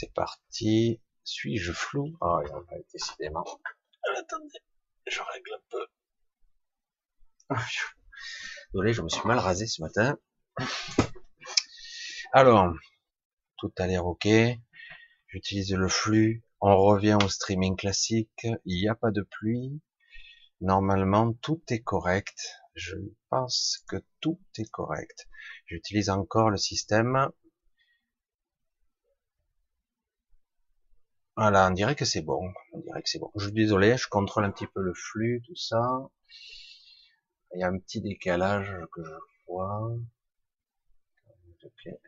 C'est parti. Suis-je flou? Ah, oh, il a pas décidément. Attendez, je règle un peu. Ah, Désolé, je me suis mal rasé ce matin. Alors, tout a l'air ok. J'utilise le flux. On revient au streaming classique. Il n'y a pas de pluie. Normalement, tout est correct. Je pense que tout est correct. J'utilise encore le système. Voilà, on dirait que c'est bon. On dirait que c'est bon. Je suis désolé, je contrôle un petit peu le flux, tout ça. Il y a un petit décalage que je vois.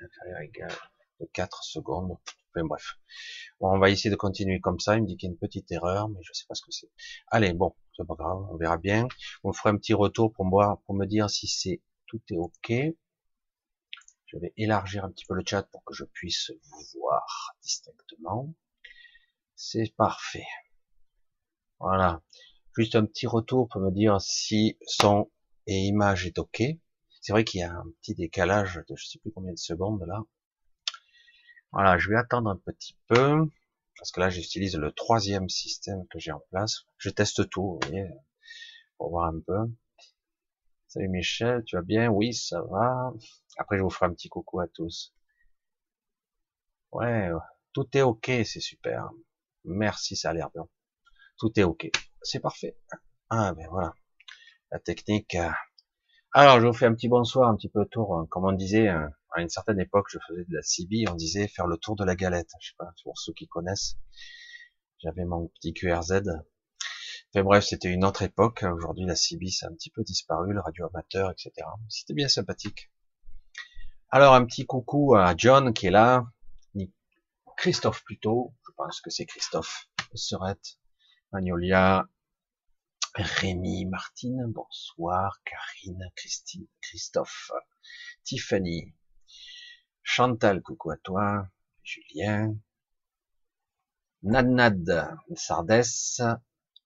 inférieur égal de 4 secondes. Enfin, bref. Bon, on va essayer de continuer comme ça. Il me dit qu'il y a une petite erreur, mais je sais pas ce que c'est. Allez, bon, c'est pas grave, on verra bien. On fera un petit retour pour me, pour me dire si c'est tout est ok. Je vais élargir un petit peu le chat pour que je puisse vous voir distinctement. C'est parfait. Voilà. Juste un petit retour pour me dire si son et image est ok. C'est vrai qu'il y a un petit décalage de je sais plus combien de secondes là. Voilà, je vais attendre un petit peu parce que là j'utilise le troisième système que j'ai en place. Je teste tout, vous voyez, pour voir un peu. Salut Michel, tu vas bien? Oui, ça va. Après, je vous ferai un petit coucou à tous. Ouais, tout est ok, c'est super. Merci, ça a l'air bien. Tout est ok. C'est parfait. Ah, ben voilà. La technique. Euh. Alors, je vous fais un petit bonsoir, un petit peu tour. Hein. Comme on disait, euh, à une certaine époque, je faisais de la CB, on disait faire le tour de la galette. Je sais pas, pour ceux qui connaissent. J'avais mon petit QRZ. Enfin bref, c'était une autre époque. Aujourd'hui, la CB, c'est un petit peu disparu, le radio amateur, etc. C'était bien sympathique. Alors, un petit coucou à John qui est là. Christophe plutôt. Pense que c'est Christophe. Serette. Magnolia. Rémi, Martine, bonsoir. Karine, Christine, Christophe. Tiffany. Chantal, coucou à toi. Julien. Nadnad, Sardès,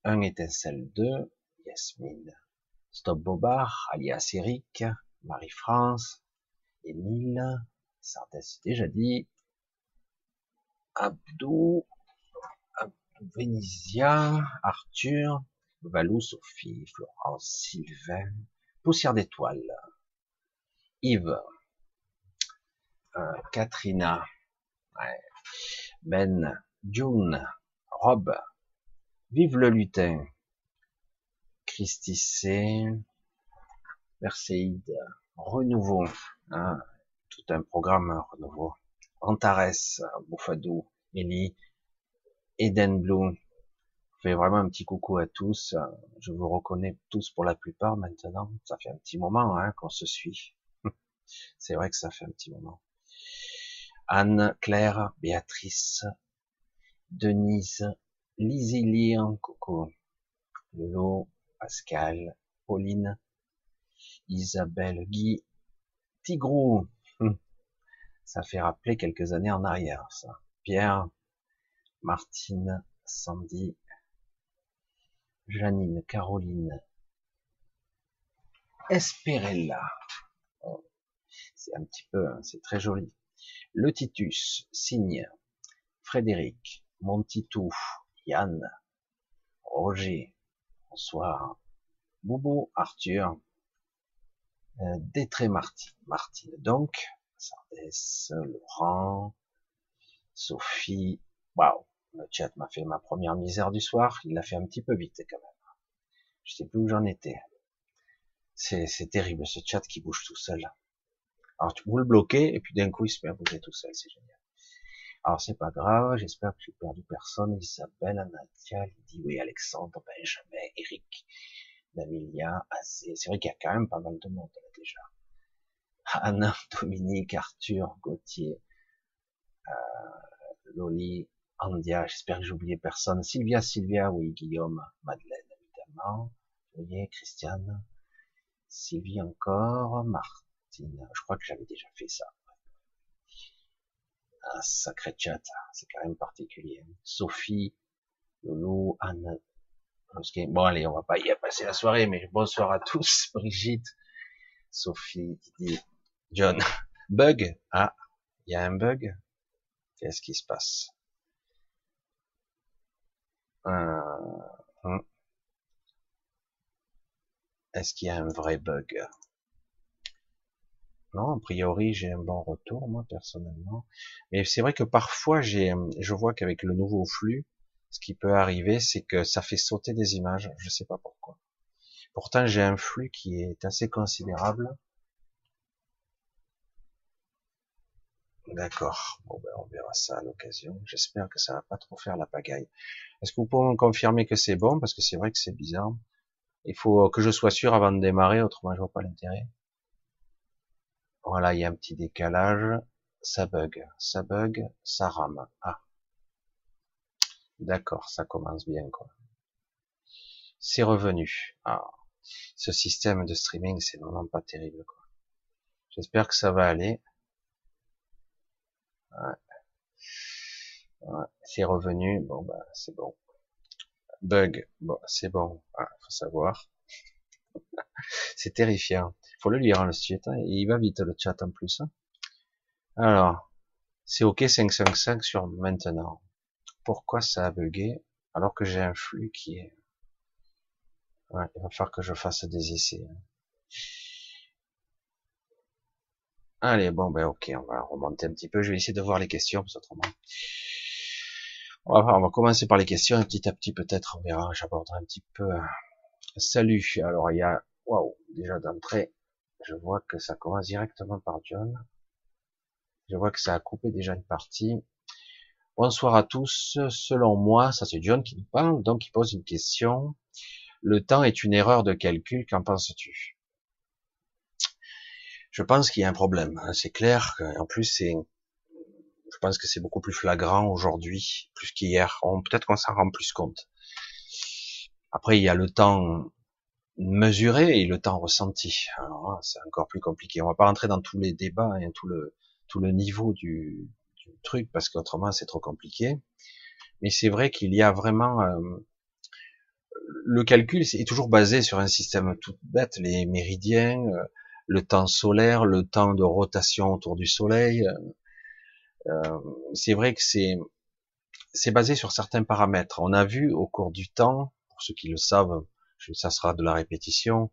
un étincelle 2, Yasmine, Stop Bobard, alias Eric, Marie-France, Émile, Sardès déjà dit, Abdou, Abdou Arthur, Valou, Sophie, Florence, Sylvain, Poussière d'étoile, Yves, euh, Katrina, Ben, June, Rob, Vive le lutin, Christicé, Perséide, Renouveau, hein, tout un programme renouveau. Antares, Bouffadou, Ellie, Eden Blue. Je fais vraiment un petit coucou à tous. Je vous reconnais tous pour la plupart maintenant. Ça fait un petit moment hein, qu'on se suit. C'est vrai que ça fait un petit moment. Anne, Claire, Béatrice, Denise, Lizzie coucou. Lolo, Pascal, Pauline, Isabelle, Guy, Tigrou. Ça fait rappeler quelques années en arrière, ça. Pierre, Martine, Sandy, Janine, Caroline, Esperella. Oh, c'est un petit peu, hein, c'est très joli. Le Titus, Signe, Frédéric, Montitou, Yann, Roger, bonsoir, Boubou, Arthur, euh, Détré Martine, Martine donc, Sardès, Laurent, Sophie, waouh, le chat m'a fait ma première misère du soir, il l'a fait un petit peu vite quand même. Je sais plus où j'en étais. C'est, terrible ce chat qui bouge tout seul. Alors tu vous le bloquez et puis d'un coup il se met à bouger tout seul, c'est génial. Alors c'est pas grave, j'espère que j'ai perdu personne. Isabelle, Anatia, Lydie, oui, Alexandre, Benjamin, Eric, Namilia, Azé. C'est vrai qu'il y a quand même pas mal de monde déjà. Anna, Dominique, Arthur, Gauthier, euh, Loli, Andia, j'espère que j'ai oublié personne. Sylvia, Sylvia, oui, Guillaume, Madeleine, évidemment. Voyez, Christiane, Sylvie encore, Martine. Je crois que j'avais déjà fait ça un sacré chat, c'est quand même particulier. Sophie, Loulou, Anne, bon allez, on va pas y passer la soirée, mais bonsoir à tous, Brigitte, Sophie, Didi, John, bug, ah, il y a un bug, qu'est-ce qui se passe? Euh, hmm. Est-ce qu'il y a un vrai bug? Non, a priori j'ai un bon retour moi personnellement. Mais c'est vrai que parfois j'ai, je vois qu'avec le nouveau flux, ce qui peut arriver, c'est que ça fait sauter des images. Je sais pas pourquoi. Pourtant j'ai un flux qui est assez considérable. D'accord. Bon ben on verra ça à l'occasion. J'espère que ça va pas trop faire la pagaille. Est-ce que vous pouvez me confirmer que c'est bon? Parce que c'est vrai que c'est bizarre. Il faut que je sois sûr avant de démarrer, autrement je vois pas l'intérêt. Voilà, il y a un petit décalage. Ça bug, ça bug, ça rame. Ah. D'accord, ça commence bien, quoi. C'est revenu. Ah. Ce système de streaming, c'est vraiment pas terrible, quoi. J'espère que ça va aller. C'est revenu. Bon, bah, c'est bon. Bug. Bon, c'est bon. Ah, faut savoir. c'est terrifiant. Faut le lire, hein, le chat. Hein. Il va vite, le chat, en plus. Hein. Alors. C'est OK 555 sur maintenant. Pourquoi ça a bugué alors que j'ai un flux qui est... Ouais, il va falloir que je fasse des essais. Allez, bon, ben ok, on va remonter un petit peu. Je vais essayer de voir les questions, parce autrement... On va, on va commencer par les questions, et petit à petit peut-être, on verra, j'aborderai un petit peu. Euh, salut, alors il y a... Waouh, déjà d'entrée, je vois que ça commence directement par John. Je vois que ça a coupé déjà une partie. Bonsoir à tous. Selon moi, ça c'est John qui nous parle, donc il pose une question. Le temps est une erreur de calcul, qu'en penses-tu? Je pense qu'il y a un problème, hein, c'est clair. En plus, c'est, je pense que c'est beaucoup plus flagrant aujourd'hui, plus qu'hier. Peut-être qu'on s'en rend plus compte. Après, il y a le temps mesuré et le temps ressenti. Alors, c'est encore plus compliqué. On va pas rentrer dans tous les débats et tout le tout le niveau du, truc parce qu'autrement c'est trop compliqué. Mais c'est vrai qu'il y a vraiment euh, le calcul est toujours basé sur un système tout bête, les méridiens, euh, le temps solaire, le temps de rotation autour du Soleil. Euh, c'est vrai que c'est basé sur certains paramètres. On a vu au cours du temps, pour ceux qui le savent, ça sera de la répétition,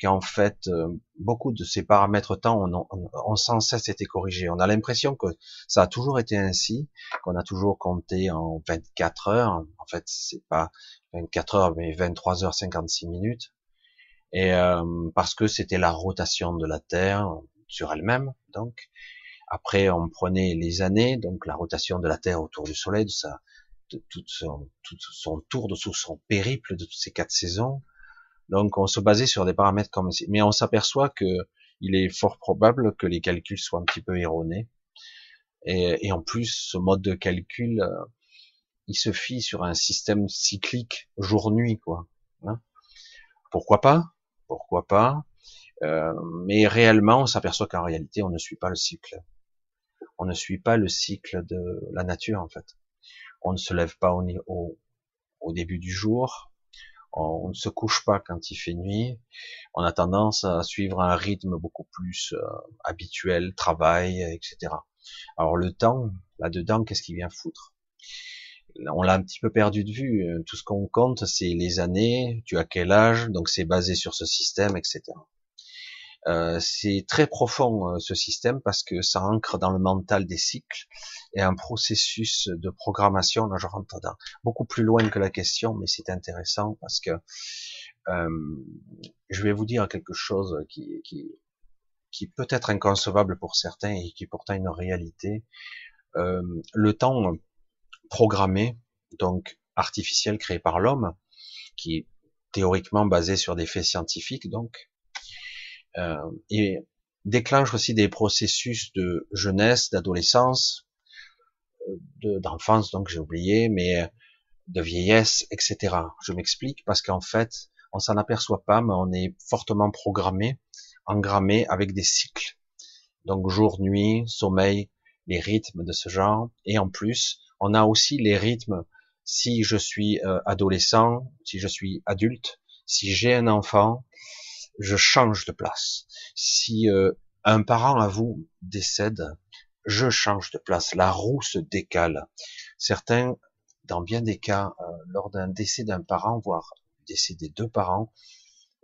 qu'en fait euh, beaucoup de ces paramètres temps ont, ont, sans cesse été corrigés. On a l'impression que ça a toujours été ainsi, qu'on a toujours compté en 24 heures. En fait, c'est pas 24 heures, mais 23 heures 56 minutes. Et euh, parce que c'était la rotation de la Terre sur elle-même. Donc après, on prenait les années, donc la rotation de la Terre autour du Soleil, de sa, de tout son, tout son tour, de tout son périple, de toutes ces quatre saisons donc on se basait sur des paramètres comme mais on s'aperçoit que il est fort probable que les calculs soient un petit peu erronés. Et, en plus, ce mode de calcul, euh, il se fie sur un système cyclique jour-nuit, quoi. Hein. Pourquoi pas? Pourquoi pas euh, Mais réellement, on s'aperçoit qu'en réalité, on ne suit pas le cycle. On ne suit pas le cycle de la nature, en fait. On ne se lève pas au, début du jour, on ne se couche pas quand il fait nuit, on a tendance à suivre un rythme beaucoup plus euh, habituel, travail, etc. Alors le temps, là-dedans, qu'est-ce qu'il vient foutre? On l'a un petit peu perdu de vue. Tout ce qu'on compte, c'est les années, tu as quel âge, donc c'est basé sur ce système, etc. Euh, c'est très profond euh, ce système parce que ça ancre dans le mental des cycles et un processus de programmation. Là, je rentre dans, beaucoup plus loin que la question, mais c'est intéressant parce que euh, je vais vous dire quelque chose qui, qui, qui peut être inconcevable pour certains et qui est pourtant une réalité. Euh, le temps programmé, donc artificiel créé par l'homme, qui est théoriquement basé sur des faits scientifiques, donc euh, et déclenche aussi des processus de jeunesse, d'adolescence, euh, d'enfance, donc j'ai oublié, mais euh, de vieillesse, etc. Je m'explique parce qu'en fait, on s'en aperçoit pas, mais on est fortement programmé, engrammé avec des cycles. Donc jour, nuit, sommeil, les rythmes de ce genre. Et en plus, on a aussi les rythmes si je suis adolescent, si je suis adulte, si j'ai un enfant, je change de place. Si euh, un parent à vous décède, je change de place. La roue se décale. Certains dans bien des cas, euh, lors d'un décès d'un parent, voire décès des deux parents,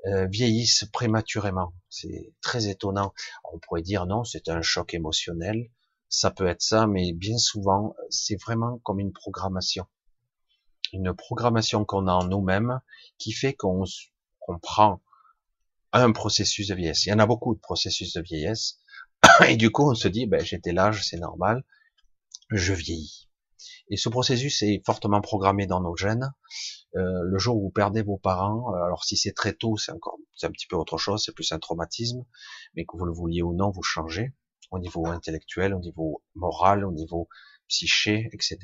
euh, vieillissent prématurément. C'est très étonnant. On pourrait dire non, c'est un choc émotionnel. Ça peut être ça, mais bien souvent, c'est vraiment comme une programmation. Une programmation qu'on a en nous-mêmes qui fait qu'on prend un processus de vieillesse. Il y en a beaucoup de processus de vieillesse. Et du coup, on se dit, ben, j'étais l'âge, c'est normal, je vieillis. Et ce processus est fortement programmé dans nos gènes. Euh, le jour où vous perdez vos parents, euh, alors si c'est très tôt, c'est encore, c'est un petit peu autre chose, c'est plus un traumatisme, mais que vous le vouliez ou non, vous changez au niveau intellectuel, au niveau moral, au niveau psyché, etc.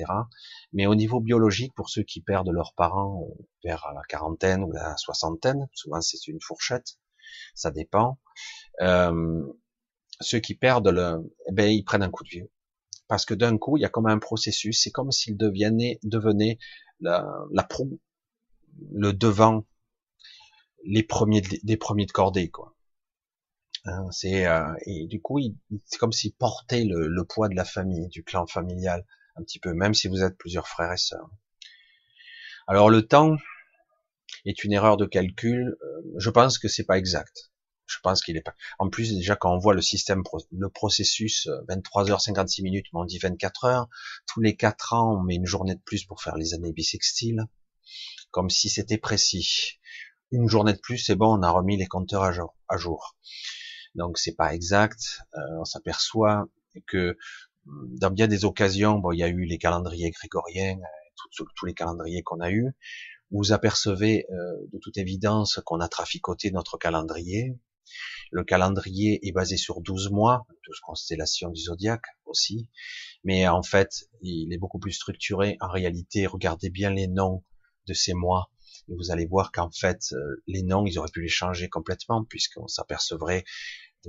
Mais au niveau biologique, pour ceux qui perdent leurs parents euh, vers la quarantaine ou la soixantaine, souvent c'est une fourchette, ça dépend. Euh, ceux qui perdent le, eh ben ils prennent un coup de vieux parce que d'un coup, il y a comme un processus, c'est comme s'il devenait, devenait la, la proue, le devant, les premiers, des premiers de cordée, quoi. Hein, c'est euh, et du coup, c'est comme s'il portait le, le, poids de la famille, du clan familial, un petit peu, même si vous êtes plusieurs frères et sœurs. Alors le temps est une erreur de calcul. Euh, je pense que c'est pas exact. Je pense qu'il est pas. En plus, déjà, quand on voit le système, le processus, 23h56 euh, minutes, mais on dit 24 heures. Tous les 4 ans, on met une journée de plus pour faire les années bissextiles. Comme si c'était précis. Une journée de plus, c'est bon, on a remis les compteurs à jour. À jour. Donc, c'est pas exact. Euh, on s'aperçoit que mm, dans bien des occasions, bon, il y a eu les calendriers grégoriens, euh, tous les calendriers qu'on a eus, vous apercevez de toute évidence qu'on a traficoté notre calendrier, le calendrier est basé sur 12 mois, 12 constellations du zodiaque aussi, mais en fait, il est beaucoup plus structuré. En réalité, regardez bien les noms de ces mois et vous allez voir qu'en fait, euh, les noms, ils auraient pu les changer complètement puisqu'on s'apercevrait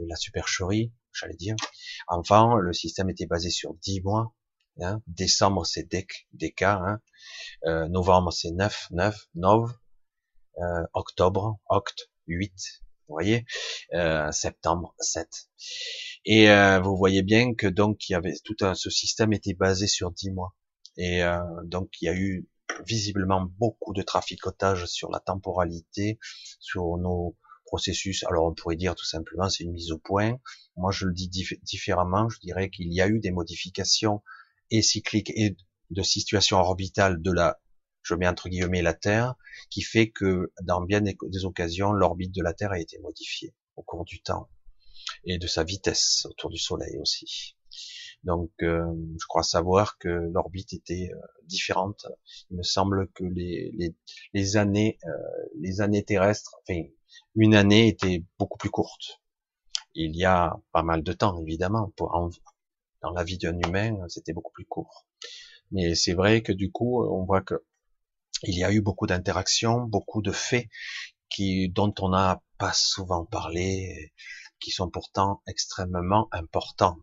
la supercherie, j'allais dire. Enfin, le système était basé sur 10 mois. Hein. Décembre, c'est Dec, Déca. Hein. Euh, novembre, c'est 9, 9, Nov. Euh, octobre, Oct, 8, vous voyez, euh, septembre 7. Et euh, vous voyez bien que donc il y avait tout un, ce système était basé sur 10 mois. Et euh, donc il y a eu visiblement beaucoup de traficotage sur la temporalité, sur nos processus. Alors on pourrait dire tout simplement c'est une mise au point. Moi je le dis différemment, je dirais qu'il y a eu des modifications et cycliques et de situation orbitale de la je mets entre guillemets la Terre, qui fait que dans bien des, occasions, l'orbite de la Terre a été modifiée au cours du temps et de sa vitesse autour du Soleil aussi. Donc, euh, je crois savoir que l'orbite était euh, différente. Il me semble que les, années, euh, les années terrestres, enfin, une année était beaucoup plus courte. Il y a pas mal de temps, évidemment, pour dans la vie d'un humain, c'était beaucoup plus court. Mais c'est vrai que du coup, on voit que il y a eu beaucoup d'interactions, beaucoup de faits qui, dont on n'a pas souvent parlé, qui sont pourtant extrêmement importants.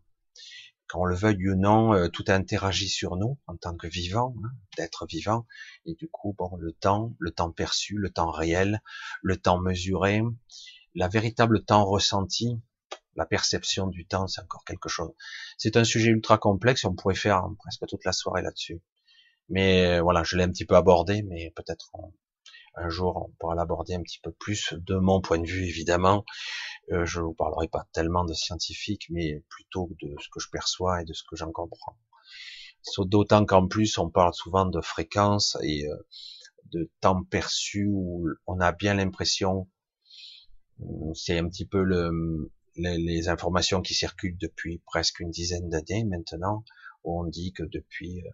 Qu'on le veuille ou non, euh, tout interagit sur nous en tant que vivant, hein, d'être vivant. Et du coup, bon, le temps, le temps perçu, le temps réel, le temps mesuré, la véritable temps ressenti, la perception du temps, c'est encore quelque chose. C'est un sujet ultra complexe, on pourrait faire presque toute la soirée là-dessus. Mais voilà, je l'ai un petit peu abordé, mais peut-être un jour on pourra l'aborder un petit peu plus de mon point de vue évidemment. Euh, je vous parlerai pas tellement de scientifique, mais plutôt de ce que je perçois et de ce que j'en comprends. D'autant qu'en plus on parle souvent de fréquence et euh, de temps perçu où on a bien l'impression, c'est un petit peu le, les, les, informations qui circulent depuis presque une dizaine d'années maintenant, où on dit que depuis euh,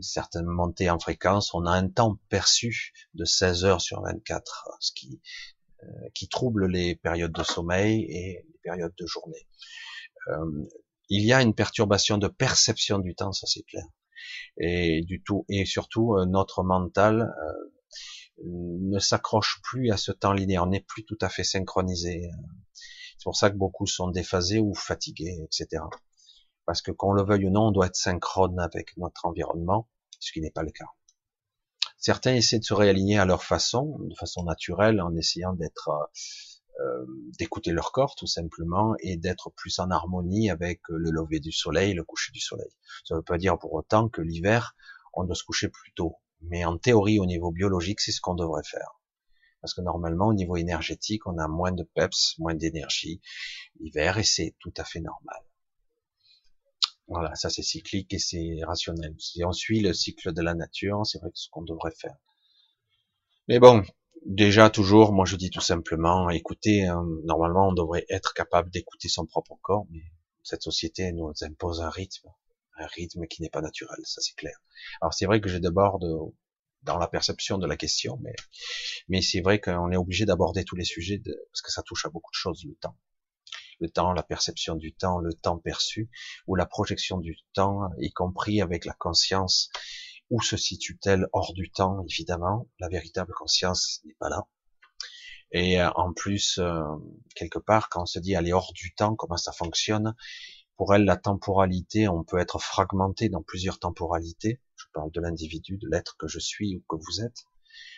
certaines montées en fréquence, on a un temps perçu de 16 heures sur 24, ce qui, euh, qui trouble les périodes de sommeil et les périodes de journée. Euh, il y a une perturbation de perception du temps, ça c'est clair. Et du tout, et surtout euh, notre mental ne s'accroche plus à ce temps linéaire, n'est plus tout à fait synchronisé. C'est pour ça que beaucoup sont déphasés ou fatigués, etc parce que qu'on le veuille ou non, on doit être synchrone avec notre environnement, ce qui n'est pas le cas. Certains essaient de se réaligner à leur façon, de façon naturelle, en essayant d'être, euh, euh, d'écouter leur corps tout simplement et d'être plus en harmonie avec le lever du soleil, le coucher du soleil. Ça ne veut pas dire pour autant que l'hiver on doit se coucher plus tôt. Mais en théorie, au niveau biologique, c'est ce qu'on devrait faire. Parce que normalement, au niveau énergétique, on a moins de peps, moins d'énergie l'hiver, et c'est tout à fait normal. Voilà, ça c'est cyclique et c'est rationnel. Si on suit le cycle de la nature, c'est vrai que ce qu'on devrait faire. Mais bon, déjà toujours, moi je dis tout simplement, écoutez, hein, normalement on devrait être capable d'écouter son propre corps, mais cette société nous impose un rythme, un rythme qui n'est pas naturel, ça c'est clair. Alors c'est vrai que j'ai d'abord dans la perception de la question, mais, c'est vrai qu'on est obligé d'aborder tous les sujets parce que ça touche à beaucoup de choses, le temps. Le temps, la perception du temps, le temps perçu, ou la projection du temps, y compris avec la conscience, où se situe-t-elle hors du temps, évidemment, la véritable conscience n'est pas là. Et euh, en plus, euh, quelque part, quand on se dit aller hors du temps, comment ça fonctionne, pour elle, la temporalité, on peut être fragmenté dans plusieurs temporalités. Je parle de l'individu, de l'être que je suis ou que vous êtes.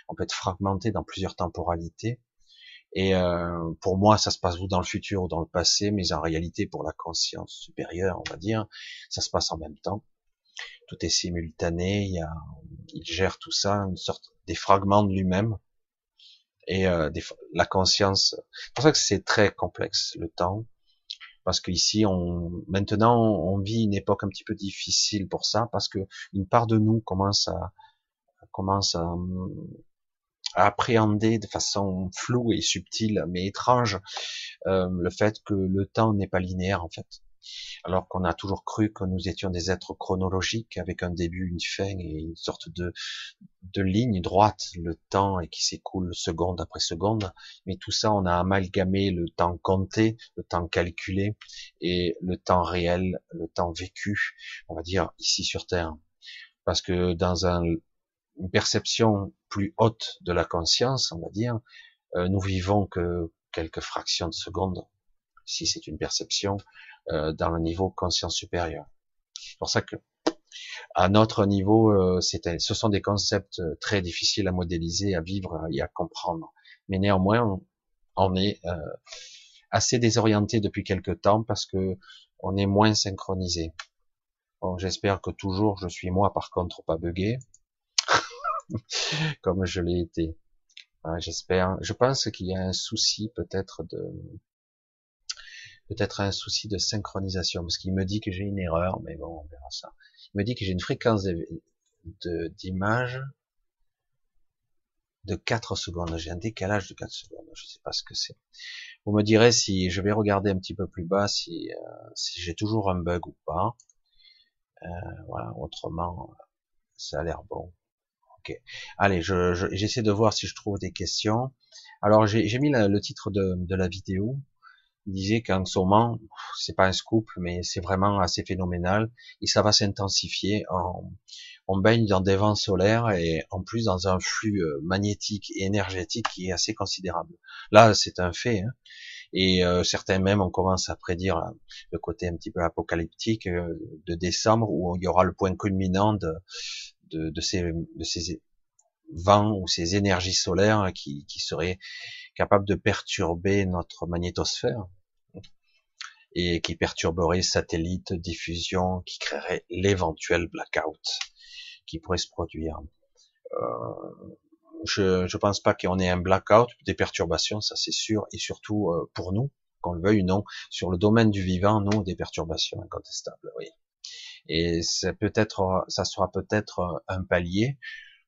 On peut être fragmenté dans plusieurs temporalités. Et euh, pour moi, ça se passe ou dans le futur ou dans le passé, mais en réalité, pour la conscience supérieure, on va dire, ça se passe en même temps. Tout est simultané. Il, y a, il gère tout ça, une sorte des fragments de lui-même et euh, la conscience. C'est pour ça que c'est très complexe le temps parce qu'ici, on, maintenant, on vit une époque un petit peu difficile pour ça, parce que une part de nous commence à, commence à, appréhender de façon floue et subtile, mais étrange, euh, le fait que le temps n'est pas linéaire en fait alors qu'on a toujours cru que nous étions des êtres chronologiques avec un début, une fin et une sorte de, de ligne droite, le temps et qui s'écoule seconde après seconde. Mais tout ça, on a amalgamé le temps compté, le temps calculé et le temps réel, le temps vécu, on va dire ici sur Terre. Parce que dans un, une perception plus haute de la conscience, on va dire, euh, nous vivons que quelques fractions de secondes. Si c'est une perception, euh, dans le niveau conscience supérieure. C'est pour ça que à notre niveau, euh, ce sont des concepts euh, très difficiles à modéliser, à vivre et à comprendre. Mais néanmoins, on, est assez désorienté depuis quelque temps parce que on est moins synchronisé. J'espère que toujours je suis moi par contre pas bugué, comme je l'ai été. J'espère. Je pense qu'il y a un souci peut-être de peut-être un souci de synchronisation, parce qu'il me dit que j'ai une erreur, mais bon, on verra ça. Il me dit que j'ai une fréquence d'image de, 4 secondes. J'ai un décalage de 4 secondes. Je ne sais pas ce que c'est. Vous me direz si je vais regarder un petit peu plus bas si, euh, si j'ai toujours un bug ou pas. Euh, voilà, autrement, ça a l'air bon. Allez, j'essaie de voir si je trouve des questions. Alors j'ai mis le titre de, la vidéo il disait qu'en ce moment, c'est pas un scoop, mais c'est vraiment assez phénoménal, et ça va s'intensifier. On, baigne dans des vents solaires et en plus dans un flux euh, magnétique et énergétique qui est assez considérable. Là, c'est un fait. Hein. Et euh, certains même, on commence à prédire euh, le côté un petit peu apocalyptique de décembre, où il y aura le point culminant de, de, de ces, de ces vents ou ces énergies solaires qui, qui seraient capables de perturber notre magnétosphère et qui perturberait satellite diffusion, qui créerait l'éventuel blackout qui pourrait se produire. Euh, je ne pense pas qu'on ait un blackout, des perturbations, ça c'est sûr, et surtout euh, pour nous, qu'on le veuille ou non, sur le domaine du vivant, non, des perturbations incontestables, oui. Et c'est peut-être, ça sera peut-être un palier,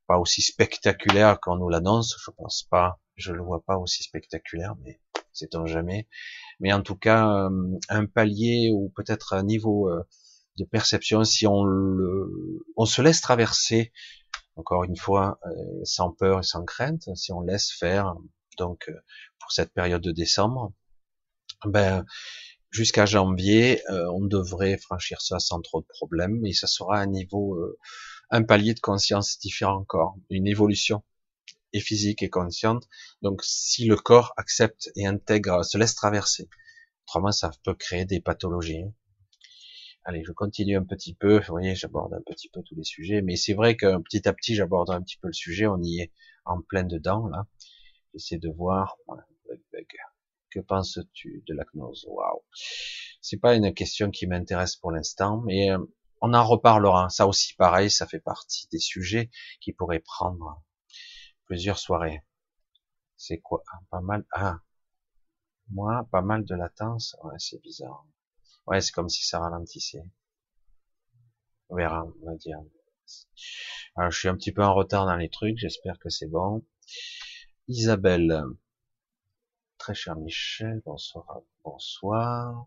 pas aussi spectaculaire qu'on nous l'annonce, je pense pas, je le vois pas aussi spectaculaire, mais un jamais. Mais en tout cas euh, un palier ou peut-être un niveau euh, de perception si on le, on se laisse traverser encore une fois euh, sans peur et sans crainte, si on laisse faire donc pour cette période de décembre, ben jusqu'à janvier, on devrait franchir ça sans trop de problèmes, mais ça sera un niveau, un palier de conscience différent encore, une évolution et physique et consciente. Donc, si le corps accepte et intègre, se laisse traverser. Autrement, ça peut créer des pathologies. Allez, je continue un petit peu. Vous voyez, j'aborde un petit peu tous les sujets, mais c'est vrai que petit à petit, j'aborde un petit peu le sujet. On y est en plein dedans là. J'essaie de voir. Que penses-tu de la gnose Waouh. C'est pas une question qui m'intéresse pour l'instant, mais euh, on en reparlera. Ça aussi, pareil, ça fait partie des sujets qui pourraient prendre plusieurs soirées. C'est quoi? Ah, Pas mal. Ah, moi, pas mal de latence. Ouais, c'est bizarre. Ouais, c'est comme si ça ralentissait. On verra, on va dire. Alors, je suis un petit peu en retard dans les trucs. J'espère que c'est bon. Isabelle. Très cher Michel, bonsoir. Bonsoir.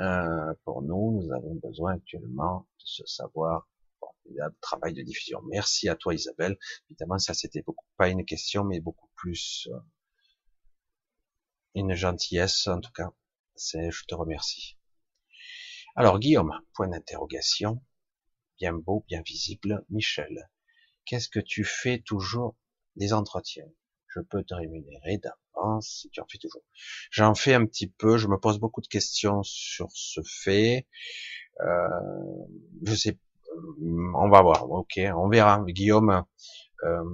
Euh, pour nous, nous avons besoin actuellement de ce savoir formidable travail de diffusion. Merci à toi Isabelle. Évidemment, ça c'était beaucoup pas une question, mais beaucoup plus euh, une gentillesse en tout cas. C'est, je te remercie. Alors Guillaume, point d'interrogation. Bien beau, bien visible. Michel, qu'est-ce que tu fais toujours des entretiens? Je peux te rémunérer si tu en fais toujours. J'en fais un petit peu, je me pose beaucoup de questions sur ce fait. Euh, je sais, on va voir, ok, on verra. Guillaume, euh,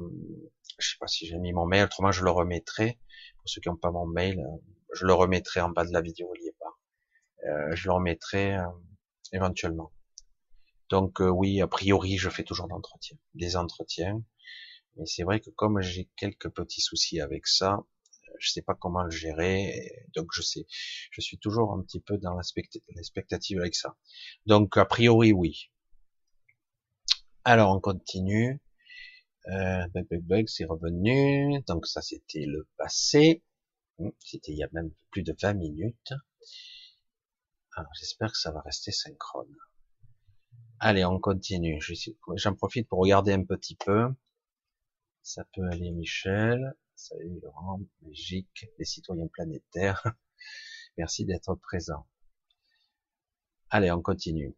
je sais pas si j'ai mis mon mail, autrement je le remettrai. Pour ceux qui n'ont pas mon mail, je le remettrai en bas de la vidéo, est pas. Euh, je le remettrai euh, éventuellement. Donc euh, oui, a priori, je fais toujours d'entretien, des entretiens. Mais c'est vrai que comme j'ai quelques petits soucis avec ça, je sais pas comment le gérer, donc je sais, je suis toujours un petit peu dans l'expectative avec ça. Donc a priori oui. Alors on continue. Euh, bug bug bug, c'est revenu. Donc ça c'était le passé. Hum, c'était il y a même plus de 20 minutes. Alors j'espère que ça va rester synchrone. Allez, on continue. J'en profite pour regarder un petit peu. Ça peut aller, Michel. Salut Laurent, Magique, les citoyens planétaires. Merci d'être présent. Allez, on continue.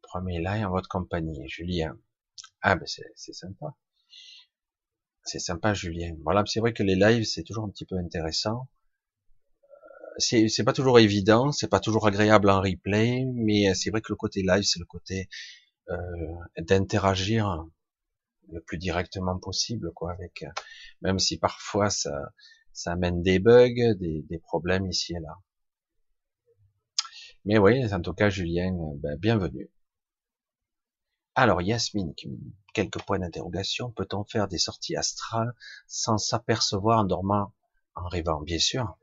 Premier live en votre compagnie, Julien. Ah ben c'est sympa. C'est sympa, Julien. Voilà, c'est vrai que les lives c'est toujours un petit peu intéressant. Euh, c'est pas toujours évident, c'est pas toujours agréable en replay, mais c'est vrai que le côté live, c'est le côté euh, d'interagir le plus directement possible, quoi, avec, euh, même si parfois ça, ça amène des bugs, des, des problèmes ici et là. Mais oui, en tout cas, Julien, euh, ben, bienvenue. Alors, Yasmine, quelques points d'interrogation. Peut-on faire des sorties astrales sans s'apercevoir en dormant, en rêvant? Bien sûr.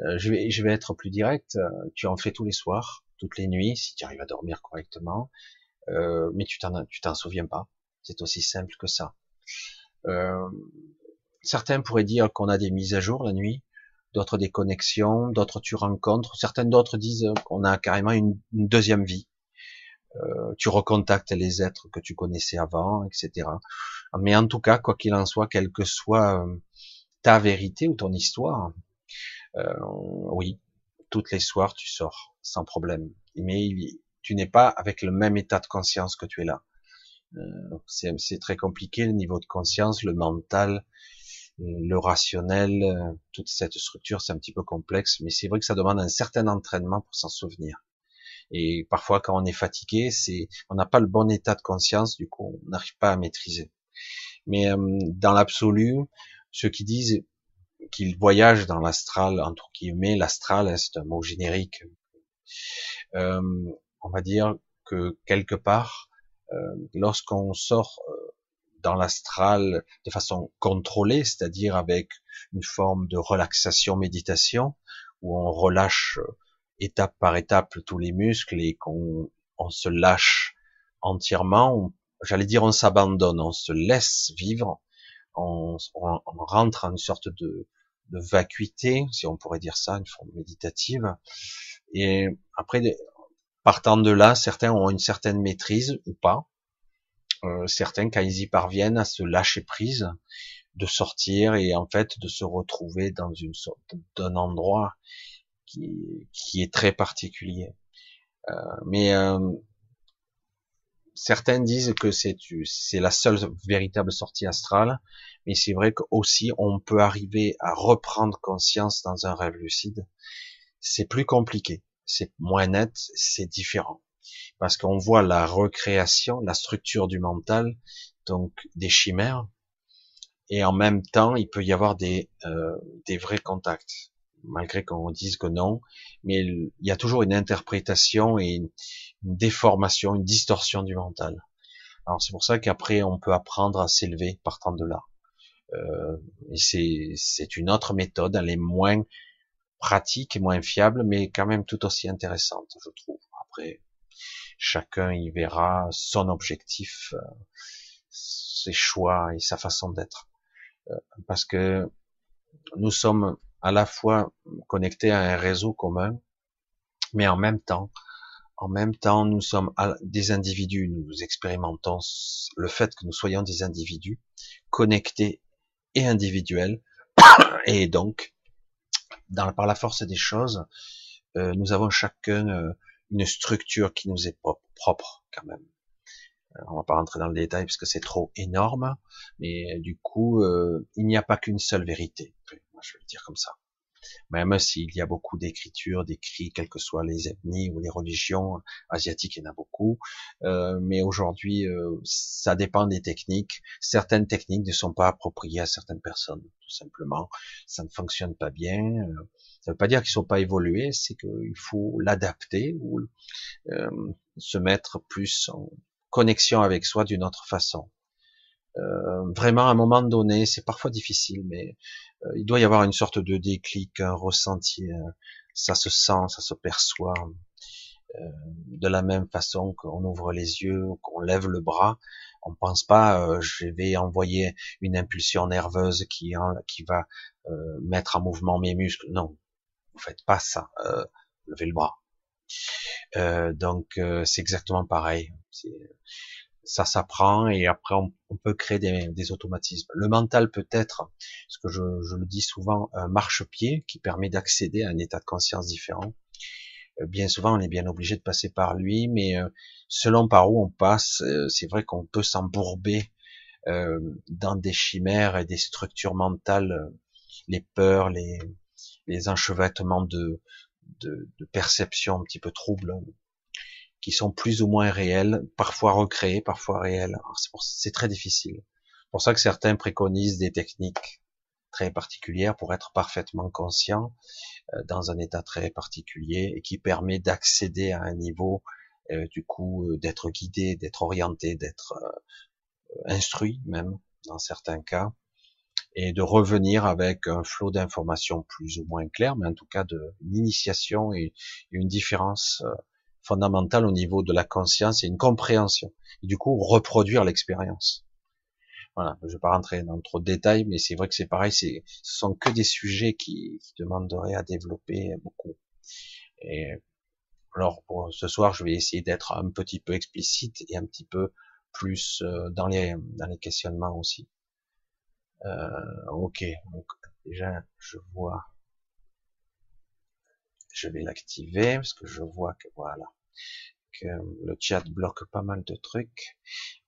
Euh, je, vais, je vais être plus direct. Tu en fais tous les soirs, toutes les nuits, si tu arrives à dormir correctement. Euh, mais tu t'en, tu t'en souviens pas. C'est aussi simple que ça. Euh, certains pourraient dire qu'on a des mises à jour la nuit, d'autres des connexions, d'autres tu rencontres, certains d'autres disent qu'on a carrément une, deuxième vie. Euh, tu recontactes les êtres que tu connaissais avant, etc. Mais en tout cas, quoi qu'il en soit, quelle que soit euh, ta vérité ou ton histoire, oui, toutes les soirs tu sors sans problème. Mais tu n'es pas avec le même état de conscience que tu es là. Euh, c'est très compliqué, le niveau de conscience, le mental, le rationnel, euh, toute cette structure, c'est un petit peu complexe, mais c'est vrai que ça demande un certain entraînement pour s'en souvenir. Et parfois, quand on est fatigué, c'est, on n'a pas le bon état de conscience, du coup, on n'arrive pas à maîtriser. Mais euh, dans l'absolu, ceux qui disent qu'ils voyagent dans l'astral, entre guillemets, l'astral, hein, c'est un mot générique. Euh, on va dire que quelque part, euh, lorsqu'on sort euh, dans l'astral de façon contrôlée, c'est-à-dire avec une forme de relaxation, méditation, où on relâche euh, étape par étape tous les muscles et qu'on on se lâche entièrement, j'allais dire on s'abandonne, on se laisse vivre, on, on, on, rentre en une sorte de, de vacuité, si on pourrait dire ça, une forme méditative. Et après, Partant de là, certains ont une certaine maîtrise ou pas. Euh, certains, quand ils y parviennent à se lâcher prise, de sortir et en fait de se retrouver dans une sorte d'un endroit qui, qui, est très particulier. Euh, mais euh, certains disent que c'est c'est la seule véritable sortie astrale, mais c'est vrai qu'aussi on peut arriver à reprendre conscience dans un rêve lucide. C'est plus compliqué c'est moins net, c'est différent. Parce qu'on voit la recréation, la structure du mental, donc des chimères, et en même temps, il peut y avoir des, euh, des vrais contacts. malgré qu'on dise que non, mais il y a toujours une interprétation et une, déformation, une distorsion du mental. Alors c'est pour ça qu'après on peut apprendre à s'élever partant de là. Euh, et c'est une autre méthode, elle est moins pratique et moins fiable, mais quand même tout aussi intéressante, je trouve. Après, chacun y verra son objectif, euh, ses choix et sa façon d'être. Euh, parce que nous sommes à la fois connectés à un réseau commun, mais en même temps, en même temps, nous sommes des individus, nous expérimentons le fait que nous soyons des individus connectés et individuels, et donc, par la force des choses, euh, nous avons chacun euh, une structure qui nous est propre quand même. Euh, on va pas rentrer dans le détail parce que c'est trop énorme, mais du coup, il n'y a pas qu'une seule vérité. Moi, je vais le dire comme ça. Même s'il y a beaucoup d'écritures, d'écrits, quelles que soient les ethnies ou les religions asiatiques, il y en a beaucoup. Euh, mais aujourd'hui, euh, ça dépend des techniques. Certaines techniques ne sont pas appropriées à certaines personnes, tout simplement. Ça ne fonctionne pas bien. Euh, ça ne veut pas dire qu'ils ne sont pas évolués, c'est qu'il faut l'adapter ou se mettre plus en connexion avec soi d'une autre façon. Euh, vraiment, à un moment donné, c'est parfois difficile, mais euh, il doit y avoir une sorte de déclic, un ressenti. Euh, ça se sent, ça se perçoit. de la même façon qu'on ouvre les yeux, qu'on lève le bras, on pense pas je vais envoyer une impulsion nerveuse qui, qui va mettre en mouvement mes muscles. Non, vous faites pas ça. levez le bras. donc c'est exactement pareil ça s'apprend et après on, peut créer des, automatismes. Le mental peut être, ce que je, le dis souvent, un marchepied qui permet d'accéder à un état de conscience différent. Euh, bien souvent, on est bien obligé de passer par lui, mais euh, selon par où on passe, euh, c'est vrai qu'on peut s'embourber dans des chimères et des structures mentales, les peurs, les, les enchevêtrements de, de, de perceptions un petit peu troubles qui sont plus ou moins réels, parfois recréés, parfois réels. C'est très difficile. C'est pour ça que certains préconisent des techniques très particulières pour être parfaitement conscient euh, dans un état très particulier et qui permet d'accéder à un niveau euh, du coup euh, d'être guidé, d'être orienté, d'être instruit même dans certains cas et de revenir avec un flot d'informations plus ou moins clair, mais en tout cas de une initiation et une différence fondamentale au niveau de la conscience et une compréhension. Et du coup, reproduire l'expérience. Voilà, je vais pas rentrer dans trop de détails, mais c'est vrai que c'est pareil, ce sont que des sujets qui, qui demanderaient à développer beaucoup. Et alors, pour ce soir, je vais essayer d'être un petit peu explicite et un petit peu plus euh, dans les, dans les questionnements aussi. Euh, ok, donc déjà, je vois je vais l'activer parce que je vois que voilà que le chat bloque pas mal de trucs.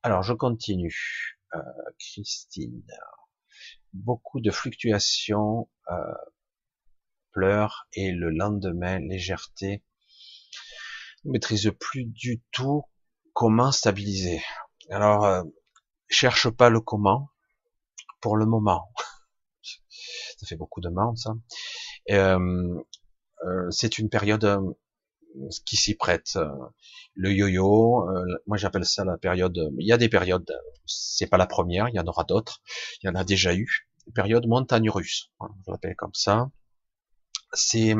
Alors je continue. Euh, Christine, beaucoup de fluctuations, euh, pleurs et le lendemain légèreté. Ne maîtrise plus du tout comment stabiliser. Alors euh, cherche pas le comment pour le moment. ça fait beaucoup de monde ça. Euh, euh, c'est une période euh, qui s'y prête. Euh, le yo-yo, moi j'appelle ça la période. Il y a des périodes, c'est pas la première, il y en aura d'autres. Il y en a déjà eu. Période montagne russe, je l'appelle comme ça. C'est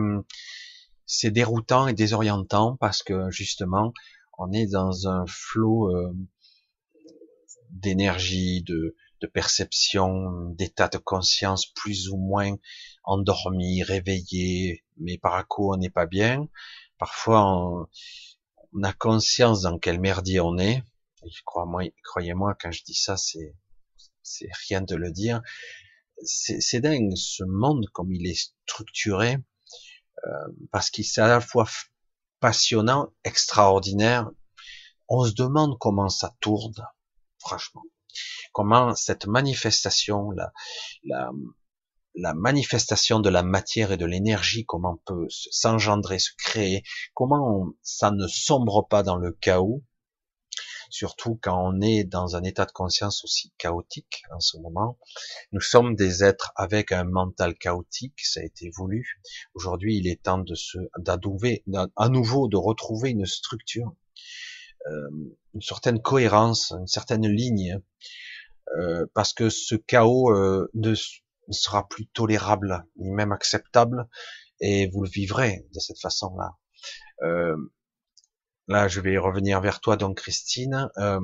c'est déroutant et désorientant parce que justement on est dans un flot d'énergie, de, de perception, d'état de conscience plus ou moins endormi, réveillé, mais par à coup on n'est pas bien. Parfois on, a conscience dans quel merdier on est. Croyez-moi, quand je dis ça, c'est c'est rien de le dire. C'est dingue ce monde comme il est structuré, euh, parce qu'il est à la fois passionnant, extraordinaire. On se demande comment ça tourne, franchement comment cette manifestation, la, la, la manifestation de la matière et de l'énergie, comment peut s'engendrer, se créer, comment ça ne sombre pas dans le chaos. surtout quand on est dans un état de conscience aussi chaotique en ce moment. Nous sommes des êtres avec un mental chaotique, ça a été voulu. Aujourd'hui, il est temps de se d'adouver, à nouveau de retrouver une structure, euh, une certaine cohérence, une certaine ligne, euh, parce que ce chaos euh, ne, sera plus tolérable ni même acceptable, et vous le vivrez de cette façon-là. Euh, là, je vais revenir vers toi, donc Christine. Euh,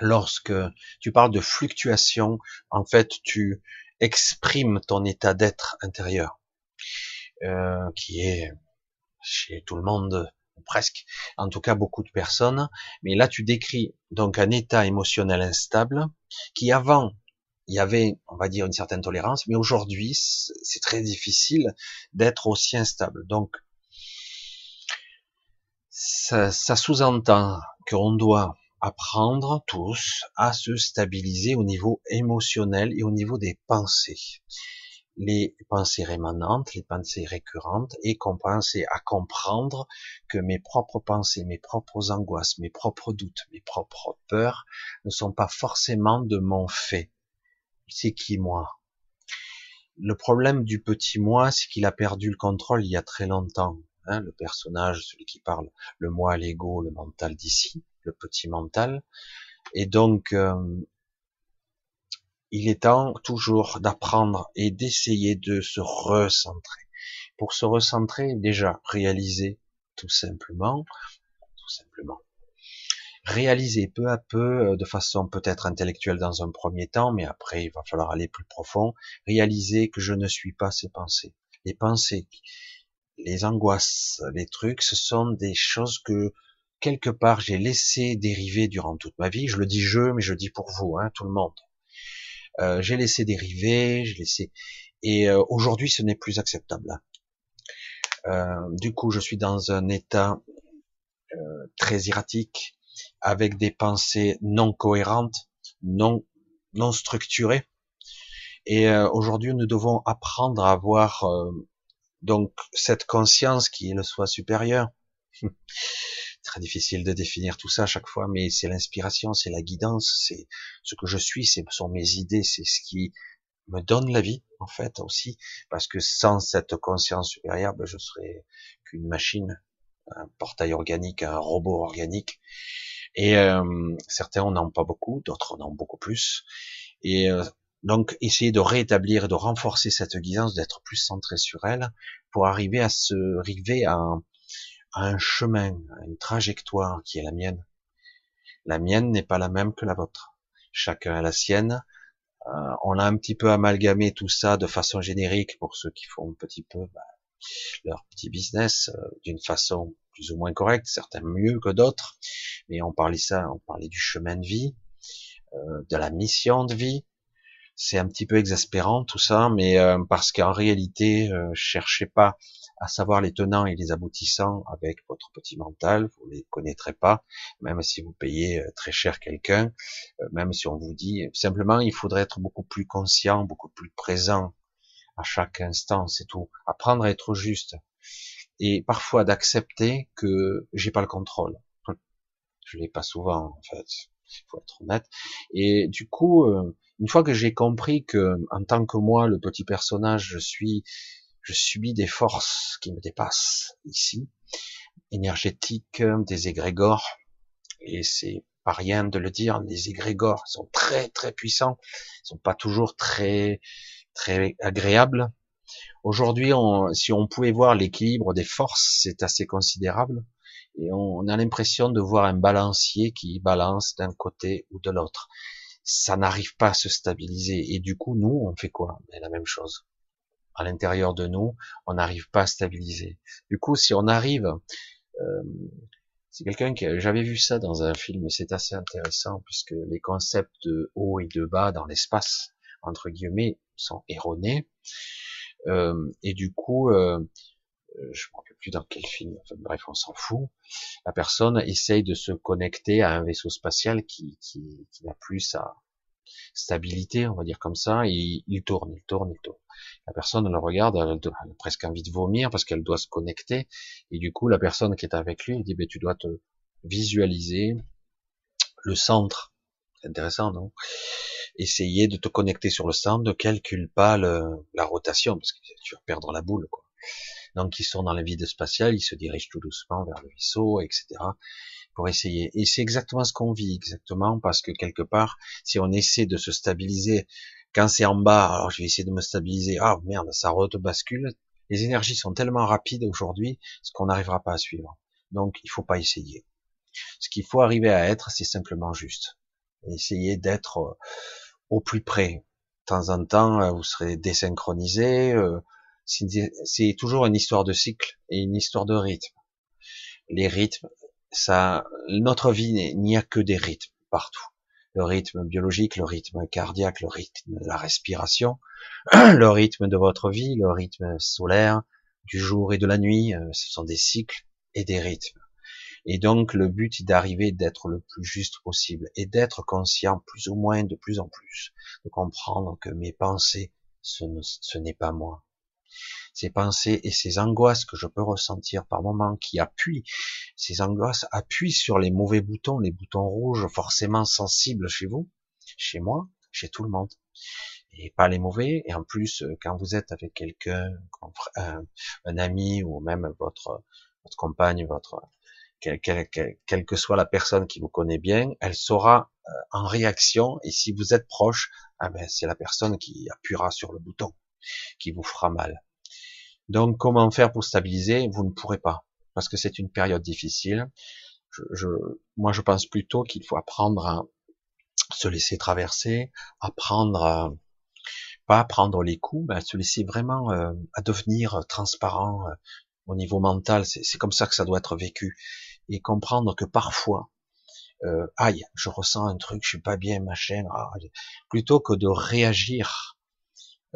lorsque tu parles de fluctuation, en fait, tu exprimes ton état d'être intérieur, euh, qui est chez tout le monde presque, en tout cas beaucoup de personnes. Mais là, tu décris donc un état émotionnel instable qui avant il y avait, on va dire, une certaine tolérance, mais aujourd'hui, c'est très difficile d'être aussi instable. Donc, ça, sous-entend qu'on doit apprendre tous à se stabiliser au niveau émotionnel et au niveau des pensées. Les pensées rémanentes, les pensées récurrentes, et commencer à comprendre que mes propres pensées, mes propres angoisses, mes propres doutes, mes propres peurs ne sont pas forcément de mon fait c'est qui moi? Le problème du petit moi, c'est qu'il a perdu le contrôle il y a très longtemps. Hein, le personnage, celui qui parle, le moi, l'ego, le mental d'ici, le petit mental. Et donc, euh, il est temps toujours d'apprendre et d'essayer de se recentrer. Pour se recentrer, déjà réaliser tout simplement, tout simplement, réaliser peu à peu, euh, de façon peut-être intellectuelle dans un premier temps, mais après il va falloir aller plus profond, réaliser que je ne suis pas ces pensées. Les pensées, les angoisses, les trucs, ce sont des choses que quelque part j'ai laissé dériver durant toute ma vie. Je le dis je, mais je dis pour vous, hein, tout le monde. Euh, j'ai laissé dériver, j'ai laissé, et euh, aujourd'hui ce n'est plus acceptable. Euh, du coup, je suis dans un état très erratique, avec des pensées non cohérentes, non non structurées. Et euh, aujourd'hui, nous devons apprendre à avoir euh, donc cette conscience qui est le soi supérieur. Très difficile de définir tout ça à chaque fois, mais c'est l'inspiration, c'est la guidance, c'est ce que je suis, ce sont mes idées, c'est ce qui me donne la vie en fait aussi, parce que sans cette conscience supérieure, ben, je serais qu'une machine, un portail organique, un robot organique. Et euh, certains en ont pas beaucoup, d'autres en ont beaucoup plus. Et euh, donc essayer de rétablir, de renforcer cette guidance, d'être plus centré sur elle, pour arriver à se un, à un chemin, à une trajectoire qui est la mienne. La mienne n'est pas la même que la vôtre. Chacun a la sienne. Euh, on a un petit peu amalgamé tout ça de façon générique pour ceux qui font un petit peu bah, leur petit business euh, d'une façon plus ou moins correcte, certains mieux que d'autres, mais on parlait ça, on parlait du chemin de vie, euh, de la mission de vie. C'est un petit peu exaspérant tout ça, mais euh, parce qu'en réalité, euh, cherchez pas à savoir les tenants et les aboutissants avec votre petit mental, vous les connaîtrez pas, même si vous payez euh, très cher quelqu'un, même si on vous dit simplement il faudrait être beaucoup plus conscient, beaucoup plus présent à chaque instant, c'est tout. Apprendre à être juste et parfois d'accepter que j'ai pas le contrôle. Je l'ai pas souvent en fait, il faut être honnête. Et du coup, euh, une fois que j'ai compris que en tant que moi, le petit personnage, je suis, je subis des forces qui me dépassent ici, énergétiques, des égrégores, et c'est pas rien de le dire, les égrégores sont très très puissants, ils sont pas toujours très très agréables, Aujourd'hui, si on pouvait voir l'équilibre des forces, c'est assez considérable. Et on, a l'impression de voir un balancier qui balance d'un côté ou de l'autre. Ça n'arrive pas à se stabiliser. Et du coup, nous, on fait quoi? Ben, La même chose. À l'intérieur de nous, on n'arrive pas à stabiliser. Du coup, si on arrive, euh, c'est quelqu'un qui, j'avais vu ça dans un film, et c'est assez intéressant puisque les concepts de haut et de bas dans l'espace, entre guillemets, sont erronés. Euh, et du coup, euh, je ne me rappelle plus dans quel film, bref, on s'en fout. La personne essaye de se connecter à un vaisseau spatial qui, qui, qui n'a plus sa stabilité, on va dire comme ça, et il tourne, il tourne, il tourne. La personne elle le regarde, elle, a presque envie de vomir parce qu'elle doit se connecter, et du coup, la personne qui est avec lui, elle dit, ben, tu dois te visualiser le centre. Intéressant, non? Essayer de te connecter sur le centre, ne calcule pas la rotation, parce que tu vas perdre la boule. Quoi. Donc ils sont dans le vide spatial, ils se dirigent tout doucement vers le vaisseau, etc. pour essayer. Et c'est exactement ce qu'on vit, exactement, parce que quelque part, si on essaie de se stabiliser, quand c'est en bas, alors je vais essayer de me stabiliser, ah merde, ça bascule. Les énergies sont tellement rapides aujourd'hui, ce qu'on n'arrivera pas à suivre. Donc il faut pas essayer. Ce qu'il faut arriver à être, c'est simplement juste. Essayer d'être euh, au plus près. De temps en temps, euh, vous serez désynchronisé, euh, c'est toujours une histoire de cycle et une histoire de rythme. Les rythmes, ça, notre vie, n'y a que des rythmes partout. Le rythme biologique, le rythme cardiaque, le rythme de la respiration, le rythme de votre vie, le rythme solaire, du jour et de la nuit, ce sont des cycles et des rythmes. Et donc le but est d'arriver d'être le plus juste possible et d'être conscient plus ou moins de plus en plus, de comprendre que mes pensées, ce n'est pas moi, ces pensées et ces angoisses que je peux ressentir par moments qui appuient, ces angoisses appuient sur les mauvais boutons, les boutons rouges forcément sensibles chez vous, chez moi, chez tout le monde. Et pas les mauvais, et en plus, euh, quand vous êtes avec quelqu'un, un, ami, ou même votre compagne, votre, quelle, que soit la personne qui vous connaît bien, elle saura euh, en réaction, et si vous êtes proche, ah ben, c'est la personne qui appuiera sur le bouton, qui vous fera mal. Donc, comment faire pour stabiliser? Vous ne pourrez pas, parce que c'est une période difficile. Moi, je pense plutôt qu'il faut apprendre à se laisser traverser, apprendre à pas prendre les coups, mais à se laisser vraiment euh, à devenir transparent euh, au niveau mental. C'est comme ça que ça doit être vécu et comprendre que parfois, euh, aïe, je ressens un truc, je suis pas bien, machin, ah, plutôt que de réagir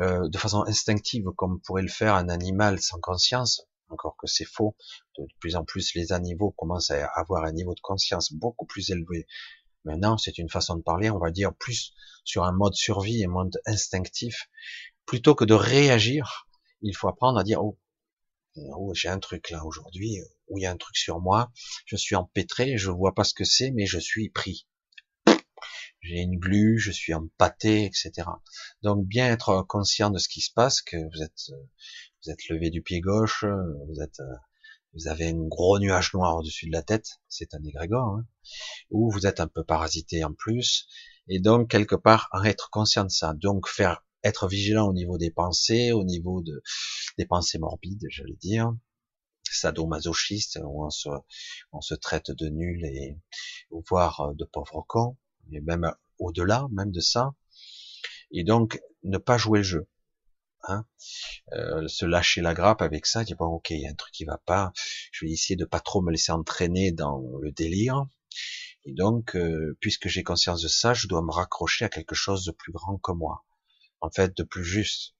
euh, de façon instinctive comme pourrait le faire un animal sans conscience, encore que c'est faux, de plus en plus les animaux commencent à avoir un niveau de conscience beaucoup plus élevé. Maintenant, c'est une façon de parler, on va dire plus sur un mode survie, un mode instinctif, plutôt que de réagir, il faut apprendre à dire oh, oh j'ai un truc là aujourd'hui, ou il y a un truc sur moi, je suis empêtré, je vois pas ce que c'est, mais je suis pris. J'ai une glu, je suis empâté, etc. Donc bien être conscient de ce qui se passe, que vous êtes vous êtes levé du pied gauche, vous êtes vous avez un gros nuage noir au-dessus de la tête, c'est un égrégore, hein, ou vous êtes un peu parasité en plus, et donc quelque part être conscient de ça, donc faire être vigilant au niveau des pensées, au niveau de des pensées morbides, j'allais dire, sadomasochiste, où on se, on se traite de nul et voire de pauvres cons, et même au-delà même de ça. Et donc ne pas jouer le jeu. Hein euh, se lâcher la grappe avec ça, dire bon ok, il y a un truc qui va pas, je vais essayer de pas trop me laisser entraîner dans le délire. Et donc, euh, puisque j'ai conscience de ça, je dois me raccrocher à quelque chose de plus grand que moi. En fait, de plus juste.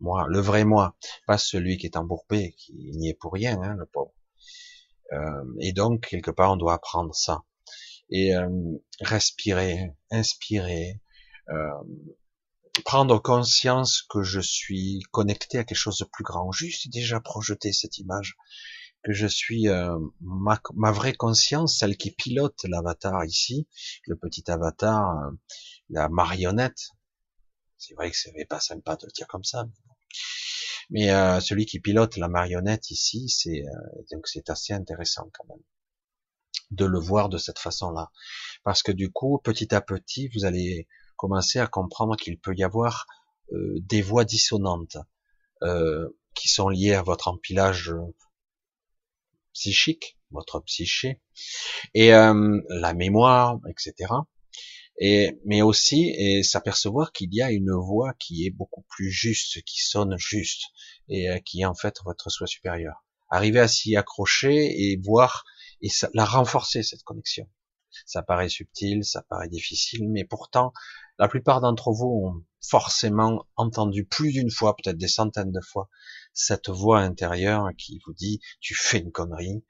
Moi, le vrai moi, pas celui qui est embourbé, qui n'y est pour rien, hein, le pauvre. Euh, et donc, quelque part, on doit apprendre ça et euh, respirer, inspirer, euh, prendre conscience que je suis connecté à quelque chose de plus grand, juste déjà projeter cette image, que je suis euh, ma, ma, vraie conscience, celle qui pilote l'avatar ici, le petit avatar, la marionnette. C'est vrai que ce n'est pas sympa de le dire comme ça, mais, celui qui pilote la marionnette ici, c'est donc c'est assez intéressant quand même de le voir de cette façon-là. Parce que du coup, petit à petit, vous allez commencer à comprendre qu'il peut y avoir euh, des voix dissonantes euh, qui sont liées à votre empilage psychique, votre psyché, et euh, la mémoire, etc. Et, mais aussi et s'apercevoir qu'il y a une voix qui est beaucoup plus juste, qui sonne juste, et qui est en fait votre soi supérieur. Arriver à s'y accrocher et voir et la renforcer cette connexion. Ça paraît subtil, ça paraît difficile, mais pourtant, la plupart d'entre vous ont forcément entendu plus d'une fois, peut-être des centaines de fois, cette voix intérieure qui vous dit, tu fais une connerie,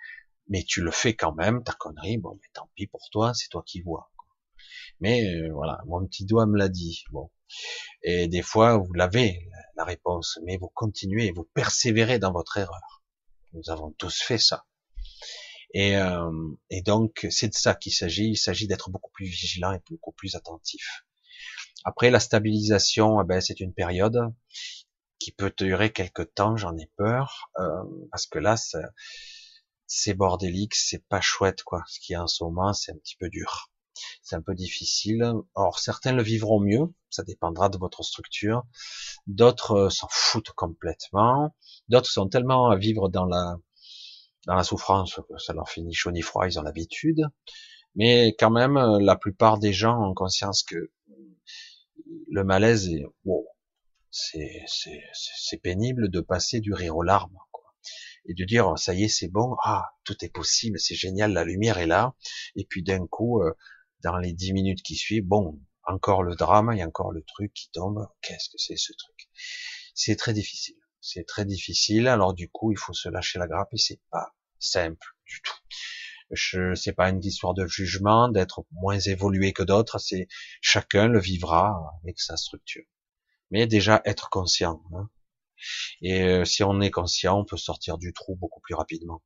mais tu le fais quand même, ta connerie, bon, mais tant pis pour toi, c'est toi qui vois. Mais euh, voilà, mon petit doigt me l'a dit. Bon, et des fois vous l'avez la réponse, mais vous continuez, vous persévérez dans votre erreur. Nous avons tous fait ça. Et, euh, donc, c'est de ça qu'il s'agit. Il s'agit d'être beaucoup plus vigilant et beaucoup plus attentif. Après, la stabilisation, eh ben, c'est une période qui peut durer quelques temps, j'en ai peur, euh, parce que là, c'est bordélique, c'est pas chouette, quoi. Ce qui est en ce moment, c'est un petit peu dur. C'est un peu difficile. Or, certains le vivront mieux, ça dépendra de votre structure. D'autres euh, s'en foutent complètement. D'autres sont tellement à vivre dans la dans la souffrance que ça leur finit chaud ni froid, ils ont l'habitude. Mais quand même, euh, la plupart des gens ont conscience que le malaise est, wow, c'est, c'est, c'est pénible de passer du rire aux larmes. Et de dire, ça y est, c'est bon, ah, tout est possible, c'est génial, la lumière est là. Et puis d'un coup, euh, dans les dix minutes qui suivent, bon, encore le drame, il y a encore le truc qui tombe. Qu'est-ce que c'est ce truc? C'est très difficile. C'est très difficile. Alors du coup, il faut se lâcher la grappe et c'est pas simple du tout. Je c'est pas une histoire de jugement, d'être moins évolué que d'autres. C'est chacun le vivra avec sa structure. Mais déjà être conscient. Hein. Et euh, si on est conscient, on peut sortir du trou beaucoup plus rapidement.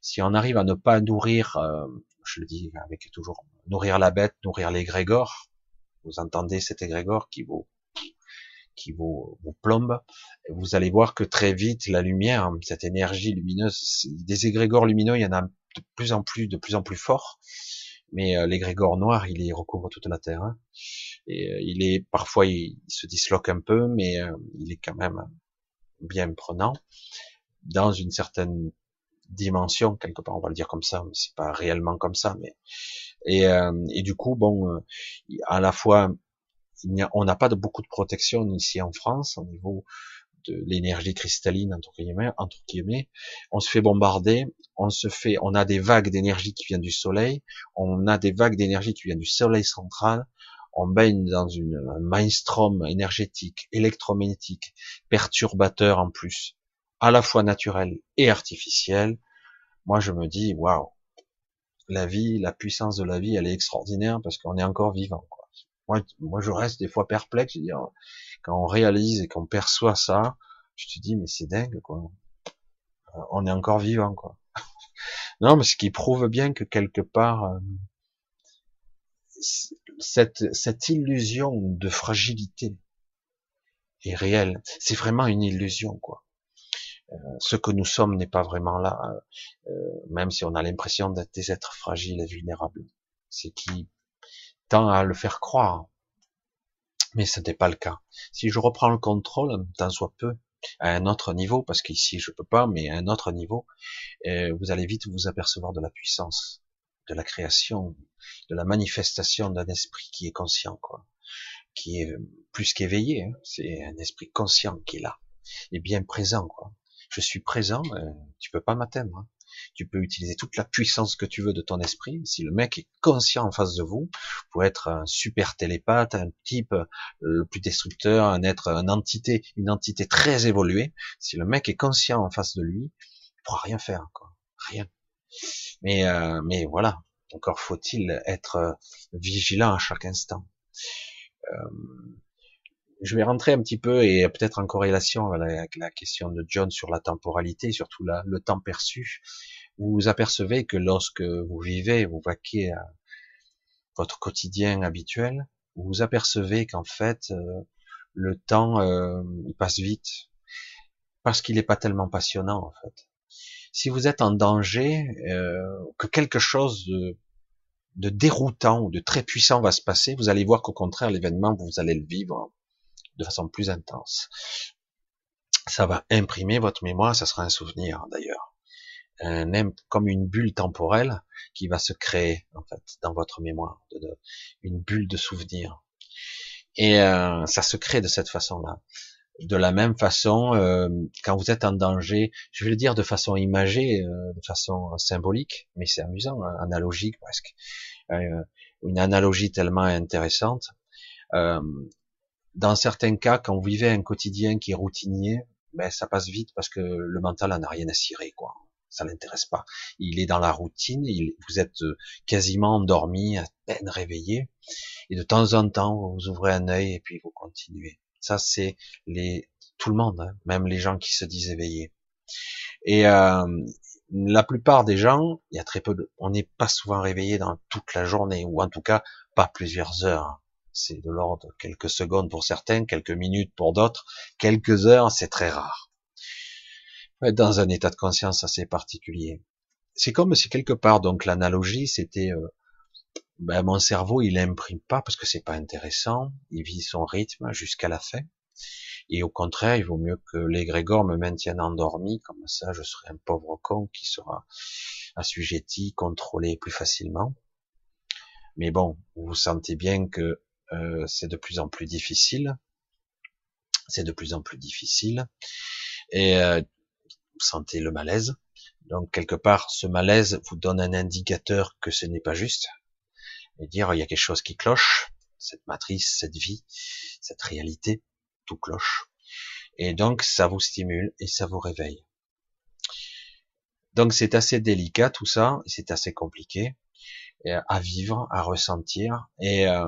Si on arrive à ne pas nourrir, euh, je le dis avec toujours, nourrir la bête, nourrir l'égrégore, vous entendez cet égrégore qui vous qui vous, vous plombe, vous allez voir que très vite la lumière, cette énergie lumineuse, des égrégores lumineux, il y en a de plus en plus, de plus en plus fort, mais euh, l'égrégore noir, il y recouvre toute la terre. Hein. Et euh, il est parfois il, se disloque un peu, mais euh, il est quand même bien prenant dans une certaine dimension quelque part, on va le dire comme ça, mais c'est pas réellement comme ça, mais et, et du coup bon, à la fois on n'a pas de beaucoup de protection ici en France au niveau de l'énergie cristalline entre guillemets, entre guillemets. On se fait bombarder, on se fait, on a des vagues d'énergie qui viennent du soleil, on a des vagues d'énergie qui viennent du soleil central, on baigne dans une, un maelstrom énergétique, électromagnétique, perturbateur en plus, à la fois naturel et artificiel. Moi, je me dis, waouh, la vie, la puissance de la vie, elle est extraordinaire parce qu'on est encore vivant. Moi, je reste des fois perplexe. Je dire, quand on réalise et qu'on perçoit ça, je te dis, mais c'est dingue, quoi. Euh, on est encore vivant, quoi. non, mais ce qui prouve bien que quelque part, euh, cette, cette illusion de fragilité est réelle. C'est vraiment une illusion, quoi. Euh, ce que nous sommes n'est pas vraiment là, euh, même si on a l'impression d'être des êtres fragiles et vulnérables. C'est qui tend à le faire croire. Mais ce n'est pas le cas. Si je reprends le contrôle, tant soit peu, à un autre niveau, parce qu'ici je peux pas, mais à un autre niveau, euh, vous allez vite vous apercevoir de la puissance, de la création, de la manifestation d'un esprit qui est conscient, quoi, qui est plus qu'éveillé. Hein. C'est un esprit conscient qui est là, et bien présent, quoi. Je suis présent, euh, tu peux pas m'atteindre. Hein tu peux utiliser toute la puissance que tu veux de ton esprit. Si le mec est conscient en face de vous, pour être un super télépathe, un type euh, le plus destructeur, un être, une entité, une entité très évoluée. Si le mec est conscient en face de lui, il pourra rien faire, quoi. Rien. Mais, euh, mais voilà. Encore faut-il être euh, vigilant à chaque instant. Je vais rentrer un petit peu et peut-être en corrélation avec la, question de John sur la temporalité, surtout le temps perçu vous vous apercevez que lorsque vous vivez, vous vaquez à votre quotidien habituel, vous vous apercevez qu'en fait, euh, le temps, euh, il passe vite, parce qu'il n'est pas tellement passionnant, en fait. Si vous êtes en danger, euh, que quelque chose de déroutant ou de très puissant va se passer, vous allez voir qu'au contraire, l'événement, vous allez le vivre de façon plus intense. Ça va imprimer votre mémoire, ça sera un souvenir d'ailleurs comme une bulle temporelle qui va se créer en fait dans votre mémoire, une bulle de souvenir. Et euh, ça se crée de cette façon-là. De la même façon, euh, quand vous êtes en danger, je vais le dire de façon imagée, euh, de façon symbolique, mais c'est amusant, hein, analogique presque, une analogie tellement intéressante. Dans certains cas, quand vous vivez un quotidien qui est routinier, ben ça passe vite parce que le mental en a rien à cirer, quoi ça l'intéresse pas. Il est dans la routine, vous êtes euh, quasiment endormi, à peine réveillé, et de temps en temps vous ouvrez un œil et puis vous continuez. Ça c'est les tout le monde, hein, même les gens qui se disent éveillés. Et euh, la plupart des gens, il y a très peu de, on n'est pas souvent réveillé dans toute la journée, ou en tout cas pas plusieurs heures. C'est de l'ordre de quelques secondes pour certains, quelques minutes pour d'autres, quelques heures, c'est très rare. Être dans un état de conscience assez particulier. C'est comme si quelque part, donc l'analogie, c'était euh, ben, mon cerveau, il imprime pas parce que c'est pas intéressant, il vit son rythme jusqu'à la fin. Et au contraire, il vaut mieux que l'égrégore me maintienne endormi, comme ça je serai un pauvre con qui sera assujetti, contrôlé plus facilement. Mais bon, vous sentez bien que euh, c'est de plus en plus difficile. C'est de plus en plus difficile. Et euh, vous sentez le malaise. Donc quelque part, ce malaise vous donne un indicateur que ce n'est pas juste. Et dire, il y a quelque chose qui cloche, cette matrice, cette vie, cette réalité cloche. Et donc, ça vous stimule et ça vous réveille. Donc, c'est assez délicat tout ça, c'est assez compliqué à vivre, à ressentir. Et euh,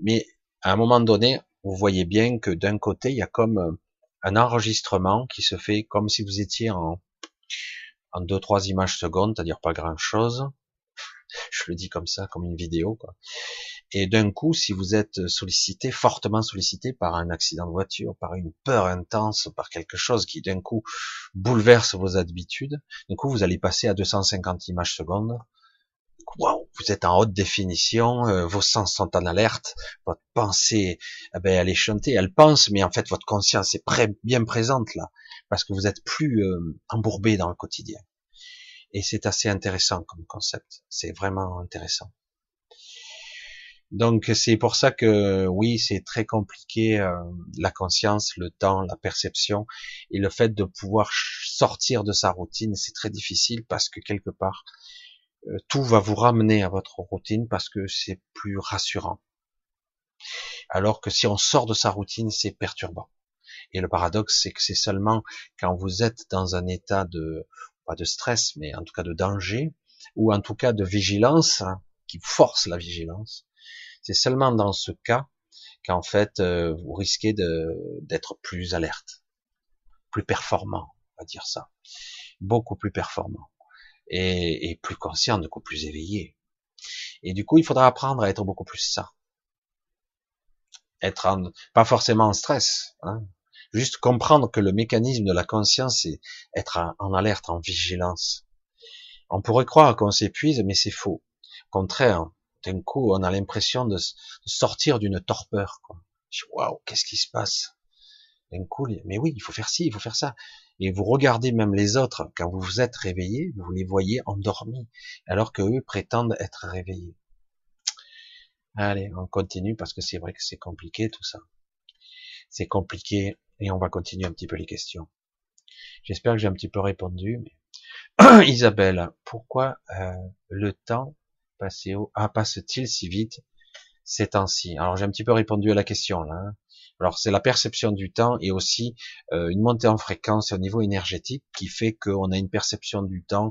mais à un moment donné, vous voyez bien que d'un côté, il y a comme un enregistrement qui se fait comme si vous étiez en en deux trois images secondes, c'est-à-dire pas grand chose. Je le dis comme ça, comme une vidéo. Quoi. Et d'un coup, si vous êtes sollicité, fortement sollicité par un accident de voiture, par une peur intense, par quelque chose qui d'un coup bouleverse vos habitudes, d'un coup vous allez passer à 250 images secondes. Vous êtes en haute définition, euh, vos sens sont en alerte, votre pensée, eh ben, elle est chantée, elle pense, mais en fait votre conscience est bien présente là, parce que vous êtes plus euh, embourbé dans le quotidien. Et c'est assez intéressant comme concept, c'est vraiment intéressant. Donc c'est pour ça que oui, c'est très compliqué euh, la conscience, le temps, la perception et le fait de pouvoir sortir de sa routine, c'est très difficile parce que quelque part tout va vous ramener à votre routine parce que c'est plus rassurant. Alors que si on sort de sa routine, c'est perturbant. Et le paradoxe, c'est que c'est seulement quand vous êtes dans un état de pas de stress, mais en tout cas de danger ou en tout cas de vigilance hein, qui force la vigilance c'est seulement dans ce cas qu'en fait euh, vous risquez d'être plus alerte, plus performant, on va dire ça, beaucoup plus performant et, plus conscient, beaucoup plus éveillé. Et du coup, il faudra apprendre à être beaucoup plus ça, être pas forcément en stress, hein. juste comprendre que le mécanisme de la conscience, c'est être en alerte, en vigilance. On pourrait croire qu'on s'épuise, mais c'est faux. Au contraire, d'un coup, on a l'impression de, sortir d'une torpeur. Waouh, qu'est-ce qui se passe? D'un coup, mais oui, il faut faire ci, il faut faire ça. Et vous regardez même les autres quand vous vous êtes réveillés, vous les voyez endormis, alors que eux prétendent être réveillés. Allez, on continue parce que c'est vrai que c'est compliqué tout ça. C'est compliqué et on va continuer un petit peu les questions. J'espère que j'ai un petit peu répondu. Isabelle, pourquoi euh, le temps ah, passe-t-il si vite ces temps-ci? Alors j'ai un petit peu répondu à la question là. Hein. Alors c'est la perception du temps et aussi euh, une montée en fréquence au niveau énergétique qui fait qu'on a une perception du temps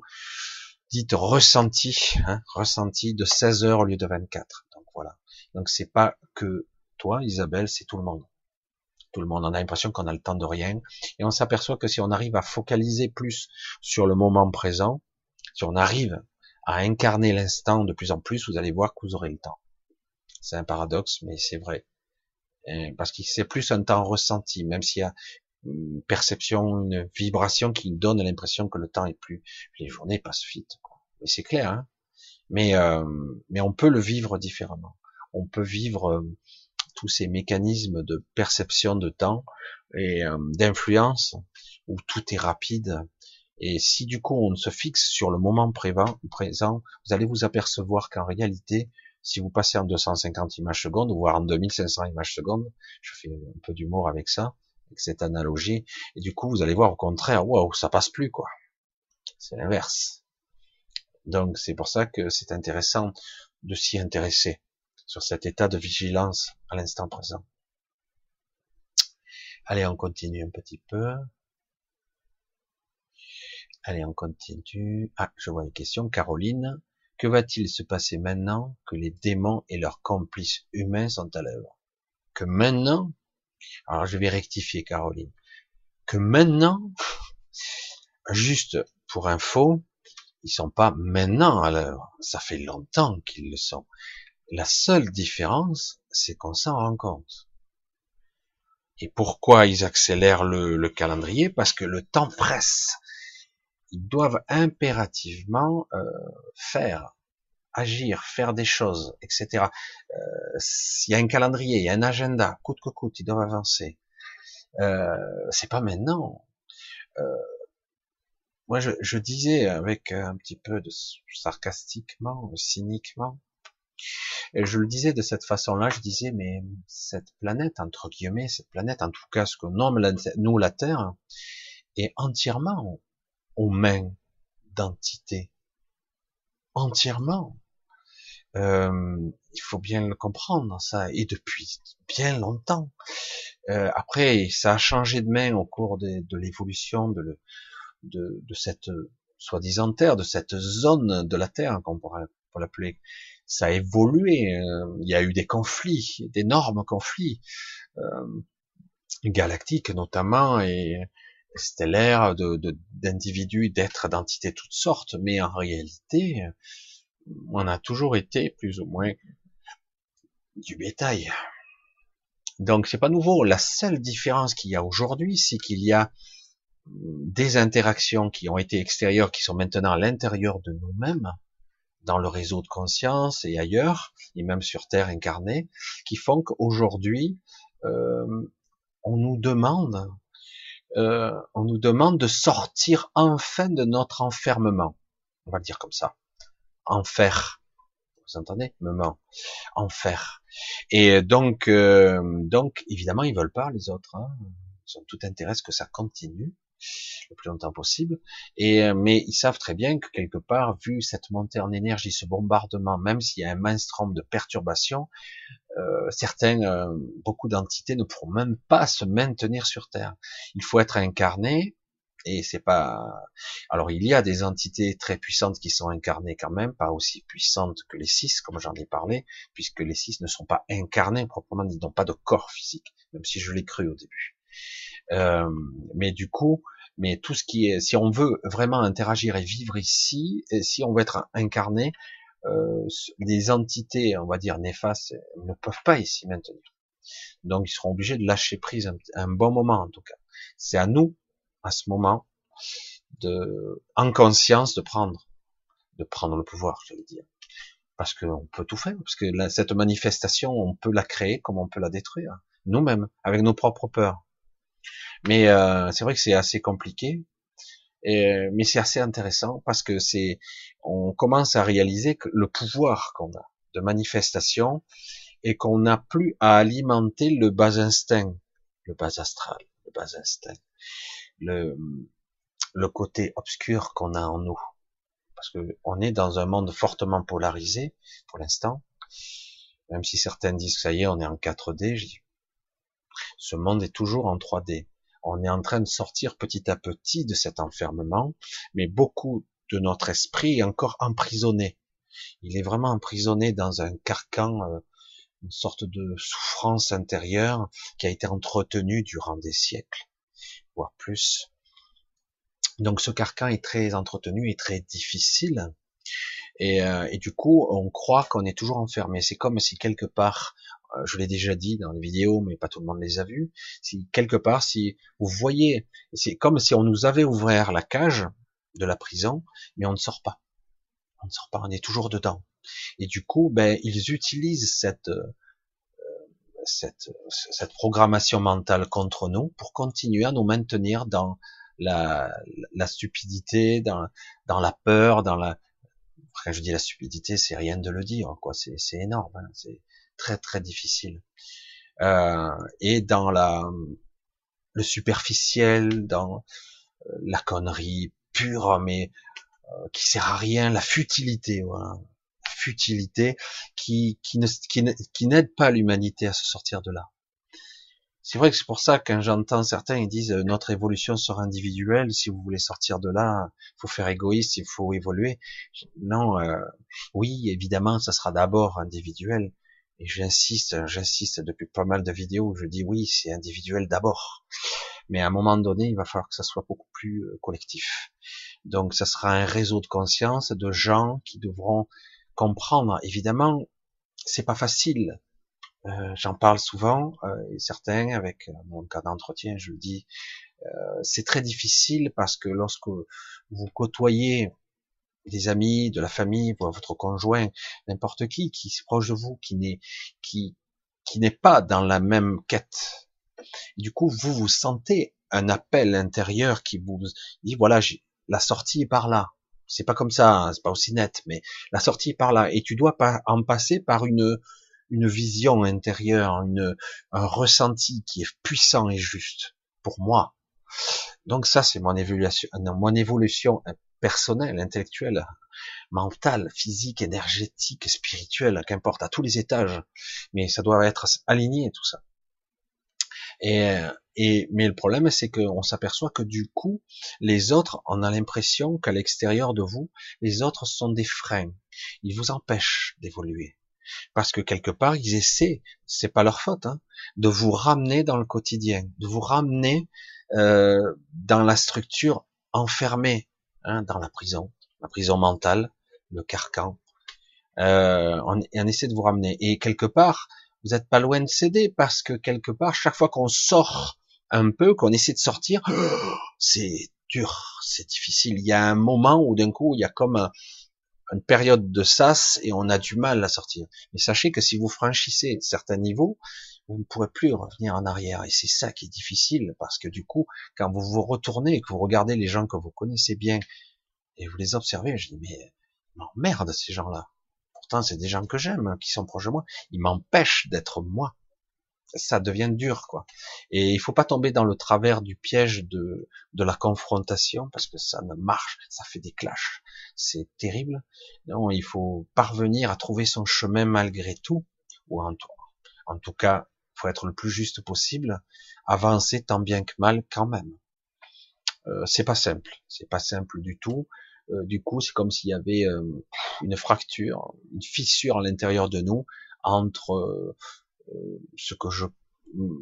dite ressentie, hein, ressentie de 16 heures au lieu de 24. Donc voilà. Donc c'est pas que toi, Isabelle, c'est tout le monde. Tout le monde. On a l'impression qu'on a le temps de rien et on s'aperçoit que si on arrive à focaliser plus sur le moment présent, si on arrive à incarner l'instant de plus en plus, vous allez voir que vous aurez le temps. C'est un paradoxe, mais c'est vrai. Parce que c'est plus un temps ressenti, même s'il y a une perception, une vibration qui donne l'impression que le temps est plus, les journées passent vite. Mais c'est clair, hein mais euh, mais on peut le vivre différemment. On peut vivre euh, tous ces mécanismes de perception de temps et euh, d'influence où tout est rapide, et si du coup on se fixe sur le moment présent, vous allez vous apercevoir qu'en réalité, si vous passez en 250 images secondes, voire en 2500 images secondes, je fais un peu d'humour avec ça, avec cette analogie, et du coup vous allez voir au contraire, waouh, ça passe plus quoi. C'est l'inverse. Donc c'est pour ça que c'est intéressant de s'y intéresser sur cet état de vigilance à l'instant présent. Allez, on continue un petit peu. Allez, on continue. Ah, je vois une question. Caroline, que va-t-il se passer maintenant que les démons et leurs complices humains sont à l'œuvre? Que maintenant Alors je vais rectifier, Caroline. Que maintenant juste pour info, ils sont pas maintenant à l'heure. Ça fait longtemps qu'ils le sont. La seule différence, c'est qu'on s'en rend compte. Et pourquoi ils accélèrent le, calendrier? Parce que le temps presse. Ils doivent impérativement euh, faire, agir, faire des choses, etc. Euh, il y a un calendrier, il y a un agenda, coûte que coûte, ils doivent avancer. Euh, c'est pas maintenant. Euh, moi, je, je, disais avec un petit peu de sarcastiquement, cyniquement, je le disais de cette façon-là, je disais, mais cette planète, entre guillemets, cette planète, en tout cas ce que nomme nous la Terre, est entièrement aux mains d'entités. Entièrement. Euh, il faut bien le comprendre, ça, et depuis bien longtemps. Euh, après, ça a changé de main au cours de, l'évolution de, de, de, cette soi-disant Terre, de cette zone de la Terre, qu'on pourrait l'appeler ça a évolué. Euh, il y a eu des conflits, d'énormes conflits euh, galactiques notamment et stellaires, d'individus, d'êtres, d'entités toutes sortes. Mais en réalité, on a toujours été plus ou moins du bétail. Donc c'est pas nouveau. La seule différence qu'il y a aujourd'hui, c'est qu'il y a des interactions qui ont été extérieures, qui sont maintenant à l'intérieur de nous-mêmes, dans le réseau de conscience et ailleurs, et même sur Terre incarnée, qui font qu'aujourd'hui, euh, on nous demande, euh, on nous demande de sortir enfin de notre enfermement. On va le dire comme ça. Enfer. Vous entendez? Moment. Enfer. Et donc, euh, donc, évidemment, ils veulent pas les autres. Hein. Ils ont tout intérêt à ce que ça continue le plus longtemps possible. Et euh, mais ils savent très bien que quelque part, vu cette montée en énergie, ce bombardement, même s'il y a un mainstream de perturbations, euh, certains, euh, beaucoup d'entités ne pourront même pas se maintenir sur Terre. Il faut être incarné. Et c'est pas. Alors il y a des entités très puissantes qui sont incarnées quand même, pas aussi puissantes que les six, comme j'en ai parlé, puisque les six ne sont pas incarnés proprement, ils n'ont pas de corps physique, même si je l'ai cru au début. Euh, mais du coup, mais tout ce qui est, si on veut vraiment interagir et vivre ici, si on veut être incarné, euh, les entités, on va dire néfastes, ne peuvent pas ici maintenir. Donc ils seront obligés de lâcher prise un, bon moment en tout cas. C'est à nous, à ce moment, de, en conscience, de prendre, de prendre le pouvoir, je veux dire. Parce qu'on peut tout faire, parce que cette manifestation, on peut la créer comme on peut la détruire, nous-mêmes, avec nos propres peurs. Mais euh, c'est vrai que c'est assez compliqué, et, mais c'est assez intéressant parce que c'est, on commence à réaliser que le pouvoir qu'on a de manifestation et qu'on n'a plus à alimenter le bas instinct, le bas astral, le bas instinct, le, le côté obscur qu'on a en nous, parce que on est dans un monde fortement polarisé pour l'instant. Même si certains disent que ça y est, on est en 4D, je dis, ce monde est toujours en 3D on est en train de sortir petit à petit de cet enfermement, mais beaucoup de notre esprit est encore emprisonné. Il est vraiment emprisonné dans un carcan, euh, une sorte de souffrance intérieure qui a été entretenue durant des siècles, voire plus. Donc ce carcan est très entretenu et très difficile. Et, euh, et du coup, on croit qu'on est toujours enfermé. C'est comme si quelque part je l'ai déjà dit dans les vidéos, mais pas tout le monde les a vues. Si quelque part, si vous voyez, c'est comme si on nous avait ouvert la cage de la prison, mais on ne sort pas. On ne sort pas, on est toujours dedans. Et du coup, ben, ils utilisent cette, euh, cette, cette programmation mentale contre nous pour continuer à nous maintenir dans la, la stupidité, dans, dans la peur, dans la, quand je dis la stupidité, c'est rien de le dire, quoi. C'est, c'est énorme. Hein. Très très difficile. Euh, et dans la le superficiel, dans euh, la connerie pure, mais euh, qui sert à rien, la futilité, voilà, futilité qui qui ne qui, qui n'aide pas l'humanité à se sortir de là. C'est vrai que c'est pour ça quand j'entends certains ils disent notre évolution sera individuelle, si vous voulez sortir de là, faut faire égoïste, il faut évoluer. Non, euh, oui, évidemment, ça sera d'abord individuel, et j'insiste, j'insiste depuis pas mal de vidéos, je dis oui, c'est individuel d'abord. Mais à un moment donné, il va falloir que ça soit beaucoup plus euh, collectif. Donc, ça sera un réseau de conscience de gens qui devront comprendre. Évidemment, c'est pas facile. Euh, J'en parle souvent, euh, et certains avec mon cas d'entretien, je le dis, euh, c'est très difficile parce que lorsque vous côtoyez des amis, de la famille, votre conjoint, n'importe qui qui se proche de vous, qui n'est qui qui n'est pas dans la même quête. Du coup, vous vous sentez un appel intérieur qui vous dit voilà, la sortie est par là. C'est pas comme ça, hein, c'est pas aussi net, mais la sortie est par là. Et tu dois pas en passer par une une vision intérieure, une, un ressenti qui est puissant et juste pour moi. Donc ça, c'est mon évolution, mon évolution personnelle, intellectuelle, mentale, physique, énergétique, spirituelle, qu'importe, à tous les étages. Mais ça doit être aligné tout ça. Et, et mais le problème, c'est qu'on s'aperçoit que du coup, les autres, on a l'impression qu'à l'extérieur de vous, les autres sont des freins. Ils vous empêchent d'évoluer. Parce que quelque part, ils essaient, c'est pas leur faute, hein, de vous ramener dans le quotidien, de vous ramener euh, dans la structure enfermée, hein, dans la prison, la prison mentale, le carcan. Euh, on, on, essaie de vous ramener. Et quelque part, vous n'êtes pas loin de céder parce que quelque part, chaque fois qu'on sort un peu, qu'on essaie de sortir, c'est dur, c'est difficile. Il y a un moment où d'un coup, il y a comme une période de sas et on a du mal à sortir. Mais sachez que si vous franchissez certains niveaux, vous ne pourrez plus revenir en arrière. Et c'est ça qui est difficile, parce que du coup, quand vous vous retournez et que vous regardez les gens que vous connaissez bien, et vous les observez, je dis, mais m'emmerde ces gens-là. Pourtant, c'est des gens que j'aime, hein, qui sont proches de moi. Ils m'empêchent d'être moi. Ça devient dur, quoi. Et il faut pas tomber dans le travers du piège de, de la confrontation, parce que ça ne marche, ça fait des clashs. C'est terrible. Non, il faut parvenir à trouver son chemin malgré tout, ou en, en tout cas faut être le plus juste possible, avancer tant bien que mal quand même. Euh, c'est pas simple, c'est pas simple du tout. Euh, du coup, c'est comme s'il y avait euh, une fracture, une fissure à l'intérieur de nous entre euh, ce que je,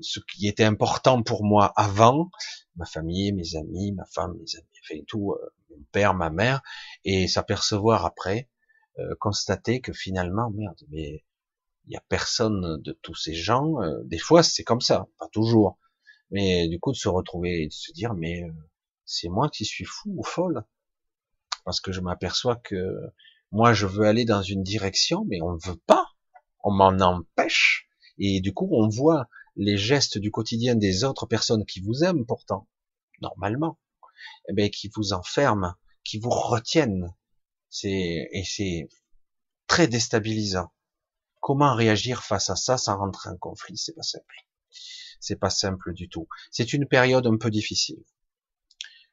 ce qui était important pour moi avant, ma famille, mes amis, ma femme, mes amis, enfin tout, mon père, ma mère, et s'apercevoir après, constater que finalement, merde, mais il y a personne de tous ces gens. Euh, des fois, c'est comme ça, pas toujours. Mais du coup, de se retrouver et de se dire, mais euh, c'est moi qui suis fou ou folle, parce que je m'aperçois que moi, je veux aller dans une direction, mais on ne veut pas. On m'en empêche. Et du coup, on voit les gestes du quotidien des autres personnes qui vous aiment pourtant, normalement, eh bien, qui vous enferment, qui vous retiennent. C'est et c'est très déstabilisant. Comment réagir face à ça sans rentrer en conflit? C'est pas simple. C'est pas simple du tout. C'est une période un peu difficile.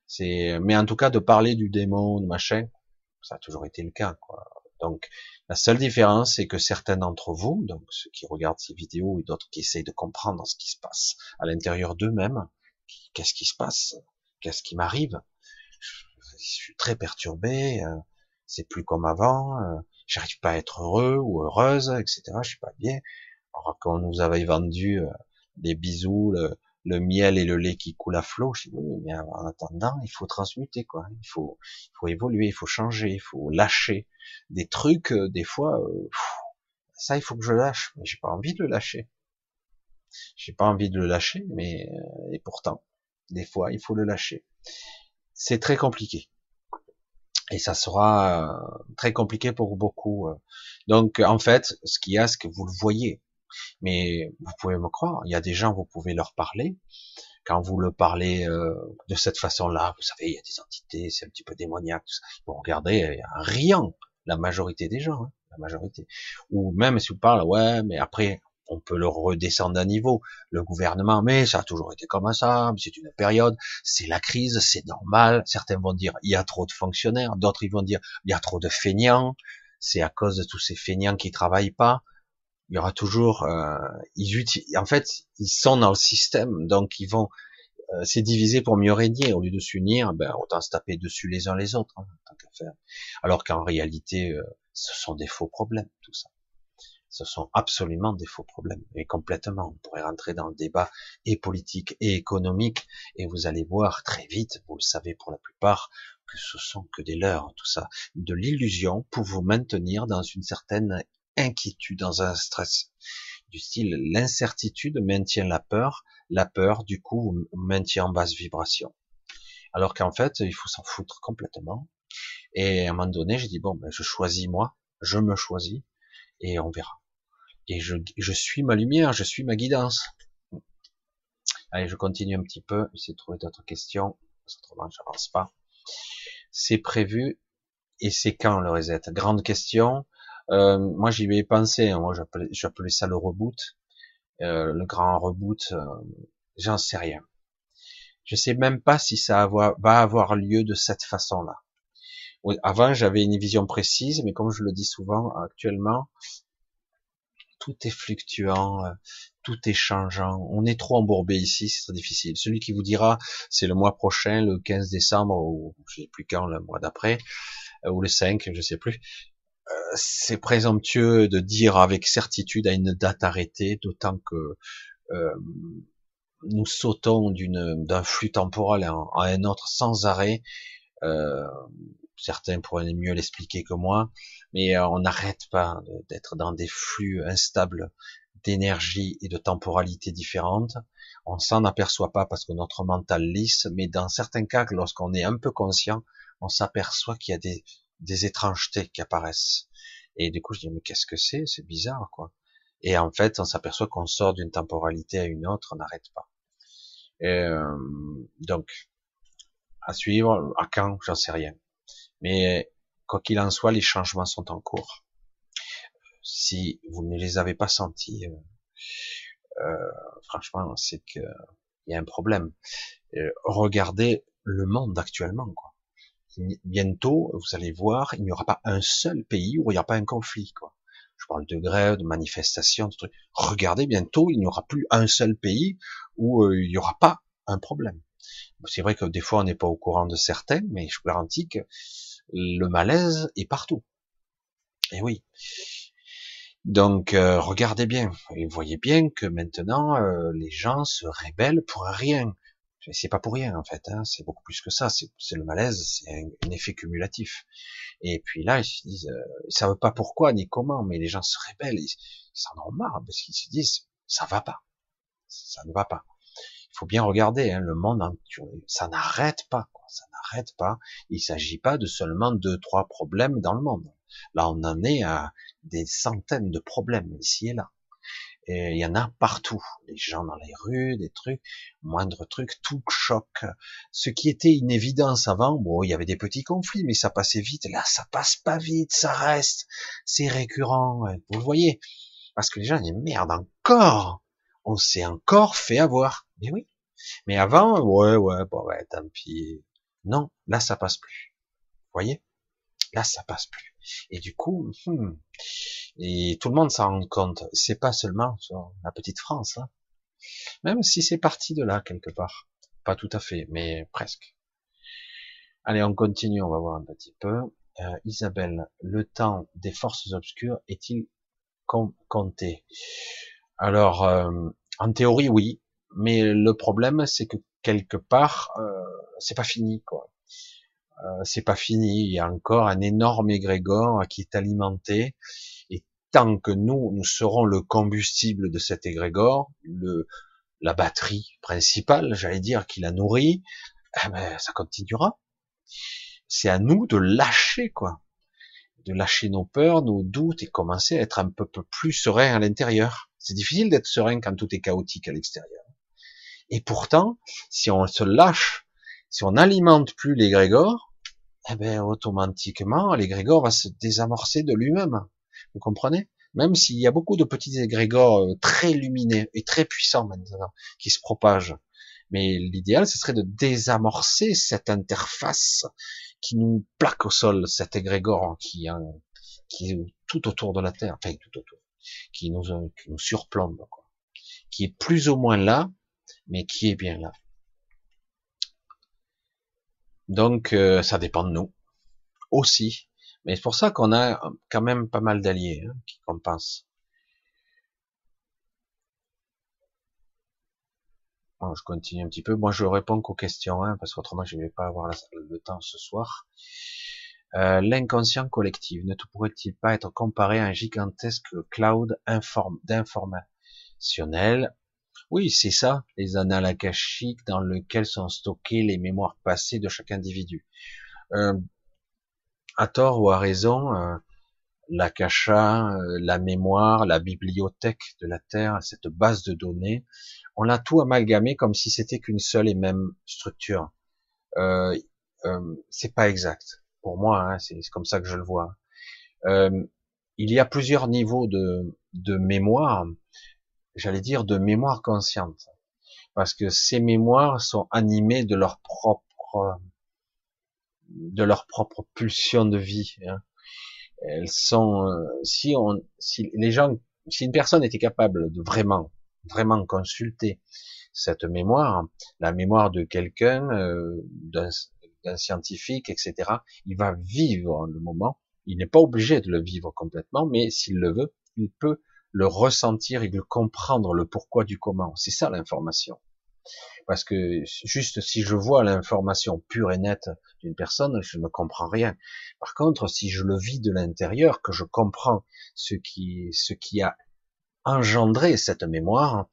C'est, mais en tout cas, de parler du démon, de machin, ça a toujours été le cas. Donc, la seule différence, c'est que certains d'entre vous, donc ceux qui regardent ces vidéos et d'autres qui essayent de comprendre ce qui se passe à l'intérieur d'eux-mêmes, qu'est-ce qui se passe, qu'est-ce qui m'arrive, je suis très perturbé, euh, c'est plus comme avant, euh, j'arrive pas à être heureux ou heureuse, etc. Je suis pas bien. Alors qu'on nous avait vendu euh, des bisous, le, miel et le lait qui coulent à flot, je dis oui, mais en attendant, il faut transmuter quoi. Il faut, il faut évoluer, il faut changer, il faut lâcher des trucs. Euh, des fois, euh, ça il faut que je lâche, mais j'ai pas envie de le lâcher. J'ai pas envie de le lâcher, mais et pourtant, des fois, il faut le lâcher. C'est très compliqué et ça sera euh, très compliqué pour beaucoup. Euh. Donc en fait, ce qu'il y a, c'est que vous le voyez, mais vous pouvez me croire, il y a des gens, vous pouvez leur parler. Quand vous le parlez euh, de cette façon-là, vous savez, il y a des entités, c'est un petit peu démoniaque. Vous regardez, rien, la majorité des gens, hein, la majorité. Ou même si vous parlez, ouais, mais après, on peut le redescendre d'un niveau. Le gouvernement, mais ça a toujours été comme ça, c'est une période, c'est la crise, c'est normal. Certains vont dire, il y a trop de fonctionnaires, d'autres ils vont dire, il y a trop de feignants, c'est à cause de tous ces feignants qui travaillent pas. Il y aura toujours, euh, ils en fait, ils sont dans le système, donc ils vont, euh, c'est divisé pour mieux régner. Au lieu de s'unir, ben, autant se taper dessus les uns les autres, hein, tant qu'à faire. Alors qu'en réalité, euh, ce sont des faux problèmes, tout ça. Ce sont absolument des faux problèmes, et complètement. On pourrait rentrer dans le débat et politique et économique, et vous allez voir très vite, vous le savez pour la plupart, que ce sont que des leurs, tout ça, de l'illusion pour vous maintenir dans une certaine inquiétude, dans un stress du style l'incertitude maintient la peur, la peur du coup maintient en basse vibration. Alors qu'en fait il faut s'en foutre complètement. Et à un moment donné j'ai dit bon ben je choisis moi, je me choisis et on verra. Et je, je suis ma lumière, je suis ma guidance. Allez je continue un petit peu, essayer de trouver d'autres questions, autrement j'avance pas. C'est prévu et c'est quand le reset? Grande question. Euh, moi, j'y ai pensé. Hein. Moi, j'appelais ça le reboot, euh, le grand reboot. Euh, j'en sais rien. Je sais même pas si ça va avoir lieu de cette façon-là. Avant, j'avais une vision précise, mais comme je le dis souvent, actuellement, tout est fluctuant, tout est changeant. On est trop embourbé ici, c'est très difficile. Celui qui vous dira, c'est le mois prochain, le 15 décembre, ou je sais plus quand, le mois d'après, ou le 5, je sais plus c'est présomptueux de dire avec certitude à une date arrêtée, d'autant que euh, nous sautons d'un flux temporel à un, autre sans arrêt. Euh, certains pourraient mieux l'expliquer que moi, mais euh, on n'arrête pas d'être dans des flux instables d'énergie et de temporalité différentes. On s'en aperçoit pas parce que notre mental lisse, mais dans certains cas, lorsqu'on est un peu conscient, on s'aperçoit qu'il y a des, étrangetés qui apparaissent. Et du coup, je dis, mais qu'est-ce que c'est? C'est bizarre, quoi. Et en fait, on s'aperçoit qu'on sort d'une temporalité à une autre, on n'arrête pas. Euh, donc, à suivre, à quand, j'en sais rien. Mais quoi qu'il en soit, les changements sont en cours. Si vous ne les avez pas sentis, euh, euh franchement, c'est que il y a un problème. Euh, regardez le monde actuellement, bientôt, vous allez voir, il n'y aura pas un seul pays où il n'y aura pas un conflit. Je parle de grève, de manifestations, de trucs. Regardez, bientôt, il n'y aura plus un seul pays où il n'y aura pas un problème. C'est vrai que des fois, on n'est pas au courant de certains, mais je vous garantis que le malaise est partout. Et oui. Donc, euh, regardez bien. Et voyez bien que maintenant, euh, les gens se rébellent pour rien. C'est pas pour rien en fait, hein, c'est beaucoup plus que ça. C'est le malaise, c'est un, effet cumulatif. Et puis là, ils se disent, euh, ils savent pas pourquoi ni comment, mais les gens se rébellent, ils s'en ont marre parce qu'ils se disent, ça va pas, ça ne va pas. Il faut bien regarder, hein, le monde, ça n'arrête pas, ça n'arrête pas. Il s'agit pas de seulement deux, trois problèmes dans le monde. Là, on en est à des centaines de problèmes ici et là. Et il y en a partout. Les gens dans les rues, des trucs, moindre truc, tout choque. Ce qui était une évidence avant, bon, il y avait des petits conflits, mais ça passait vite. Là, ça passe pas vite, ça reste. C'est récurrent. Vous le voyez. Parce que les gens disent, merde, encore. On s'est encore fait avoir. Mais oui. Mais avant, ouais, ouais, bon, ouais, tant pis. Non, là, ça passe plus. Vous voyez? Là, ça passe plus. Et du coup, hmm, et tout le monde s'en rend compte. C'est pas seulement sur la petite France, hein. même si c'est parti de là quelque part. Pas tout à fait, mais presque. Allez, on continue, on va voir un petit peu. Euh, Isabelle, le temps des forces obscures est-il compté? Alors, euh, en théorie, oui, mais le problème, c'est que quelque part, euh, c'est pas fini, quoi. Euh, c'est pas fini. Il y a encore un énorme égrégore qui est alimenté. Et tant que nous, nous serons le combustible de cet égrégore, le, la batterie principale, j'allais dire, qui la nourrit, eh ben, ça continuera. C'est à nous de lâcher, quoi. De lâcher nos peurs, nos doutes et commencer à être un peu, plus serein à l'intérieur. C'est difficile d'être serein quand tout est chaotique à l'extérieur. Et pourtant, si on se lâche, si on n'alimente plus l'égrégore, eh ben, automatiquement, l'égrégore va se désamorcer de lui-même. Vous comprenez? Même s'il y a beaucoup de petits égrégores euh, très lumineux et très puissants maintenant, qui se propagent. Mais l'idéal, ce serait de désamorcer cette interface qui nous plaque au sol, cet égrégore qui, qui est tout autour de la Terre, enfin tout autour, qui nous, qui nous surplombe, quoi. qui est plus ou moins là, mais qui est bien là. Donc, euh, ça dépend de nous aussi. Mais c'est pour ça qu'on a quand même pas mal d'alliés hein, qui compensent. Je continue un petit peu. Moi, je réponds qu'aux questions, hein, parce qu'autrement, je ne vais pas avoir le temps ce soir. Euh, l'inconscient collectif ne pourrait-il pas être comparé à un gigantesque cloud d'informationnel oui, c'est ça, les annales akashiques dans lesquels sont stockées les mémoires passées de chaque individu. Euh, à tort ou à raison, euh, l'akasha, euh, la mémoire, la bibliothèque de la Terre, cette base de données, on l'a tout amalgamé comme si c'était qu'une seule et même structure. Euh, euh, c'est pas exact pour moi, hein, c'est comme ça que je le vois. Euh, il y a plusieurs niveaux de mémoire, j'allais dire de mémoire consciente, parce que ces mémoires sont animées de leur propre de leur propre pulsion de vie. Hein. Elles sont, euh, si on, si les gens, si une personne était capable de vraiment, vraiment consulter cette mémoire, la mémoire de quelqu'un, euh, d'un scientifique, etc. Il va vivre le moment. Il n'est pas obligé de le vivre complètement, mais s'il le veut, il peut le ressentir et le comprendre le pourquoi du comment. C'est ça l'information. Parce que juste si je vois l'information pure et nette d'une personne, je ne comprends rien. Par contre, si je le vis de l'intérieur, que je comprends ce qui, ce qui a engendré cette mémoire,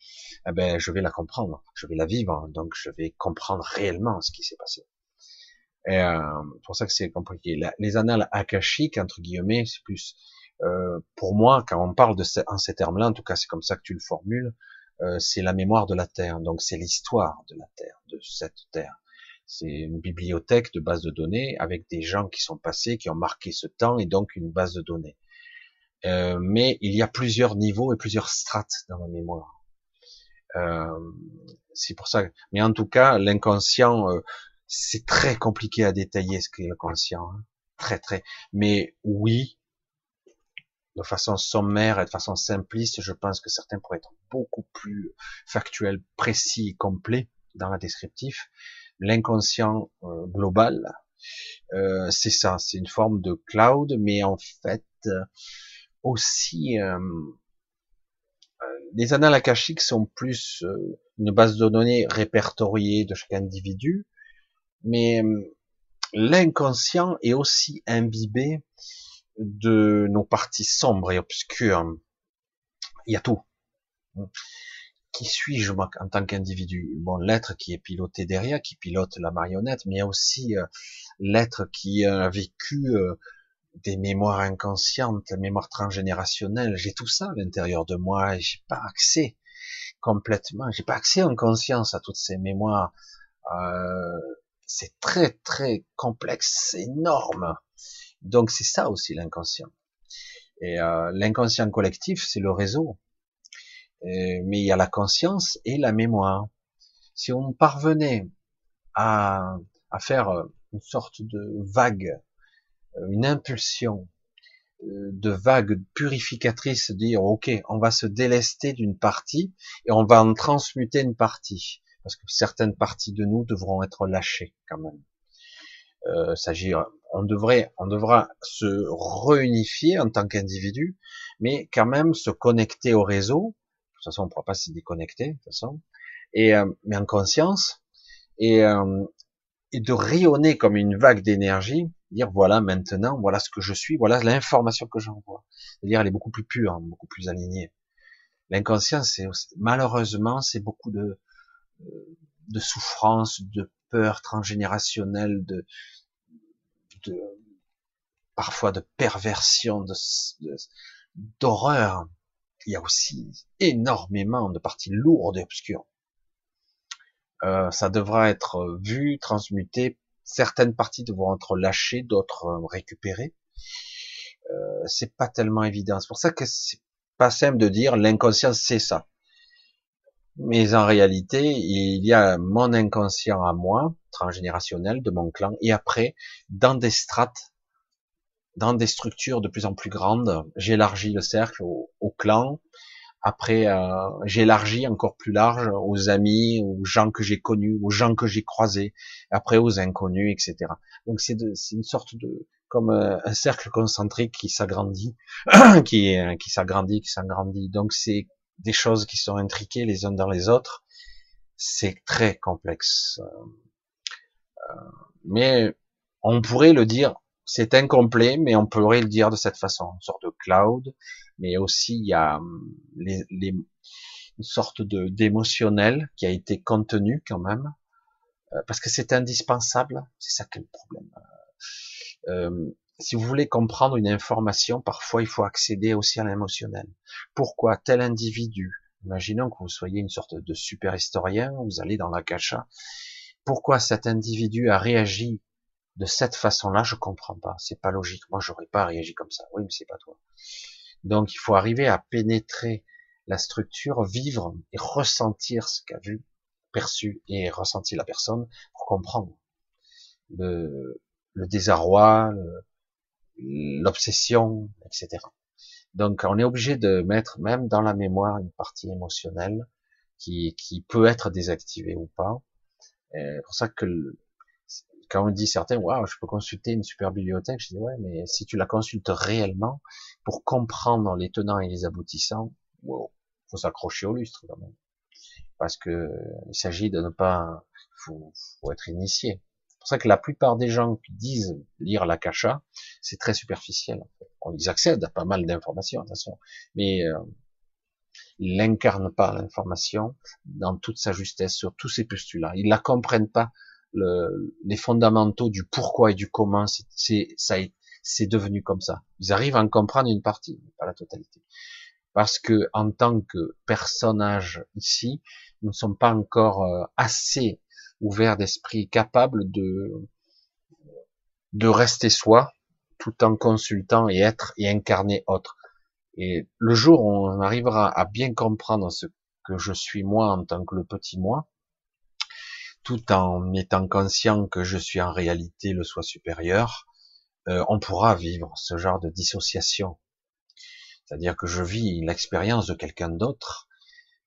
eh ben, je vais la comprendre, je vais la vivre, donc je vais comprendre réellement ce qui s'est passé. Et euh, c'est pour ça que c'est compliqué. les annales akashiques, entre guillemets, c'est plus, euh, pour moi, quand on parle de en ces termes-là, en tout cas c'est comme ça que tu le formules, euh, c'est la mémoire de la Terre. Donc c'est l'histoire de la Terre, de cette Terre. C'est une bibliothèque de bases de données avec des gens qui sont passés, qui ont marqué ce temps et donc une base de données. Euh, mais il y a plusieurs niveaux et plusieurs strates dans la mémoire. Euh, c'est pour ça. Mais en tout cas, l'inconscient, euh, c'est très compliqué à détailler ce qu'est le conscient, hein. très très. Mais oui, de façon sommaire et de façon simpliste, je pense que certains pourraient être beaucoup plus factuels, précis, complets dans la descriptif. L'inconscient euh, global, euh, c'est ça, c'est une forme de cloud, mais en fait euh, aussi les annales sont plus une base de données répertoriée de chaque individu, mais l'inconscient est aussi imbibé de nos parties sombres et obscures. Il y a tout. Qui suis-je en tant qu'individu? Bon, l'être qui est piloté derrière, qui pilote la marionnette, mais il y a aussi euh, l'être qui a vécu euh, des mémoires inconscientes, mémoires transgénérationnelles. J'ai tout ça à l'intérieur de moi et j'ai pas accès complètement, j'ai pas accès en conscience à toutes ces mémoires. Euh, c'est très très complexe, énorme. Donc c'est ça aussi l'inconscient. Et euh, l'inconscient collectif, c'est le réseau. mais il y a la conscience et la mémoire. Si on parvenait à, faire une sorte de vague, une impulsion euh, de vague purificatrice, dire ok, on va se délester d'une partie et on va en transmuter une partie parce que certaines parties de nous devront être lâchées quand même. Euh, s'agir, on devrait, on devra se réunifier en tant qu'individu, mais quand même se connecter au réseau. De toute façon, on ne pourra pas s'y déconnecter, de toute façon. Et euh, mais en conscience et, euh, et de rayonner comme une vague d'énergie, dire voilà maintenant, voilà ce que je suis, voilà l'information que j'envoie. C'est-à-dire elle est beaucoup plus pure, hein, beaucoup plus alignée. L'inconscience, c'est malheureusement, c'est beaucoup de de souffrance, de peur transgénérationnelle, de, parfois de perversion, de, d'horreur. Il y a aussi énormément de parties lourdes et obscures. Euh, ça devra être vu, transmuté. Certaines parties devront être lâchées, d'autres récupérées. Euh, c'est pas tellement évident. C'est pour ça que c'est pas simple de dire l'inconscient c'est ça. Mais en réalité, il y a mon inconscient à moi, transgénérationnel, de mon clan, et après, dans des strates, dans des structures de plus en plus grandes, j'élargis le cercle au, clan, après euh, j'élargis encore plus large aux amis, aux gens que j'ai connus, aux gens que j'ai croisés, après aux inconnus, etc. Donc c'est une sorte de comme euh, un cercle concentrique qui s'agrandit, qui, qui s'agrandit, qui s'agrandit. Donc c'est des choses qui sont intriquées les uns dans les autres. C'est très complexe. Euh, mais on pourrait le dire, c'est incomplet, mais on pourrait le dire de cette façon, une sorte de cloud, mais aussi il y a hum, les, les, une sorte de d'émotionnel qui a été contenu quand même, euh, parce que c'est indispensable. C'est ça qui est le problème. Euh, si vous voulez comprendre une information, parfois il faut accéder aussi à l'émotionnel. Pourquoi tel individu Imaginons que vous soyez une sorte de super historien, vous allez dans la cacha. Pourquoi cet individu a réagi de cette façon-là Je comprends pas. C'est pas logique. Moi, j'aurais pas réagi comme ça. Oui, mais c'est pas toi. Donc, il faut arriver à pénétrer la structure, vivre et ressentir ce qu'a vu, perçu et ressenti la personne pour comprendre le désarroi, l'obsession, etc. Donc on est obligé de mettre même dans la mémoire une partie émotionnelle qui, qui peut être désactivée ou pas. C'est pour ça que quand on dit certains, waouh, je peux consulter une super bibliothèque, je dis ouais, mais si tu la consultes réellement pour comprendre les tenants et les aboutissants, wow, faut s'accrocher au lustre quand même, parce que il s'agit de ne pas, faut, faut être initié. Pour ça que la plupart des gens qui disent lire la cacha, c'est très superficiel. On ils accèdent à pas mal d'informations, attention, mais euh, ils n'incarnent pas l'information dans toute sa justesse sur tous ces postulats. Ils la comprennent pas le, les fondamentaux du pourquoi et du comment. C'est ça, c'est devenu comme ça. Ils arrivent à en comprendre une partie, mais pas la totalité parce que en tant que personnage ici, nous ne sommes pas encore euh, assez ouverts d'esprit, capables de de rester soi, tout en consultant et être et incarner autre. Et le jour où on arrivera à bien comprendre ce que je suis moi en tant que le petit moi, tout en étant conscient que je suis en réalité le soi supérieur, euh, on pourra vivre ce genre de dissociation c'est-à-dire que je vis l'expérience de quelqu'un d'autre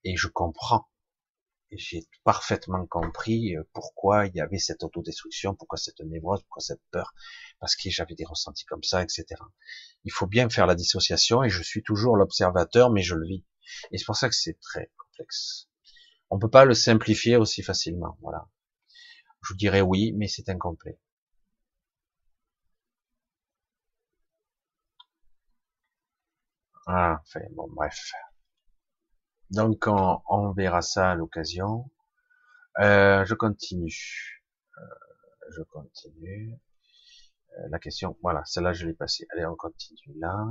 et je comprends. J'ai parfaitement compris euh, pourquoi il y avait cette autodestruction, pourquoi cette névrose, pourquoi cette peur, parce que j'avais des ressentis comme ça, etc. Il faut bien faire la dissociation et je suis toujours l'observateur, mais je le vis. Et c'est pour ça que c'est très complexe. On peut pas le simplifier aussi facilement, voilà. Je vous dirais oui, mais c'est incomplet. Ah, enfin, bon, bref. Donc, on, verra ça à l'occasion. Euh, je continue. Euh, je continue. Euh, la question, voilà, celle-là, je l'ai passée. Allez, on continue là.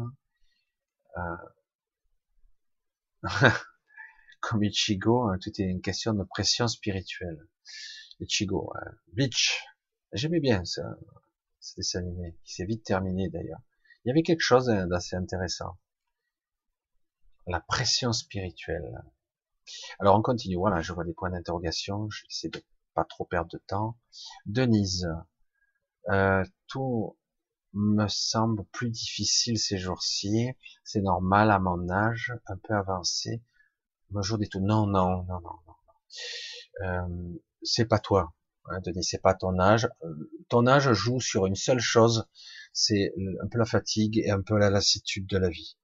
Comme Ichigo, hein, tout est une question de pression spirituelle. Ichigo, hein. Bleach. J'aimais bien ça, ce dessin animé, qui s'est vite terminé d'ailleurs. Il y avait quelque chose d'assez intéressant la pression spirituelle. Alors on continue, voilà, je vois des points d'interrogation, j'essaie de pas trop perdre de temps. Denise, euh, tout me semble plus difficile ces jours-ci, c'est normal à mon âge, un peu avancé. Me jour des tout, non, non, non, non, non. Euh, c'est pas toi, hein, Denise, c'est pas ton âge. Euh, ton âge joue sur une seule chose, c'est un peu la fatigue et un peu la lassitude de la vie.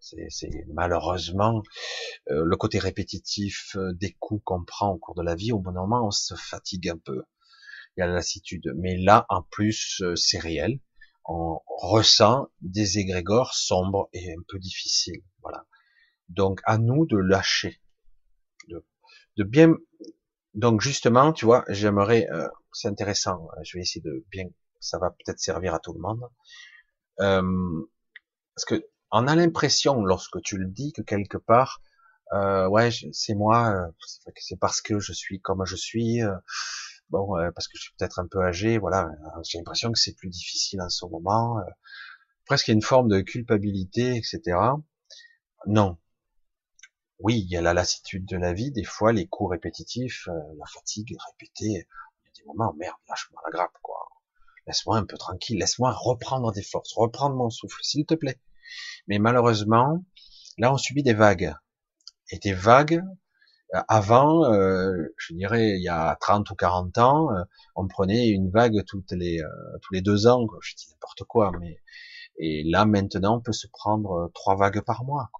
C'est malheureusement euh, le côté répétitif euh, des coups qu'on prend au cours de la vie. Au bon moment, on se fatigue un peu. Il y a la lassitude. Mais là, en plus, euh, c'est réel. On ressent des égrégores sombres et un peu difficiles. Voilà. Donc, à nous de lâcher, de, de bien. Donc, justement, tu vois, j'aimerais. c'est intéressant. Je vais essayer de bien. Ça va peut-être servir à tout le monde. parce que on a l'impression, lorsque tu le dis, que quelque part, euh, ouais, c'est moi, euh, c'est parce que je suis comme je suis, euh, bon, euh, parce que je suis peut-être un peu âgé, voilà, j'ai l'impression que c'est plus difficile en ce moment, presque une forme de culpabilité, etc. Non. Oui, il y a la lassitude de la vie, des fois les coups répétitifs, la fatigue répétée, il y a des moments, merde, lâche-moi la grappe, quoi. Laisse-moi un peu tranquille, laisse-moi reprendre des forces, reprendre mon souffle, s'il te plaît. Mais malheureusement, là, on subit des vagues. Et des vagues, euh, avant, euh, je dirais, il y a 30 ou 40 ans, euh, on prenait une vague toutes les, tous les deux ans, je dis n'importe quoi, mais et là maintenant, on peut se prendre trois vagues par mois.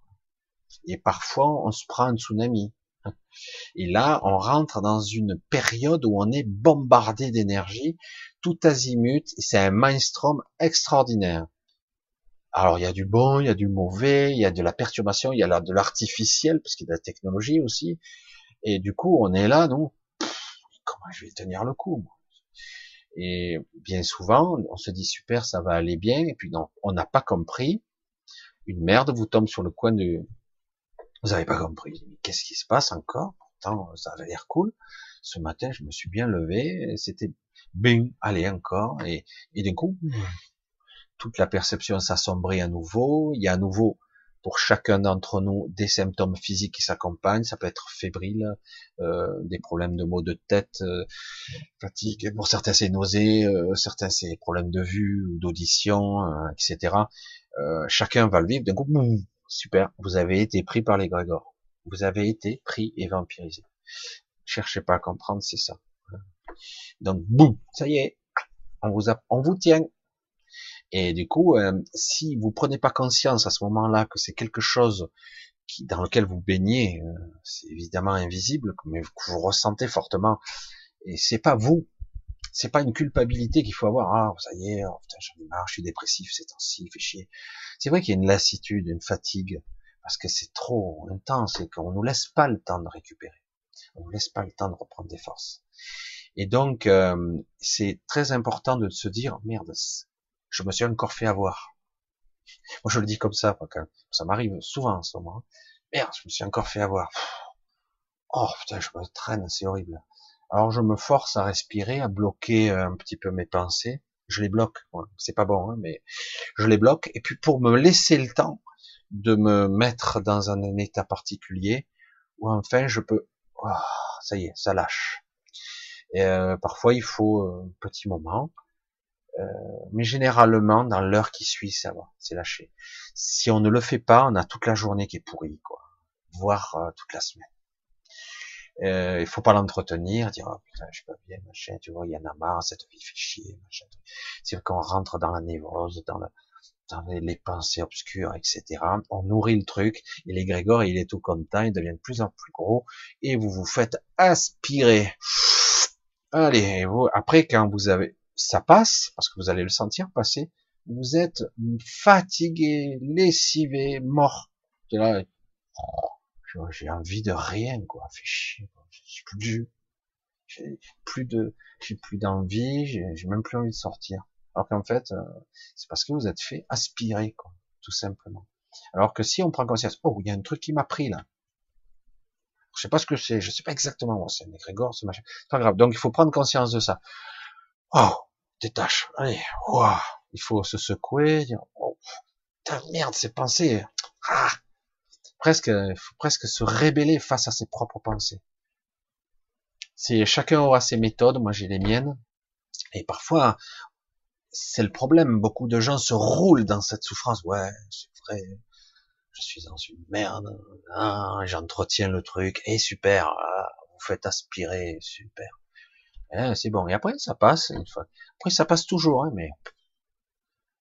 Et parfois, on se prend un tsunami. Et là, on rentre dans une période où on est bombardé d'énergie, tout azimut, c'est un mainstream extraordinaire. Alors, il y a du bon, il y a du mauvais, il y a de la perturbation, il y a de l'artificiel, parce qu'il y a de la technologie aussi. Et du coup, on est là, non Comment je vais tenir le coup Et bien souvent, on se dit super, ça va aller bien, et puis non, on n'a pas compris. Une merde vous tombe sur le coin du, vous n'avez pas compris. Qu'est-ce qui se passe encore? Pourtant, ça avait l'air cool. Ce matin, je me suis bien levé. C'était bing, allez encore. Et, et d'un coup, toute la perception s'assombrit à nouveau. Il y a à nouveau pour chacun d'entre nous des symptômes physiques qui s'accompagnent. Ça peut être fébrile, euh, des problèmes de maux de tête, euh, fatigue. Pour certains, c'est nausées, euh, certains, c'est problèmes de vue ou d'audition, euh, etc. Chacun va le vivre. D'un coup, Super, vous avez été pris par les Grégor. Vous avez été pris et vampirisé. Cherchez pas à comprendre, c'est ça. Donc, boum, ça y est, on vous tient. Et du coup, euh, si vous prenez pas conscience à ce moment-là que c'est quelque chose qui, dans lequel vous baignez, euh, c'est évidemment invisible, mais que vous ressentez fortement, et c'est pas vous, c'est pas une culpabilité qu'il faut avoir. Ah, ça y est, oh, j'en ai marre, je suis dépressif ces temps-ci, fait chier. C'est vrai qu'il y a une lassitude, une fatigue, parce que c'est trop intense et qu'on nous laisse pas le temps de récupérer. On nous laisse pas le temps de reprendre des forces. Et donc, euh, c'est très important de se dire, merde, je me suis encore fait avoir. Moi, je le dis comme ça, parce que ça m'arrive souvent en ce moment. Merde, je me suis encore fait avoir. Oh putain, je me traîne, c'est horrible. Alors je me force à respirer, à bloquer un petit peu mes pensées. Je les bloque, c'est pas bon, hein, mais je les bloque. Et puis pour me laisser le temps de me mettre dans un, état particulier où enfin je peux, oh, ça y est, ça lâche. Euh, parfois il faut un petit moment, euh, mais généralement dans l'heure qui suit, ça va, c'est lâché. Si on ne le fait pas, on a toute la journée qui est pourrie, quoi, voire euh, toute la semaine. Euh, il faut pas l'entretenir, dire oh, putain je suis pas bien, machin, tu vois, il y en a marre, cette vie fait chier, machin. C'est qu'on rentre dans la névrose, dans, dans les, pensées obscures, etc. On nourrit le truc, et l'égrégore, il est tout content, il devient de plus en plus gros, et vous vous faites aspirer. Allez, vous, après quand vous avez, ça passe, parce que vous allez le sentir passer, vous êtes fatigué, lessivé, mort. Là, j'ai envie de rien, quoi. Fait chier, J'ai plus, j'ai plus de, j'ai plus d'envie, j'ai même plus envie de sortir. Alors qu'en fait, euh, c'est parce que vous êtes fait aspirer, quoi, tout simplement. Alors que si on prend conscience, oh, il y a un truc qui m'a pris là. Je sais pas ce que c'est, je sais pas exactement, moi, c'est un égrégore, c'est machin. C'est pas grave. Donc il faut prendre conscience de ça. Oh, détache. Allez, il faut se secouer, dire, oh, putain, merde, c'est pensées. Ah, presque, faut presque se rébeller face à ses propres pensées. C'est chacun aura ses méthodes, moi j'ai les miennes, et parfois c'est le problème. Beaucoup de gens se roulent dans cette souffrance. Ouais, c'est vrai, je suis dans une merde. Ah, J'entretiens le truc et super. Ah, vous faites aspirer, super. Eh, c'est bon. Et après ça passe une fois. Après ça passe toujours, hein, mais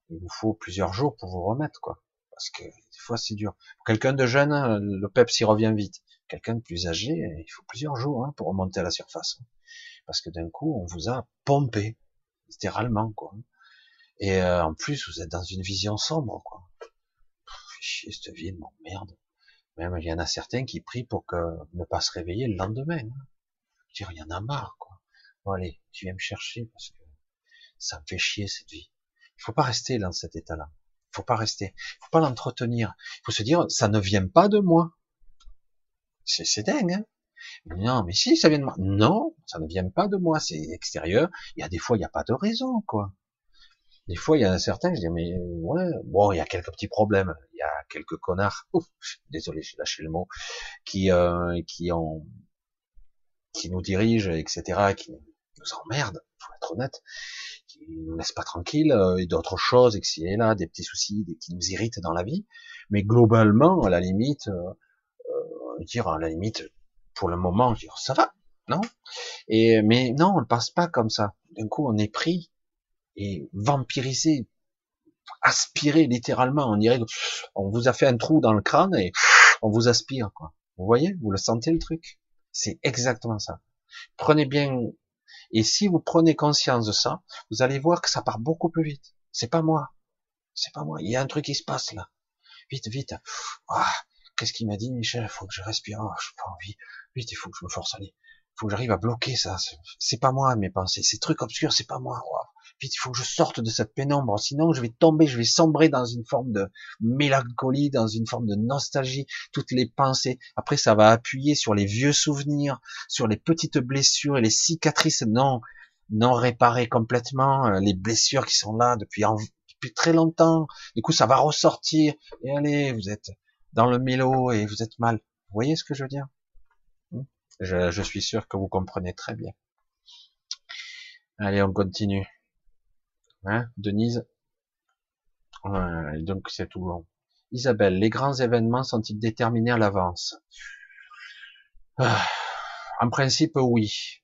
il vous faut plusieurs jours pour vous remettre, quoi parce que des fois c'est dur. quelqu'un de jeune, hein, le peps y revient vite. Quelqu'un de plus âgé, il faut plusieurs jours hein, pour remonter à la surface, parce que d'un coup on vous a pompé, littéralement quoi. Et euh, en plus vous êtes dans une vision sombre quoi. Pff, chier cette vie, m'emmerde. Même il y en a certains qui prient pour que ne pas se réveiller le lendemain. Hein. Dire il y en a marre quoi. Bon allez, tu viens me chercher parce que ça me fait chier cette vie. Il faut pas rester dans cet état-là faut pas rester, faut pas l'entretenir. Il faut se dire, ça ne vient pas de moi. C'est dingue, hein Non, mais si, ça vient de moi. Non, ça ne vient pas de moi, c'est extérieur. Il y a des fois, il n'y a pas de raison, quoi. Des fois, il y en a certains, je dis, mais ouais, bon, il y a quelques petits problèmes. Il y a quelques connards, ouf, désolé, j'ai lâché le mot, qui, euh, qui ont, qui nous dirigent, etc., qui nous emmerdent, faut être honnête qui nous laisse pas tranquille, euh, et d'autres choses, et et là, des petits soucis des, qui nous irritent dans la vie. Mais globalement, à la limite, euh, euh, dire à la limite, pour le moment, dire ça va, non? Et mais non, on ne passe pas comme ça. D'un coup, on est pris et vampirisé, aspiré littéralement. On dirait qu'on vous a fait un trou dans le crâne et on vous aspire, quoi. Vous voyez, vous le sentez le truc? C'est exactement ça. Prenez bien, et si vous prenez conscience de ça, vous allez voir que ça part beaucoup plus vite. C'est pas moi, c'est pas moi. Il y a un truc qui se passe là. Vite, vite. Ah, qu'est-ce qu'il m'a dit, Michel? Il faut que je respire. Oh, je pas envie. Vite, il faut que je me force à aller. Il faut que j'arrive à bloquer ça. C'est pas moi mes pensées. Ces trucs obscurs, c'est pas moi. Il faut que je sorte de cette pénombre. Sinon, je vais tomber, je vais sombrer dans une forme de mélancolie, dans une forme de nostalgie. Toutes les pensées. Après, ça va appuyer sur les vieux souvenirs, sur les petites blessures et les cicatrices non, non réparées complètement, euh, les blessures qui sont là depuis, depuis très longtemps. Du coup, ça va ressortir. Et allez, vous êtes dans le mélo et vous êtes mal. Vous voyez ce que je veux dire? Hmm? Je, je suis sûr que vous comprenez très bien. Allez, on continue. Hein, Denise? Donc c'est tout. Isabelle, les grands événements sont-ils déterminés à l'avance? Ah, En principe, oui.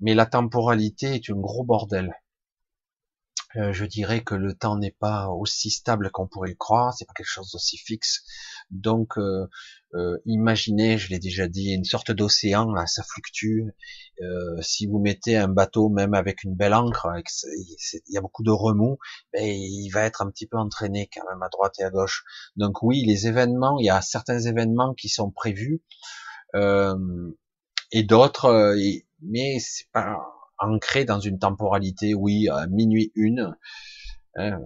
Mais la temporalité est un gros bordel. Euh, je dirais que le temps n'est pas aussi stable qu'on pourrait le croire, c'est pas quelque chose d'aussi fixe. Donc, euh, euh, imaginez, je l'ai déjà dit, une sorte d'océan, ça fluctue. si vous mettez un bateau, même avec une belle encre, il y a beaucoup de remous, ben, il va être un petit peu entraîné quand même à droite et à gauche. Donc oui, les événements, il y a certains événements qui sont prévus et d'autres, mais c'est pas ancré dans une temporalité, oui, à minuit une. Hein,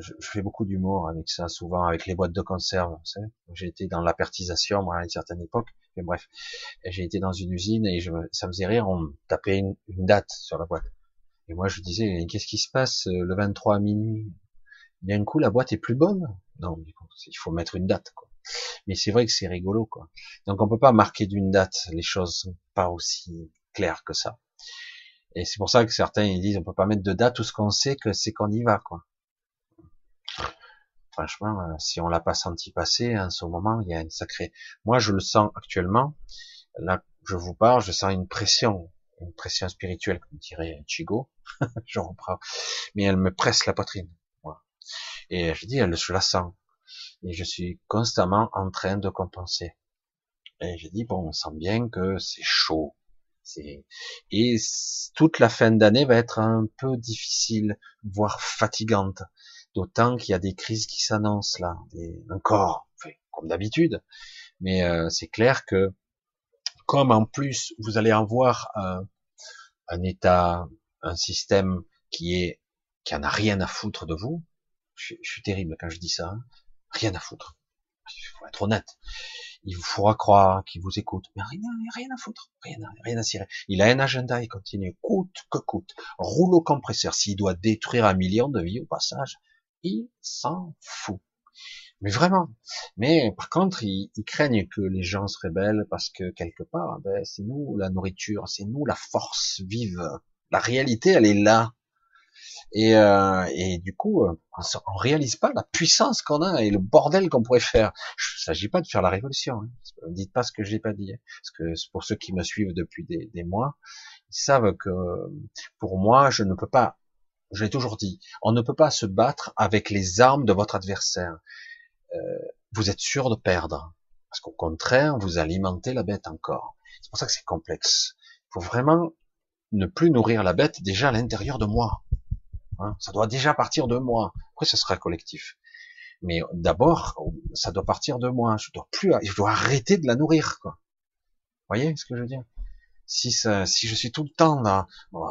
je, fais beaucoup d'humour avec ça, souvent avec les boîtes de conserve. J'ai été dans l'apertisation à une certaine époque, mais bref, j'ai été dans une usine et je, ça me faisait rire, on tapait une, date sur la boîte. Et moi je disais, qu'est-ce qui se passe euh, le 23 à minuit? D'un coup, la boîte est plus bonne. Non, il faut mettre une date. Quoi. Mais c'est vrai que c'est rigolo. quoi. Donc on peut pas marquer d'une date, les choses sont pas aussi claires que ça. Et c'est pour ça que certains ils disent on peut pas mettre de date, tout ce qu'on sait que c'est qu'on y va, quoi. Franchement, euh, si on l'a pas senti passer en ce moment, il y a une sacrée. Moi, je le sens actuellement. Là, je vous parle, je sens une pression, une pression spirituelle, comme dirait Chigo. je reprends, mais elle me presse la poitrine. Et je dis, elle, je la sens. Et je suis constamment en train de compenser. Et je dis, bon, on sent bien que c'est chaud, et toute la fin d'année va être un peu difficile, voire fatigante. D'autant qu'il y a des crises qui s'annoncent là, encore, comme d'habitude. Mais euh, c'est clair que comme en plus vous allez avoir un, état, un système qui est qui en a rien à foutre de vous, je, suis terrible quand je dis ça, hein. rien à foutre. Il faut être honnête il vous fera croire qu'il vous écoute, mais rien, rien à foutre, rien, rien à cirer. Il a un agenda, il continue, coûte que coûte, rouleau compresseur. S'il doit détruire un million de vies au passage, il s'en fout. Mais vraiment. Mais par contre, ils, craignent que les gens se rebellent parce que quelque part, ben, c'est nous la nourriture, c'est nous la force vive. La réalité, elle est là. Et, euh, et du coup, euh, on, réalise pas la puissance qu'on a et le bordel qu'on pourrait faire. Il s'agit pas de faire la révolution. Hein. Ne dites pas ce que j'ai pas dit. Hein. Parce que pour ceux qui me suivent depuis des, des mois, ils savent que pour moi, je ne peux pas. Je l'ai toujours dit. On ne peut pas se battre avec les armes de votre adversaire. Euh, vous êtes sûr de perdre. Parce qu'au contraire, vous alimentez la bête encore. C'est pour ça que c'est complexe. Il faut vraiment ne plus nourrir la bête déjà à l'intérieur de moi. Hein. ça doit déjà partir de moi. Après, ce sera collectif. Mais d'abord, ça doit partir de moi. Je dois plus, je dois arrêter de la nourrir, quoi. Vous voyez ce que je veux dire? Si ça, si je suis tout le temps là, oh,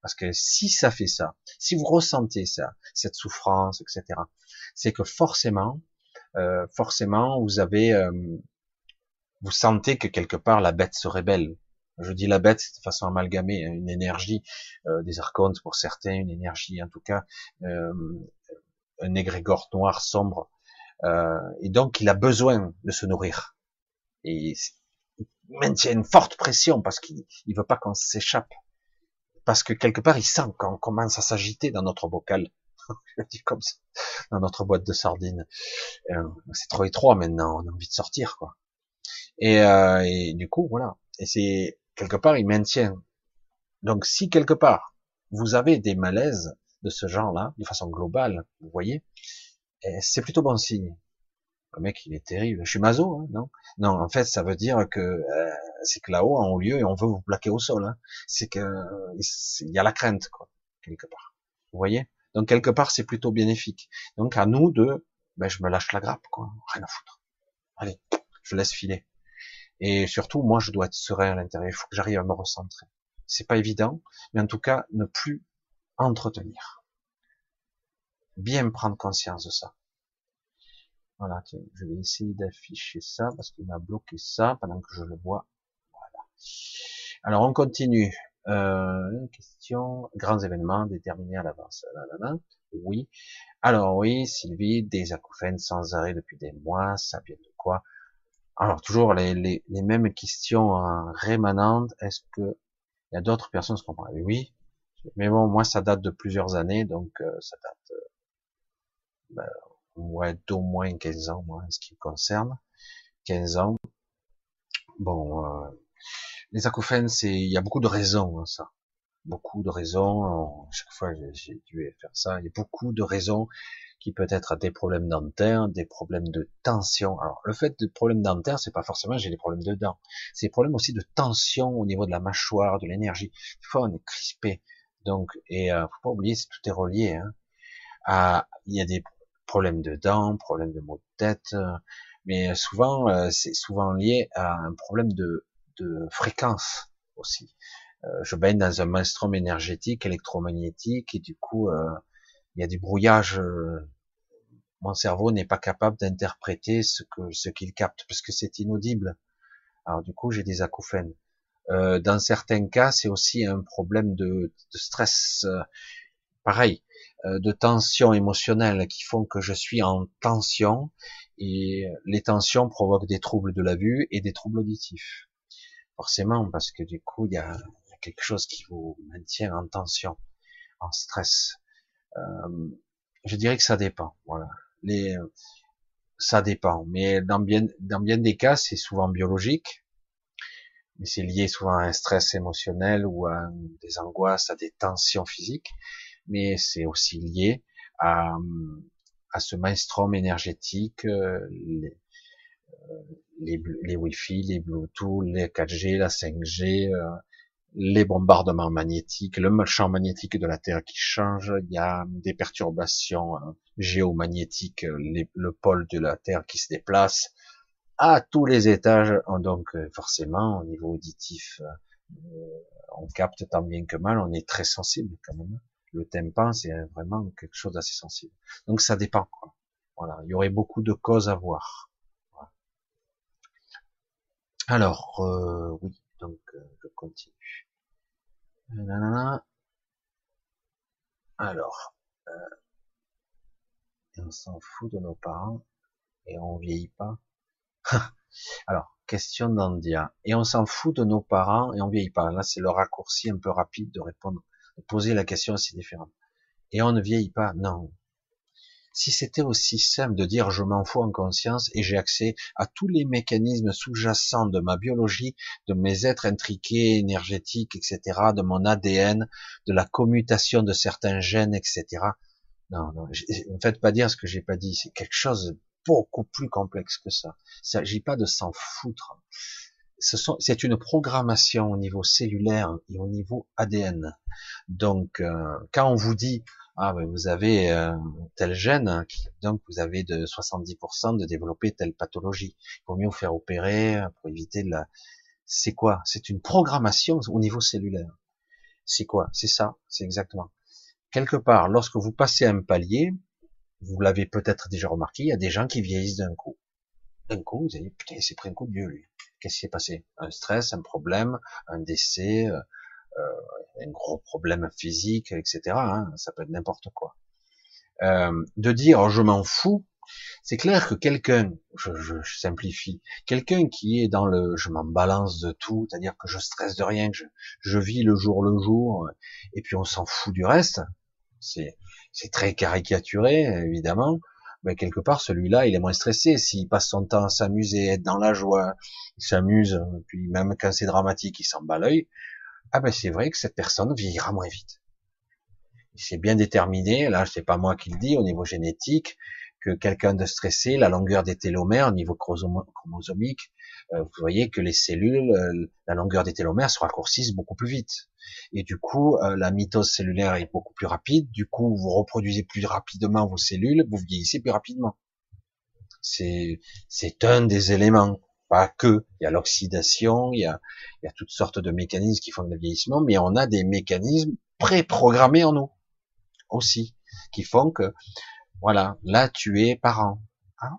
parce que si ça fait ça, si vous ressentez ça, cette souffrance, etc., c'est que forcément, euh, forcément, vous avez, euh, vous sentez que quelque part la bête se rébelle. Je dis la bête de façon amalgamée, hein, une énergie euh, des archontes pour certains, une énergie en tout cas, euh, un égrégore noir sombre. Euh, et donc il a besoin de se nourrir. Et il maintient une forte pression parce qu'il ne veut pas qu'on s'échappe. Parce que quelque part il sent qu'on commence à s'agiter dans notre bocal. Je dis comme ça, dans notre boîte de sardines. c'est trop étroit maintenant, on a envie de sortir quoi. Et, et du coup voilà. Et c'est quelque part, il maintient. Donc, si quelque part, vous avez des malaises de ce genre-là, de façon globale, vous voyez, eh, c'est plutôt bon signe. Le mec, il est terrible. Je suis maso, hein, non? Non, en fait, ça veut dire que euh, c'est que là-haut, en haut lieu, et on veut vous plaquer au sol. Hein. C'est que il y a la crainte, quoi, quelque part. Vous voyez? Donc quelque part, c'est plutôt bénéfique. Donc à nous de, ben, je me lâche la grappe, quoi. Rien à foutre. Allez, je laisse filer. Et surtout, moi, je dois être serein à l'intérieur. Il faut que j'arrive à me recentrer. C'est pas évident, mais en tout cas, ne plus entretenir. Bien prendre conscience de ça. Voilà, je vais essayer d'afficher ça parce qu'il m'a bloqué ça pendant que je le vois. Voilà. Alors on continue. Euh, question grands événements déterminés à l'avance. Oui. Alors oui, Sylvie, des acouphènes sans arrêt depuis des mois, ça vient de quoi? Alors toujours les, les, les mêmes questions rémanentes. Est-ce que il y a d'autres personnes qui comprennent Oui. Mais bon, moi ça date de plusieurs années, donc euh, ça date. Euh, ben, d'au moins 15 ans, moi, en ce qui me concerne. 15 ans. Bon, euh, les acouphènes, c'est, il y a beaucoup de raisons, hein, ça. Beaucoup de raisons. chaque fois, j'ai dû faire ça. Il y a beaucoup de raisons qui peut être des problèmes dentaires, des problèmes de tension. Alors, le fait de problèmes dentaires, c'est pas forcément j'ai des problèmes de dents. C'est des problèmes aussi de tension au niveau de la mâchoire, de l'énergie. Des fois, on est crispé. Donc, et euh, faut pas oublier, tout est relié. Hein. À, il y a des problèmes de dents, problèmes de maux de tête, euh, mais souvent euh, c'est souvent lié à un problème de, fréquence aussi. Euh, je baigne dans un maelstrom énergétique, électromagnétique, et du coup il y a du brouillage. mon cerveau n'est pas capable d'interpréter ce que ce qu'il capte parce que c'est inaudible. Alors du coup j'ai des acouphènes. dans certains cas, c'est aussi un problème de, de stress. pareil, euh, de tensions émotionnelles qui font que je suis en tension et les tensions provoquent des troubles de la vue et des troubles auditifs. Forcément, parce que du coup, il y a, quelque chose qui vous maintient en tension, en stress. Euh, je dirais que ça dépend. Voilà. Les, ça dépend. Mais dans bien, dans bien des cas, c'est souvent biologique. Mais c'est lié souvent à un stress émotionnel ou à des angoisses, à des tensions physiques mais c'est aussi lié à, à ce maelstrom énergétique, euh, les, euh, les, les Wi-Fi, les Bluetooth, les 4G, la 5G, euh, les bombardements magnétiques, le champ magnétique de la Terre qui change, il y a des perturbations géomagnétiques, le pôle de la Terre qui se déplace à tous les étages, donc forcément au niveau auditif, on capte tant bien que mal, on est très sensible quand même le tympan, c'est vraiment quelque chose d'assez sensible. Donc ça dépend. Quoi. Voilà, il y aurait beaucoup de causes à voir. Alors, euh, oui, donc euh, je continue. Alors, euh, on s'en fout de nos parents et on vieillit pas. Alors, question d'Andia. Et on s'en fout de nos parents et on vieillit pas. Là, c'est le raccourci un peu rapide de répondre poser la question aussi différente. Et on ne vieillit pas, non. Si c'était aussi simple de dire je m'en fous en conscience et j'ai accès à tous les mécanismes sous-jacents de ma biologie, de mes êtres intriqués, énergétiques, etc., de mon ADN, de la commutation de certains gènes, etc. Non, non, ne faites pas dire ce que j'ai pas dit. C'est quelque chose de beaucoup plus complexe que ça. Il s'agit pas de s'en foutre c'est une programmation au niveau cellulaire et au niveau ADN. Donc, euh, quand on vous dit, ah, ben, vous avez euh, tel gène, donc vous avez de 70% de développer telle pathologie. Il vaut mieux vous faire opérer euh, pour éviter de la... C'est quoi? C'est une programmation au niveau cellulaire. C'est quoi? C'est ça, c'est exactement. Quelque part, lorsque vous passez un palier, vous l'avez peut-être déjà remarqué, il y a des gens qui vieillissent d'un coup. D'un coup, vous allez, putain, il s'est pris un coup de vieux, lui. Qu'est-ce qui s'est passé? Un stress, un problème, un décès, euh, euh, un gros problème physique, etc. Hein, ça peut être n'importe quoi. Euh, de dire oh, je m'en fous, c'est clair que quelqu'un, je, je, simplifie, quelqu'un qui est dans le je m'en balance de tout, c'est-à-dire que je stresse de rien, que je, je vis le jour le jour, et puis on s'en fout du reste, c'est c'est très caricaturé évidemment, mais quelque part celui-là il est moins stressé s'il passe son temps à s'amuser être dans la joie il s'amuse puis même quand c'est dramatique il s'en bat l'œil ah ben c'est vrai que cette personne vieillira moins vite il s'est bien déterminé là c'est pas moi qui le dis au niveau génétique que quelqu'un de stressé, la longueur des télomères au niveau chromosomique, euh, vous voyez que les cellules, euh, la longueur des télomères se raccourcissent beaucoup plus vite. Et du coup, euh, la mitose cellulaire est beaucoup plus rapide. Du coup, vous reproduisez plus rapidement vos cellules, vous vieillissez plus rapidement. C'est, c'est un des éléments. Pas que. Il y a l'oxydation, il y a, toutes sortes de mécanismes qui font le vieillissement, mais on a des mécanismes préprogrammés en nous aussi, qui font que, voilà, là tu es parent. Hein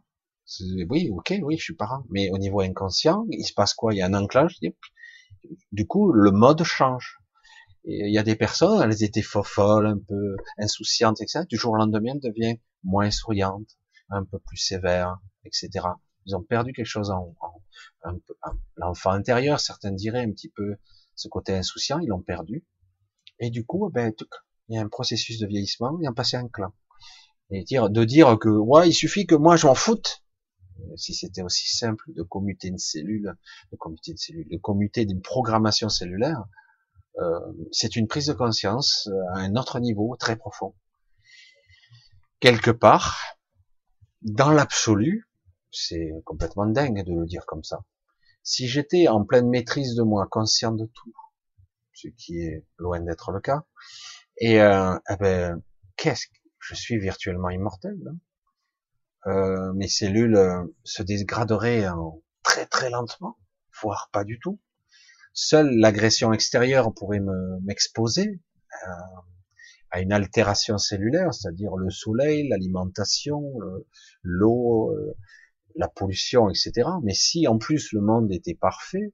oui, ok, oui, je suis parent. Mais au niveau inconscient, il se passe quoi? Il y a un enclenche. Du coup, le mode change. Et il y a des personnes, elles étaient folles, un peu insouciantes, etc. Du jour au lendemain, elles deviennent moins souriantes, un peu plus sévères, etc. Ils ont perdu quelque chose en, en, l'enfant intérieur, certains diraient un petit peu ce côté insouciant, ils l'ont perdu. Et du coup, ben, il y a un processus de vieillissement, et en passer un clan. Et dire, de dire que, ouais, il suffit que moi je m'en foute. Si c'était aussi simple de commuter une cellule, de commuter une cellule, de commuter d'une programmation cellulaire, euh, c'est une prise de conscience à un autre niveau très profond. Quelque part, dans l'absolu, c'est complètement dingue de le dire comme ça. Si j'étais en pleine maîtrise de moi, conscient de tout, ce qui est loin d'être le cas, et euh, eh ben, qu'est-ce que je suis virtuellement immortel hein euh, Mes cellules euh, se dégraderaient très très lentement, voire pas du tout. Seule l'agression extérieure pourrait m'exposer à une altération cellulaire, c'est-à-dire le soleil, l'alimentation, l'eau, la pollution, etc. Mais si en plus le monde était parfait,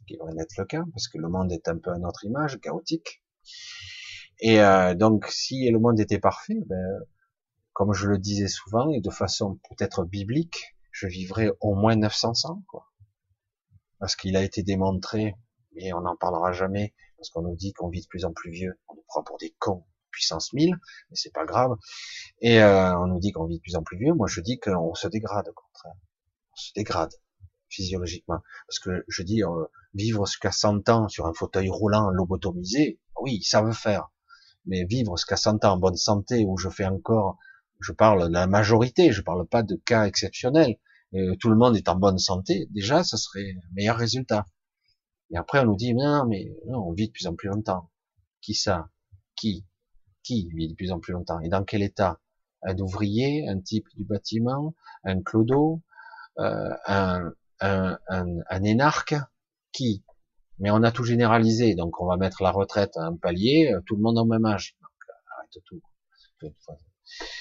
ce qui devrait être le cas, parce que le monde est un peu à notre image, chaotique, et euh, donc, si le monde était parfait, ben, comme je le disais souvent, et de façon peut-être biblique, je vivrais au moins 900 ans, quoi. Parce qu'il a été démontré, mais on n'en parlera jamais, parce qu'on nous dit qu'on vit de plus en plus vieux, on nous prend pour des cons, puissance 1000, mais c'est pas grave, et euh, on nous dit qu'on vit de plus en plus vieux, moi je dis qu'on se dégrade, au contraire. On se dégrade, physiologiquement. Parce que je dis, euh, vivre jusqu'à 100 ans sur un fauteuil roulant lobotomisé, oui, ça veut faire mais vivre jusqu'à 100 ans en bonne santé, où je fais encore, je parle de la majorité, je parle pas de cas exceptionnels, et tout le monde est en bonne santé, déjà, ce serait un meilleur résultat. Et après, on nous dit, non, mais non, on vit de plus en plus longtemps. Qui ça? Qui? Qui vit de plus en plus longtemps Et dans quel état? Un ouvrier, un type du bâtiment, un clodo, euh, un, un, un, un énarque? Qui? Mais on a tout généralisé, donc on va mettre la retraite à un palier, euh, tout le monde au même âge. Donc, euh, arrête tout.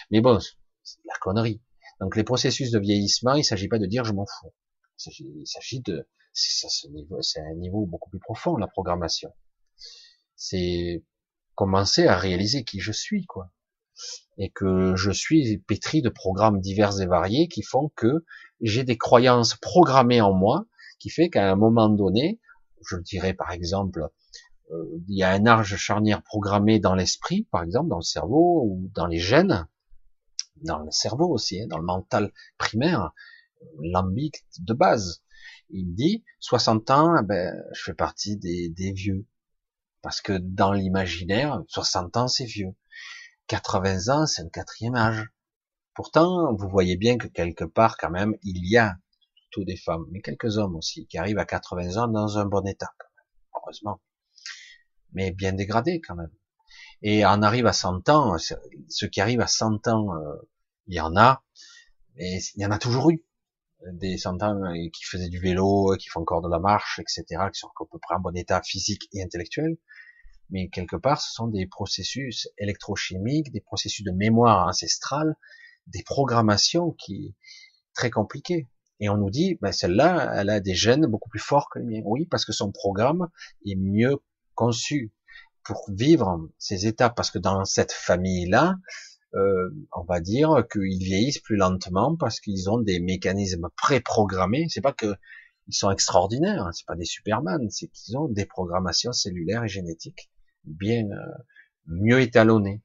Mais bon, c'est la connerie. Donc les processus de vieillissement, il s'agit pas de dire je m'en fous. Il s'agit de, c'est un niveau beaucoup plus profond la programmation. C'est commencer à réaliser qui je suis, quoi, et que je suis pétri de programmes divers et variés qui font que j'ai des croyances programmées en moi, qui fait qu'à un moment donné, je dirais par exemple, euh, il y a un âge charnière programmé dans l'esprit, par exemple, dans le cerveau ou dans les gènes, dans le cerveau aussi, hein, dans le mental primaire, lambique de base. Il me dit, 60 ans, eh ben, je fais partie des, des vieux. Parce que dans l'imaginaire, 60 ans, c'est vieux. 80 ans, c'est le quatrième âge. Pourtant, vous voyez bien que quelque part, quand même, il y a tous des femmes, mais quelques hommes aussi, qui arrivent à 80 ans dans un bon état, heureusement. Mais bien dégradés quand même. Et on arrive à 100 ans, ceux qui arrivent à 100 ans, euh, il y en a, mais il y en a toujours eu. Des 100 ans euh, qui faisaient du vélo, qui font encore de la marche, etc., qui sont à peu près en bon état physique et intellectuel. Mais quelque part, ce sont des processus électrochimiques, des processus de mémoire ancestrale, des programmations qui très compliquées. Et on nous dit, ben celle-là, elle a des gènes beaucoup plus forts que les miens. Oui, parce que son programme est mieux conçu pour vivre ces étapes. Parce que dans cette famille-là, euh, on va dire qu'ils vieillissent plus lentement parce qu'ils ont des mécanismes préprogrammés. C'est pas que ils sont extraordinaires, hein, c'est pas des Superman, c'est qu'ils ont des programmations cellulaires et génétiques bien euh, mieux étalonnées.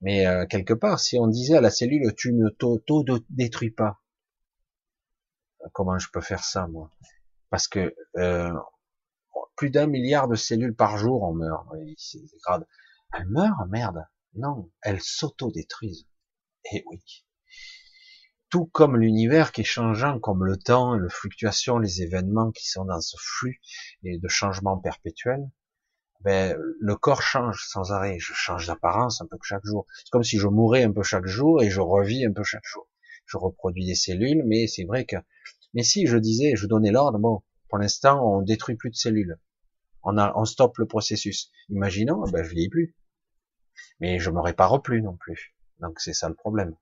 Mais euh, quelque part, si on disait à la cellule tu ne t'auto-détruis pas, comment je peux faire ça, moi? Parce que euh, plus d'un milliard de cellules par jour, on meurt. Elles meurent, merde. Non, elles s'auto-détruisent. Eh oui. tout comme l'univers qui est changeant, comme le temps, le fluctuation, les événements qui sont dans ce flux et de changement perpétuel, ben, le corps change sans arrêt. Je change d'apparence un peu chaque jour. C'est comme si je mourais un peu chaque jour et je revis un peu chaque jour. Je reproduis des cellules, mais c'est vrai que, mais si je disais, je donnais l'ordre, bon, pour l'instant, on détruit plus de cellules. On a, on stoppe le processus. Imaginons, ben, je vieillis plus. Mais je me répare plus non plus. Donc, c'est ça le problème.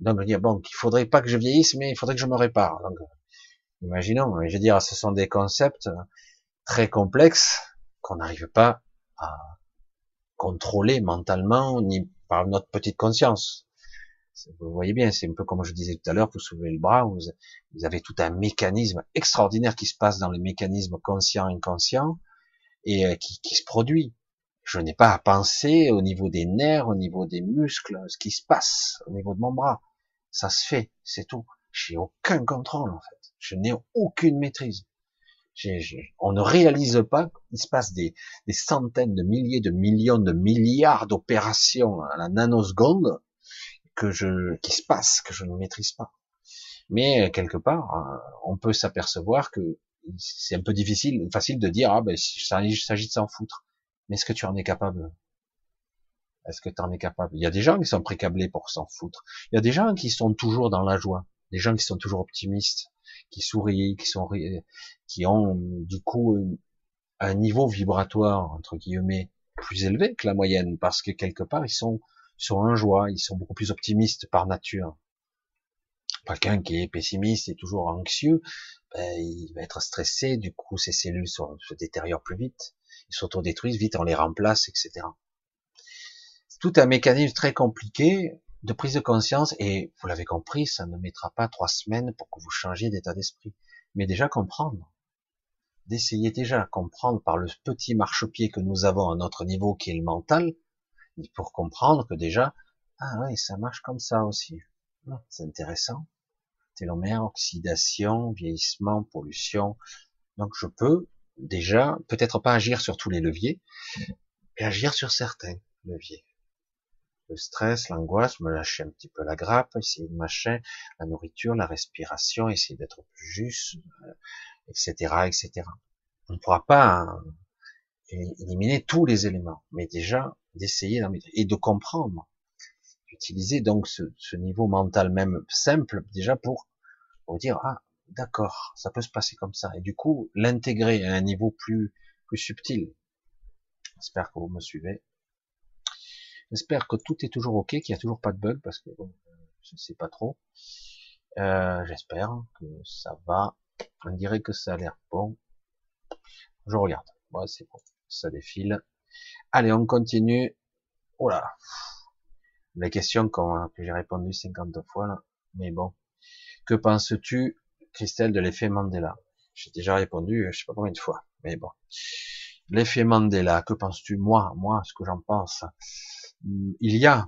Donc, je dis, bon, il faudrait pas que je vieillisse, mais il faudrait que je me répare. Donc, imaginons, je veux dire, ce sont des concepts très complexes qu'on n'arrive pas à contrôler mentalement, ni par notre petite conscience. Vous voyez bien, c'est un peu comme je disais tout à l'heure, vous soulevez le bras, vous, avez tout un mécanisme extraordinaire qui se passe dans le mécanisme conscient-inconscient et euh, qui se produit. Je n'ai pas à penser au niveau des nerfs, au niveau des muscles, ce qui se passe au niveau de mon bras. Ça se fait, c'est tout. J'ai aucun contrôle en fait. Je n'ai aucune maîtrise. on ne réalise pas qu'il se passe des, centaines de milliers, de millions, de milliards d'opérations à la nanoseconde que je, qui se passent, que je ne maîtrise pas. Mais quelque part, euh, on peut s'apercevoir que c'est un peu difficile, facile de dire ah ben il s'agit de s'en foutre. Mais est-ce que tu en es capable? Est-ce que tu en es capable? Il y a des gens qui sont précablés pour s'en foutre. Il y a des gens qui sont toujours dans la joie, des gens qui sont toujours optimistes, qui sourient, qui sont, qui ont du coup un niveau vibratoire entre guillemets plus élevé que la moyenne, parce que quelque part ils sont, ils sont en joie, ils sont beaucoup plus optimistes par nature. Quelqu'un qui est pessimiste et toujours anxieux, ben, il va être stressé, du coup ses cellules se, se détériorent plus vite, ils s'autodétruisent vite, on les remplace, etc tout un mécanisme très compliqué de prise de conscience, et vous l'avez compris, ça ne mettra pas trois semaines pour que vous changiez d'état d'esprit, mais déjà comprendre, d'essayer déjà comprendre par le petit marchepied que nous avons à notre niveau qui est le mental, pour comprendre que déjà, ah oui, ça marche comme ça aussi. Ah, c'est intéressant. Télomère, oxydation, vieillissement, pollution. Donc je peux déjà, peut-être pas agir sur tous les leviers, mais agir sur certains leviers le stress, l'angoisse, me lâcher un petit peu la grappe, essayer de mâcher la nourriture, la respiration, essayer d'être plus juste, etc., euh, etc. On ne pourra pas éliminer tous les éléments, mais déjà d'essayer et de comprendre, d'utiliser donc ce, niveau mental même simple déjà pour, pour dire ah d'accord, ça peut se passer comme ça, et du coup l'intégrer à un niveau plus plus subtil. J'espère que vous me suivez. J'espère que tout est toujours ok, qu'il n'y a toujours pas de bug, parce que bon, je ne sais pas trop. Euh, J'espère que ça va. On dirait que ça a l'air bon. Je regarde. Ouais, c'est bon. Ça défile. Allez, on continue. Voilà. La question que j'ai répondu 50 fois là. Mais bon. Que penses-tu, Christelle, de l'effet Mandela J'ai déjà répondu, je sais pas combien de fois. Mais bon. L'effet Mandela, que penses-tu Moi, moi, ce que j'en pense? Il y a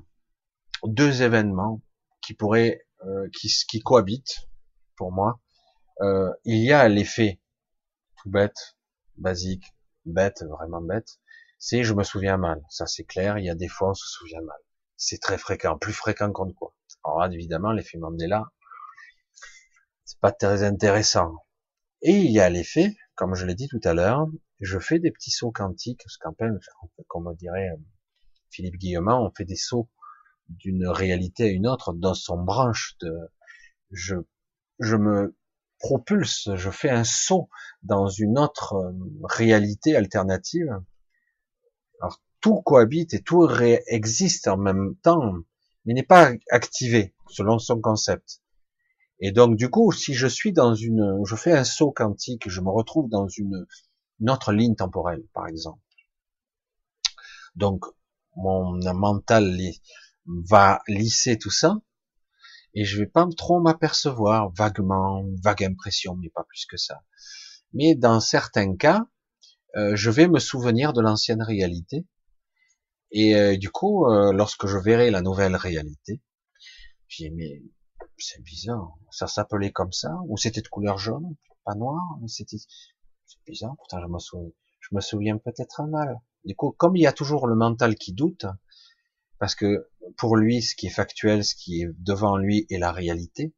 deux événements qui pourraient, euh, qui, qui cohabitent pour moi. Euh, il y a l'effet tout bête, basique, bête, vraiment bête. C'est je me souviens mal. Ça c'est clair. Il y a des fois on se souvient mal. C'est très fréquent, plus fréquent qu'on ne. Alors évidemment l'effet Mandela, c'est pas très intéressant. Et il y a l'effet, comme je l'ai dit tout à l'heure, je fais des petits sauts quantiques, ce appelle, comme dirait, Philippe Guillemin, on fait des sauts d'une réalité à une autre dans son branche de, je, je me propulse, je fais un saut dans une autre euh, réalité alternative. Alors, tout cohabite et tout existe en même temps, mais n'est pas activé selon son concept. Et donc, du coup, si je suis dans une, je fais un saut quantique, je me retrouve dans une, une autre ligne temporelle, par exemple. Donc, mon mental va lisser tout ça, et je vais pas trop m'apercevoir vaguement, vague impression, mais pas plus que ça. Mais dans certains cas, euh, je vais me souvenir de l'ancienne réalité, et euh, du coup, euh, lorsque je verrai la nouvelle réalité, j'ai mais c'est bizarre, ça s'appelait comme ça, ou c'était de couleur jaune, pas noir, c'était c'est bizarre, pourtant je me souviens, peut-être mal. Du coup, comme il y a toujours le mental qui doute, parce que pour lui, ce qui est factuel, ce qui est devant lui est la réalité,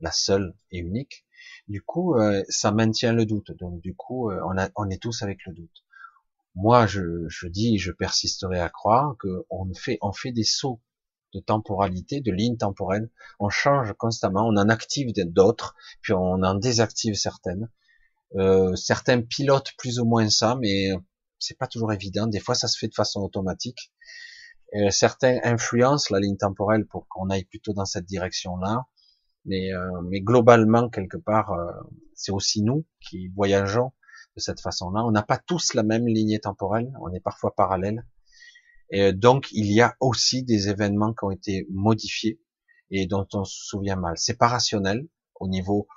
la seule et unique, du coup, euh, ça maintient le doute. Donc, du coup, euh, on, est tous avec le doute. Moi, je, dis, je persisterai à croire qu'on on fait des sauts de temporalité, de lignes temporelles. On change constamment, on en active d'autres, puis on en désactive certaines. Euh, certains pilotent plus ou moins ça, mais c'est pas toujours évident. Des fois, ça se fait de façon automatique. Euh, certains influencent la ligne temporelle pour qu'on aille plutôt dans cette direction-là. Mais, euh, mais globalement, quelque part, euh, c'est aussi nous qui voyageons de cette façon-là. On n'a pas tous la même lignée temporelle, on est parfois parallèles. Et donc, il y a aussi des événements qui ont été modifiés et dont on se souvient mal. C'est pas rationnel au niveau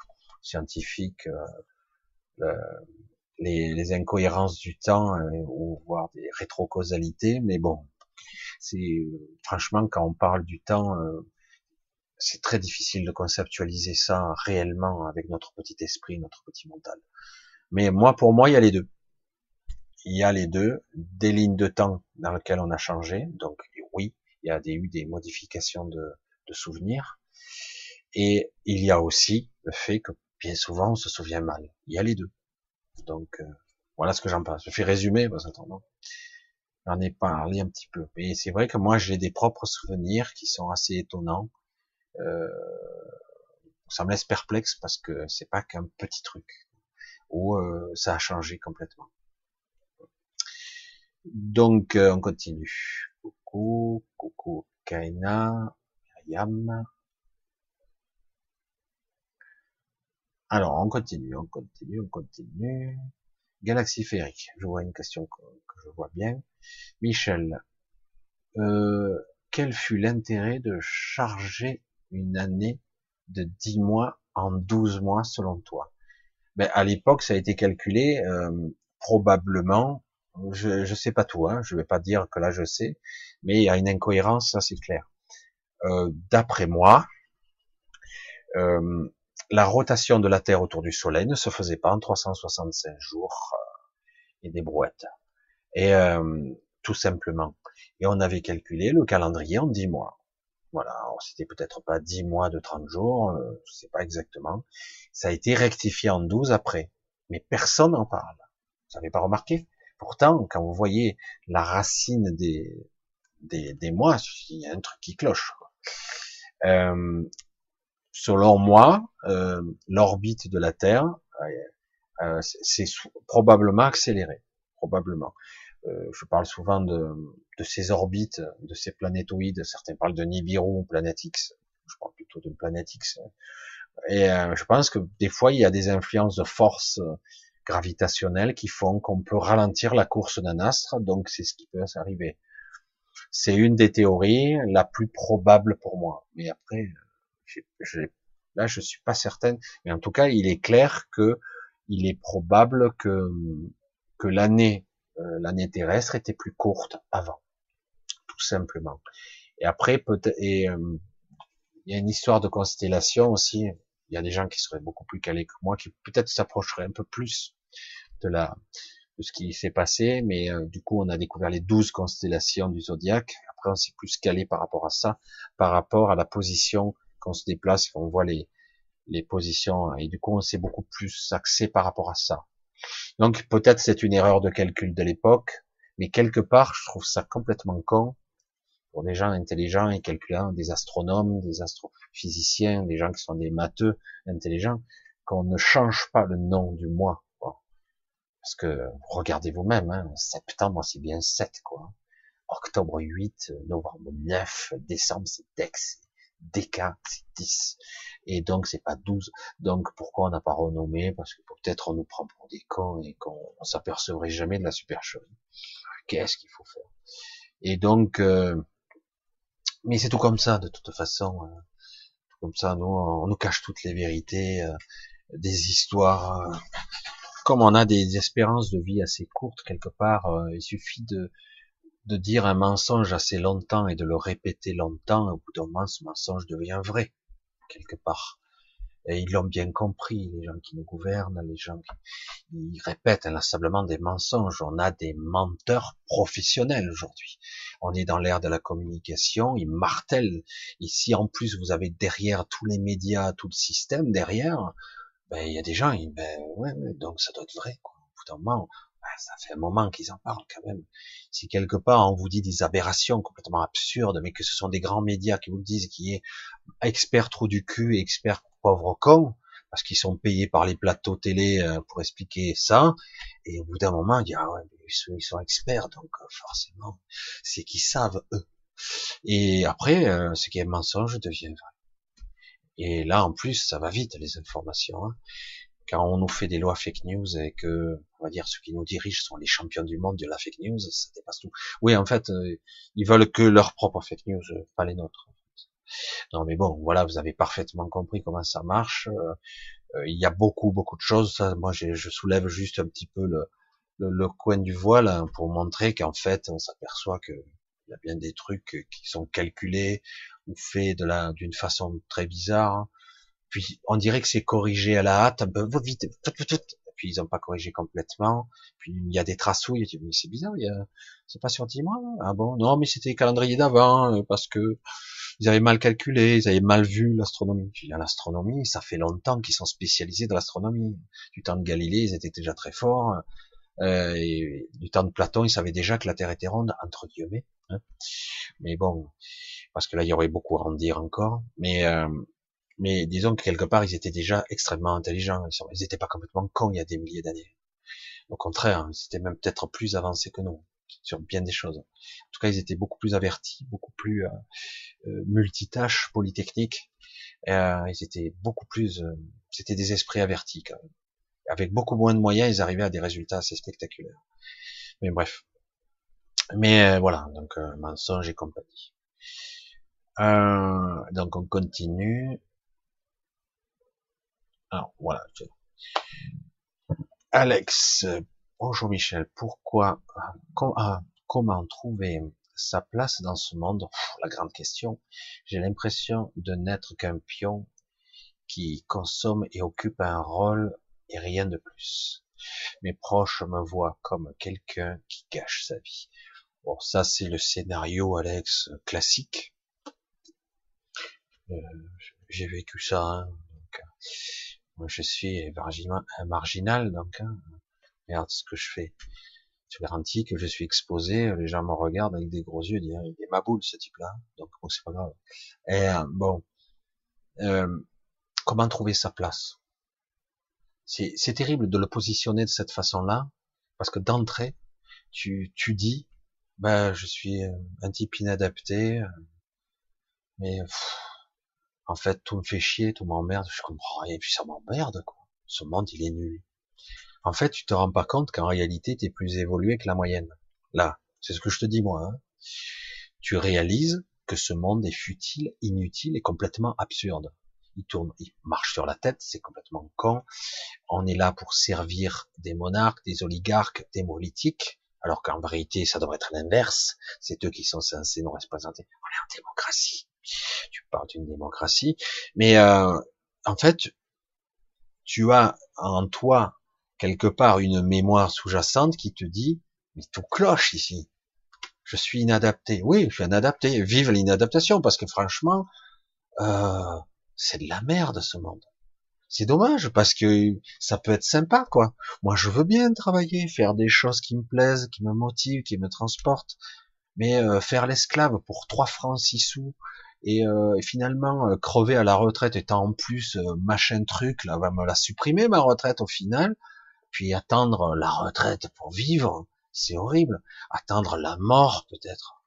scientifique, euh, les, les, incohérences du temps ou voire des rétrocausalités, mais bon, c'est franchement quand on parle du temps, c'est très difficile de conceptualiser ça réellement avec notre petit esprit, notre petit mental. Mais moi, pour moi, il y a les deux. Il y a les deux, des lignes de temps dans lesquelles on a changé. Donc oui, il y a eu des modifications de, souvenirs. Et il y a aussi le fait que bien souvent on se souvient mal. Il y a les deux. Donc euh, voilà ce que j'en pense. Je fais résumer parce qu'attendant, j'en ai parlé un petit peu. Mais c'est vrai que moi j'ai des propres souvenirs qui sont assez étonnants euh, ça me laisse perplexe parce que c'est pas qu'un petit truc où euh, ça a changé complètement. Donc euh, on continue. Coucou, coucou Kaina, Yam. Alors on continue, on continue, on continue. Galaxie féerique. Je vois une question que, que je vois bien. Michel, euh, quel fut l'intérêt de charger une année de 10 mois en 12 mois selon toi? Ben, À l'époque, ça a été calculé euh, probablement, je ne sais pas tout, hein, je vais pas dire que là je sais, mais il y a une incohérence, ça c'est clair. Euh, D'après moi, euh, la rotation de la Terre autour du Soleil ne se faisait pas en 365 jours euh, et des brouettes. Et tout simplement. Et on avait calculé le calendrier en 10 mois. Voilà, c'était peut-être pas 10 mois de 30 jours, euh, je sais pas exactement. Ça a été rectifié en 12 après, mais personne n'en parle. Vous n'avez pas remarqué? Pourtant, quand vous voyez la racine des, des, des mois, il y a un truc qui cloche. Euh, selon moi, euh, l'orbite de la Terre, euh, euh c'est probablement accéléré, probablement. Euh, je parle souvent de, de, ces orbites, de ces planétoïdes. Certains parlent de Nibiru ou planète X. Je parle plutôt de planète X. Et euh, je pense que des fois, il y a des influences de force gravitationnelles qui font qu'on peut ralentir la course d'un astre. Donc, c'est ce qui peut arriver. C'est une des théories la plus probable pour moi. Mais après, là, je suis pas certaine. Mais en tout cas, il est clair que il est probable que que l'année euh, l'année terrestre était plus courte avant, tout simplement. Et après, peut-être, euh, il y a une histoire de constellation aussi. Il y a des gens qui seraient beaucoup plus calés que moi, qui peut-être s'approcheraient un peu plus de la de ce qui s'est passé, mais euh, du coup, on a découvert les douze constellations du zodiaque. Après, on s'est plus calé par rapport à ça, par rapport à la position qu'on se déplace, qu'on voit les les positions, et du coup, on s'est beaucoup plus axé par rapport à ça. Donc peut-être c'est une erreur de calcul de l'époque, mais quelque part je trouve ça complètement con pour des gens intelligents et calculants, des astronomes, des astrophysiciens, des gens qui sont des matheux intelligents, qu'on ne change pas le nom du mois. Parce que regardez vous-même, hein, septembre c'est bien 7 quoi. Octobre 8, novembre 9, décembre c'est Dex, Déca c'est 10 et donc c'est pas 12. Donc pourquoi on n'a pas renommé? Parce que peut-être on nous prend pour des cons et qu'on s'apercevrait jamais de la supercherie. Qu'est-ce qu'il faut faire? Et donc, euh, mais c'est tout comme ça de toute façon. Hein. comme ça, nous, on nous cache toutes les vérités, euh, des histoires. Euh. comme on a des espérances de vie assez courtes quelque part, il suffit de de dire un mensonge assez longtemps et de le répéter longtemps, au bout d'un moment, ce mensonge devient vrai quelque part. Et ils l'ont bien compris, les gens qui nous gouvernent, les gens qui ils répètent inlassablement des mensonges. On a des menteurs professionnels aujourd'hui. On est dans l'ère de la communication, ils martèlent. Et si en plus vous avez derrière tous les médias, tout le système derrière, ben il y a des gens, ben ouais, donc ça doit être vrai. Quoi. Au ça fait un moment qu'ils en parlent quand même. Si quelque part on vous dit des aberrations complètement absurdes, mais que ce sont des grands médias qui vous le disent, qui est expert trou du cul, expert pauvre con, parce qu'ils sont payés par les plateaux télé euh, pour expliquer ça. Et au bout d'un moment, il ah ouais, ils sont, experts, donc euh, forcément, c'est qu'ils savent eux. Et après, ce qui est mensonge devient vrai. Et là, en plus, ça va vite les informations. Hein. Quand on nous fait des lois fake news et que, on va dire, ceux qui nous dirigent sont les champions du monde de la fake news, ça dépasse tout. Oui, en fait, ils veulent que leur propre fake news, pas les nôtres. Non, mais bon, voilà, vous avez parfaitement compris comment ça marche. Euh, euh, il y a beaucoup, beaucoup de choses. moi, je soulève juste un petit peu le, coin du voile hein, pour montrer qu'en fait, on s'aperçoit que il y a bien des trucs qui sont calculés ou faits d'une façon très bizarre. Puis on dirait que c'est corrigé à la hâte, vite, puis ils n'ont pas corrigé complètement. Puis il y a des tracouilles, mais c'est bizarre, il y a, c'est pas sorti moi. Ah bon, non, mais c'était calendrier d'avant euh, parce que ils avaient mal calculé, ils avaient mal vu l'astronomie. L'astronomie, ça fait longtemps qu'ils sont spécialisés dans l'astronomie. Du temps de Galilée, ils étaient déjà très forts. Euh, et du temps de Platon, ils savaient déjà que la Terre était ronde, entre guillemets. Hein. Mais bon, parce que là, il y aurait beaucoup à en encore. Mais euh, mais disons que quelque part, ils étaient déjà extrêmement intelligents. Ils n'étaient pas complètement cons il y a des milliers d'années. Au contraire, ils étaient même peut-être plus avancés que nous sur bien des choses. En tout cas, ils étaient beaucoup plus avertis, beaucoup plus euh, euh multitâches, polytechniques. Euh, ils étaient beaucoup plus, euh, c'était des esprits avertis quand même. Avec beaucoup moins de moyens, ils arrivaient à des résultats assez spectaculaires. Mais bref. Mais voilà, donc mensonge et compagnie. donc on continue. Alors voilà. Alex, Bonjour Michel, pourquoi, ah, comment trouver sa place dans ce monde? La grande question. J'ai l'impression de n'être qu'un pion qui consomme et occupe un rôle et rien de plus. Mes proches me voient comme quelqu'un qui gâche sa vie. Bon, ça c'est le scénario, Alex, classique. Euh, j'ai vécu ça. Hein, donc, moi, je suis marginal, donc hein, regarde ce que je fais. Je garantis que je suis exposé, les gens me regardent avec des gros yeux, disent, il est ma boule, ce type-là. Donc, bon, c'est pas grave. Et, euh, bon, euh, comment trouver sa place? C'est terrible de le positionner de cette façon-là, parce que d'entrée, tu, tu dis, ben, je suis euh, un type inadapté, mais en fait, tout me fait chier, tout m'emmerde, je comprends rien, et puis ça m'emmerde, quoi. Ce monde, il est nul en fait, tu te rends pas compte qu'en réalité, tu es plus évolué que la moyenne. Là, c'est ce que je te dis moi. Hein. Tu réalises que ce monde est futile, inutile et complètement absurde. Il tourne, il marche sur la tête, c'est complètement con. On est là pour servir des monarques, des oligarques, des politiques, alors qu'en vérité, ça devrait être l'inverse. C'est eux qui sont censés nous représenter. On est en démocratie. Tu parles d'une démocratie, mais euh, en fait, tu as en toi quelque part une mémoire sous-jacente qui te dit, mais tout cloche ici. Je suis inadapté. Oui, je suis inadapté. Vive l'inadaptation, parce que franchement, euh, c'est de la merde ce monde. C'est dommage parce que ça peut être sympa, quoi. Moi, je veux bien travailler, faire des choses qui me plaisent, qui me motivent, qui me transportent, mais euh, faire l'esclave pour trois francs six sous et, euh, finalement crever à la retraite étant en plus machin truc, là va me la supprimer ma retraite au final puis attendre la retraite pour vivre, c'est horrible. Attendre la mort peut-être,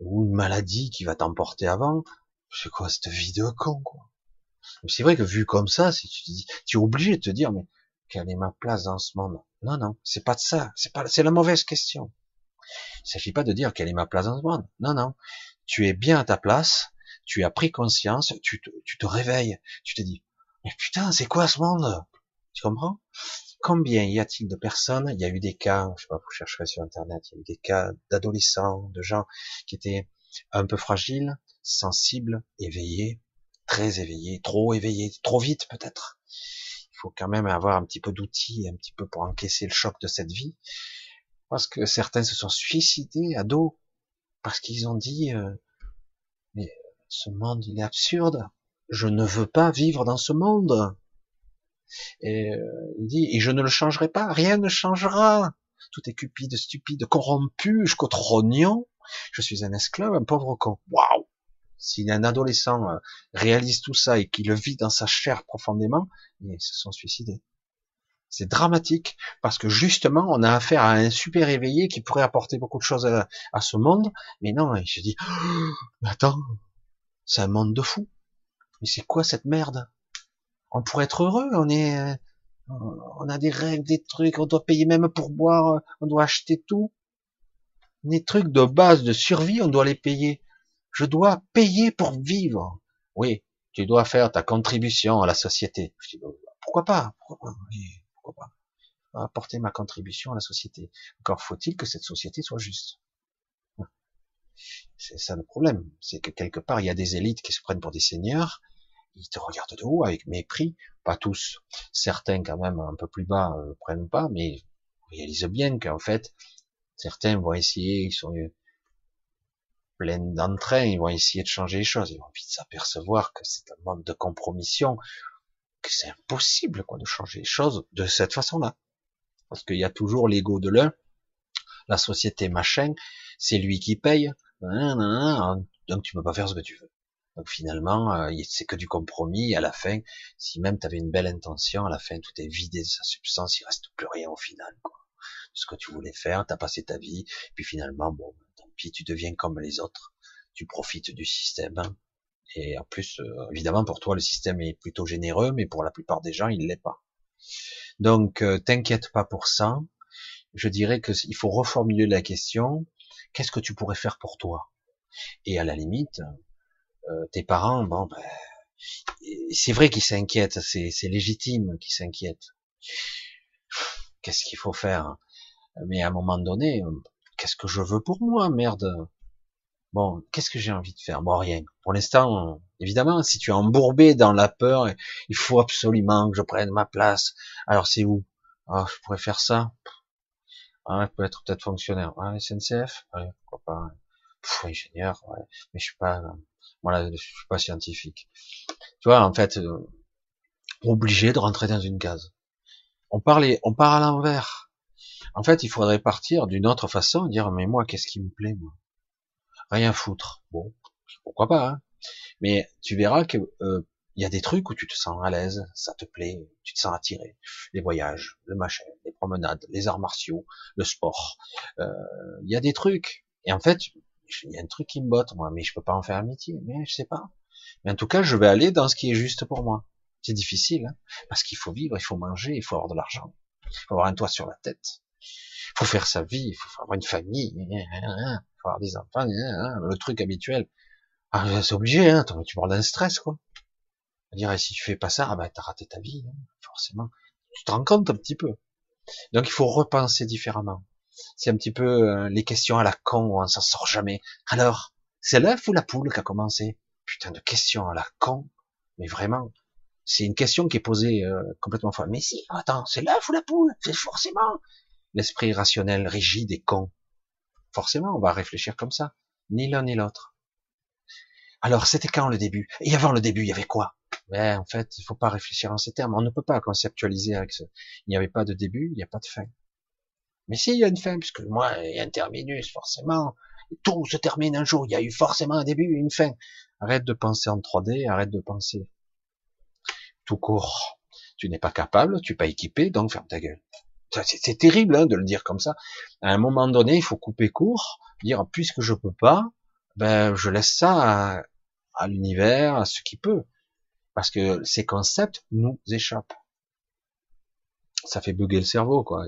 ou une maladie qui va t'emporter avant, c'est quoi cette vie de con quoi? C'est vrai que vu comme ça, si tu dis, tu es obligé de te dire mais quelle est ma place dans ce monde? Non non, c'est pas de ça, c'est pas, c'est la mauvaise question. Il s'agit pas de dire quelle est ma place dans ce monde. Non non, tu es bien à ta place, tu as pris conscience, tu te, tu te réveilles, tu te dis mais putain c'est quoi ce monde? Tu comprends? Combien y a-t-il de personnes? Il y a eu des cas, je sais pas, vous chercherez sur internet, il y a eu des cas d'adolescents, de gens qui étaient un peu fragiles, sensibles, éveillés, très éveillé, trop éveillé, trop vite peut-être. Il faut quand même avoir un petit peu d'outils, un petit peu pour encaisser le choc de cette vie. Parce que certains se sont suicidés à dos parce qu'ils ont dit euh, ce monde il est absurde. Je ne veux pas vivre dans ce monde. Et euh, il dit et je ne le changerai pas. Rien ne changera. Tout est cupide, stupide, corrompu, jusqu'au trognon. Je suis un esclave, un pauvre con. Waouh Si un adolescent euh, réalise tout ça et qu'il le vit dans sa chair profondément, ils se sont suicidés. C'est dramatique parce que justement, on a affaire à un super éveillé qui pourrait apporter beaucoup de choses à, ce monde. Mais non, je dis, oh, attends, c'est un monde de fous. Mais c'est quoi cette merde? On pourrait être heureux, on est, euh, on a des règles, des trucs, on doit payer même pour boire, on doit acheter tout. Des trucs de base de survie, on doit les payer. Je dois payer pour vivre. Oui, tu dois faire ta contribution à la société. Pas, pourquoi pas pourquoi pas apporter ma contribution à la société. Encore faut-il que cette société soit juste. C'est ça le problème, c'est que quelque part il y a des élites qui se prennent pour des seigneurs, ils te regardent de haut avec mépris, pas tous, certains quand même un peu plus bas ne euh, prennent pas, mais réalisent bien qu'en fait certains vont essayer, ils sont pleins d'entrain, ils vont essayer de changer les choses, ils vont vite s'apercevoir que c'est un monde de compromission que c'est impossible quoi de changer les choses de cette façon-là. Parce qu'il y a toujours l'ego de l'un, la société machin, c'est lui qui paye, donc tu peux pas faire ce que tu veux. Donc finalement, euh, c'est que du compromis. À la fin, si même tu avais une belle intention, à la fin tout est vidé de sa substance, il reste plus rien au final. Quoi. Ce que tu voulais faire, tu as passé ta vie, puis finalement, bon, tant pis, tu deviens comme les autres. Tu profites du système, hein. Et en plus, euh, évidemment, pour toi, le système est plutôt généreux, mais pour la plupart des gens, il l'est pas. Donc, euh, t'inquiète pas pour ça. Je dirais que il faut reformuler la question. Qu'est-ce que tu pourrais faire pour toi? Et à la limite, euh, tes parents, bon, ben, c'est vrai qu'ils s'inquiètent, c'est légitime qu'ils s'inquiètent. Qu'est-ce qu'il faut faire? Mais à un moment donné, qu'est-ce que je veux pour moi, merde Bon, qu'est-ce que j'ai envie de faire? Bon, rien. Pour l'instant, évidemment, si tu es embourbé dans la peur, il faut absolument que je prenne ma place. Alors c'est où? Ah, je pourrais faire ça? Ah, je peux être peut-être fonctionnaire. Ah, SNCF Allez, pourquoi pas Pff, ingénieur, ouais. mais je suis pas, voilà, je suis pas scientifique. Tu vois, en fait, euh, obligé de rentrer dans une case. On parle, on part à l'envers. En fait, il faudrait partir d'une autre façon, dire mais moi, qu'est-ce qui me plaît, moi? Rien foutre. Bon, pourquoi pas. Hein Mais tu verras que euh, il y a des trucs où tu te sens à l'aise, ça te plaît, tu te sens attiré. Les voyages, le machin, les promenades, les arts martiaux, le sport. Euh, il y a des trucs. Et en fait, il y a un truc qui me botte, moi, mais je peux pas en faire un métier. Mais je sais pas. Mais en tout cas, je vais aller dans ce qui est juste pour moi. C'est difficile, hein parce qu'il faut vivre, il faut manger, il faut avoir de l'argent, il faut avoir un toit sur la tête, il faut faire sa vie, il faut avoir une famille, avoir des enfants, le truc habituel. Ah, c'est obligé, hein, tu parles d'un stress, quoi. Dire, si tu fais pas ça, ah bah, t'as raté ta vie, hein, forcément. Tu te rends compte un petit peu. Donc, il faut repenser différemment. C'est un petit peu euh, les questions à la con où on s'en sort jamais. Alors, c'est l'œuf ou la poule qui a commencé? Putain de questions à la con. Mais vraiment, c'est une question qui est posée euh, complètement folle. Mais si, attends, c'est l'œuf ou la poule? C'est forcément l'esprit rationnel rigide et con. Forcément, on va réfléchir comme ça. Ni l'un ni l'autre. Alors, c'était quand le début? Et avant le début, il y avait quoi? Ben, En fait, il faut pas réfléchir en ces termes. On ne peut pas conceptualiser avec ça. Il n'y avait pas de début, il n'y a pas de fin. Mais si, il y a une fin, puisque moi, il y a un terminus, forcément. Tout se termine un jour. Il y a eu forcément un début, une fin. Arrête de penser en 3D, arrête de penser tout court. Tu n'es pas capable, tu n'es pas équipé, donc ferme ta gueule. C'est terrible hein, de le dire comme ça. À un moment donné, il faut couper court, dire puisque je peux pas, ben je laisse ça à l'univers, à ce qui peut, parce que ces concepts nous échappent. Ça fait bugger le cerveau, quoi.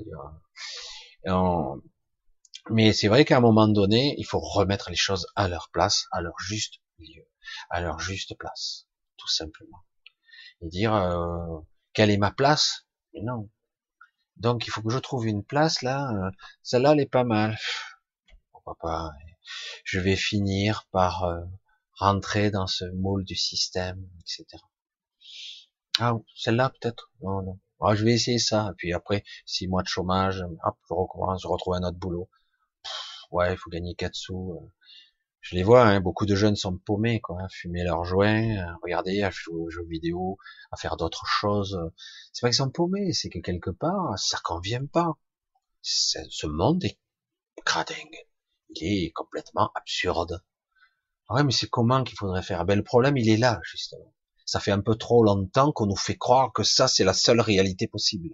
Mais c'est vrai qu'à un moment donné, il faut remettre les choses à leur place, à leur juste lieu, à leur juste place, tout simplement. Et dire euh, quelle est ma place? Mais non, donc il faut que je trouve une place là. Euh, celle-là, elle est pas mal. Pourquoi pas Je vais finir par euh, rentrer dans ce moule du système, etc. Ah, celle-là peut-être Non, non. Ah, je vais essayer ça. Puis après, six mois de chômage, hop, je recommence, je retrouve un autre boulot. ouais, il faut gagner quatre sous. Euh. Je les vois, hein, beaucoup de jeunes sont paumés, quoi, à fumer leurs joints, à regarder, à jouer aux jeux vidéo, à faire d'autres choses. C'est pas qu'ils sont paumés, c'est que quelque part, ça convient pas. Ce monde est cradingue. Il est complètement absurde. Ouais, mais c'est comment qu'il faudrait faire? Ben le problème, il est là, justement. Ça fait un peu trop longtemps qu'on nous fait croire que ça, c'est la seule réalité possible.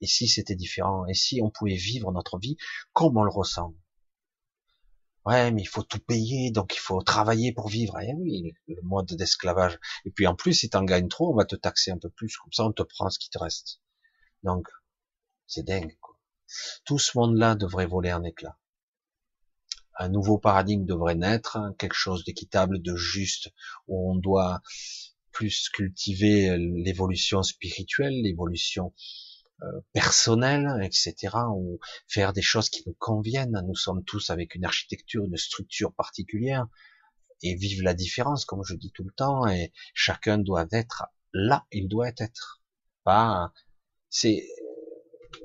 Et si c'était différent? Et si on pouvait vivre notre vie comme on le ressent? Ouais, mais il faut tout payer, donc il faut travailler pour vivre. Eh oui, le mode d'esclavage. Et puis en plus, si t'en gagnes trop, on va te taxer un peu plus. Comme ça, on te prend ce qui te reste. Donc, c'est dingue. Quoi. Tout ce monde-là devrait voler en éclats un nouveau paradigme devrait naître, quelque chose d'équitable, de juste, où on doit plus cultiver l'évolution spirituelle, l'évolution euh, personnelle, etc., ou faire des choses qui nous conviennent. Nous sommes tous avec une architecture, une structure particulière, et vivre la différence, comme je dis tout le temps, et chacun doit être là, il doit être. Pas, c'est,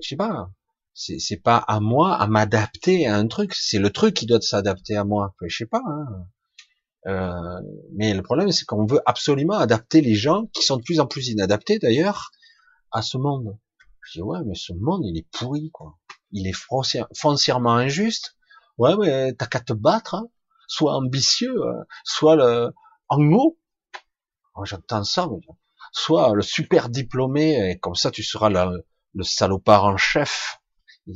je sais pas, c'est pas à moi à m'adapter à un truc, c'est le truc qui doit s'adapter à moi. je sais pas. Hein. Euh, mais le problème, c'est qu'on veut absolument adapter les gens qui sont de plus en plus inadaptés d'ailleurs à ce monde. Je dis ouais, mais ce monde il est pourri quoi. Il est foncièrement injuste. Ouais, mais t'as qu'à te battre. Hein. Soit ambitieux, hein. soit le en haut. J'entends ça. Mais... Soit le super diplômé et comme ça tu seras le, le salopard en chef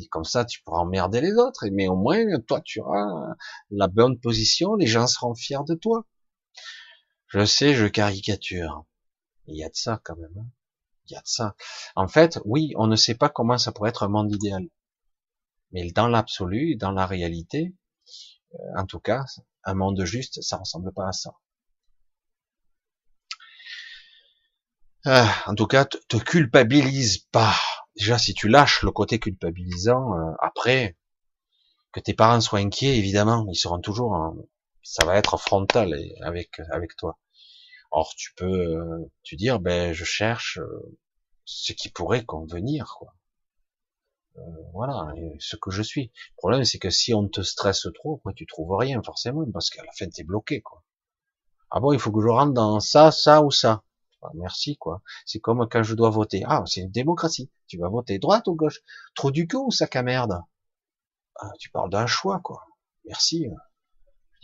comme ça, tu pourras emmerder les autres. Mais au moins, toi, tu auras la bonne position. Les gens seront fiers de toi. Je sais, je caricature. Il y a de ça quand même. Hein. Il y a de ça. En fait, oui, on ne sait pas comment ça pourrait être un monde idéal. Mais dans l'absolu, dans la réalité, euh, en tout cas, un monde juste, ça ressemble pas à ça. Ah, en tout cas, te culpabilise pas déjà si tu lâches le côté culpabilisant, euh, après que tes parents soient inquiets, évidemment, ils seront toujours, ça va être frontal avec avec toi. Or tu peux euh, tu dire ben je cherche euh, ce qui pourrait convenir quoi. voilà, ce que je suis. Le problème c'est que si on te stresse trop, quoi, tu trouves rien forcément parce qu'à la fin t'es bloqué quoi. Ah bon, il faut que je rentre dans ça, ça ou ça. Merci quoi. C'est comme quand je dois voter. Ah, c'est une démocratie. Tu vas voter droite ou gauche? Trop du cul ou sac à merde ah, Tu parles d'un choix quoi. Merci.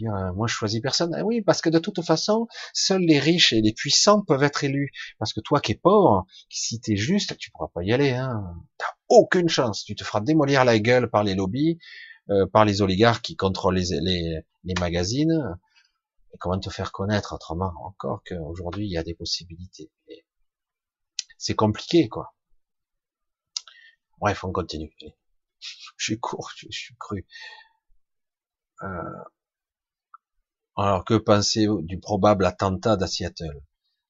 Euh, moi je choisis personne. Ah oui, parce que de toute façon, seuls les riches et les puissants peuvent être élus. Parce que toi qui es pauvre, si t'es juste, tu pourras pas y aller. Hein. T'as aucune chance. Tu te feras démolir la gueule par les lobbies, euh, par les oligarques qui contrôlent les, les, les magazines comment te faire connaître autrement encore qu'aujourd'hui il y a des possibilités. C'est compliqué, quoi. Bref, on continue. Je suis court, je, suis cru. Euh, alors, que penser du probable attentat à Seattle?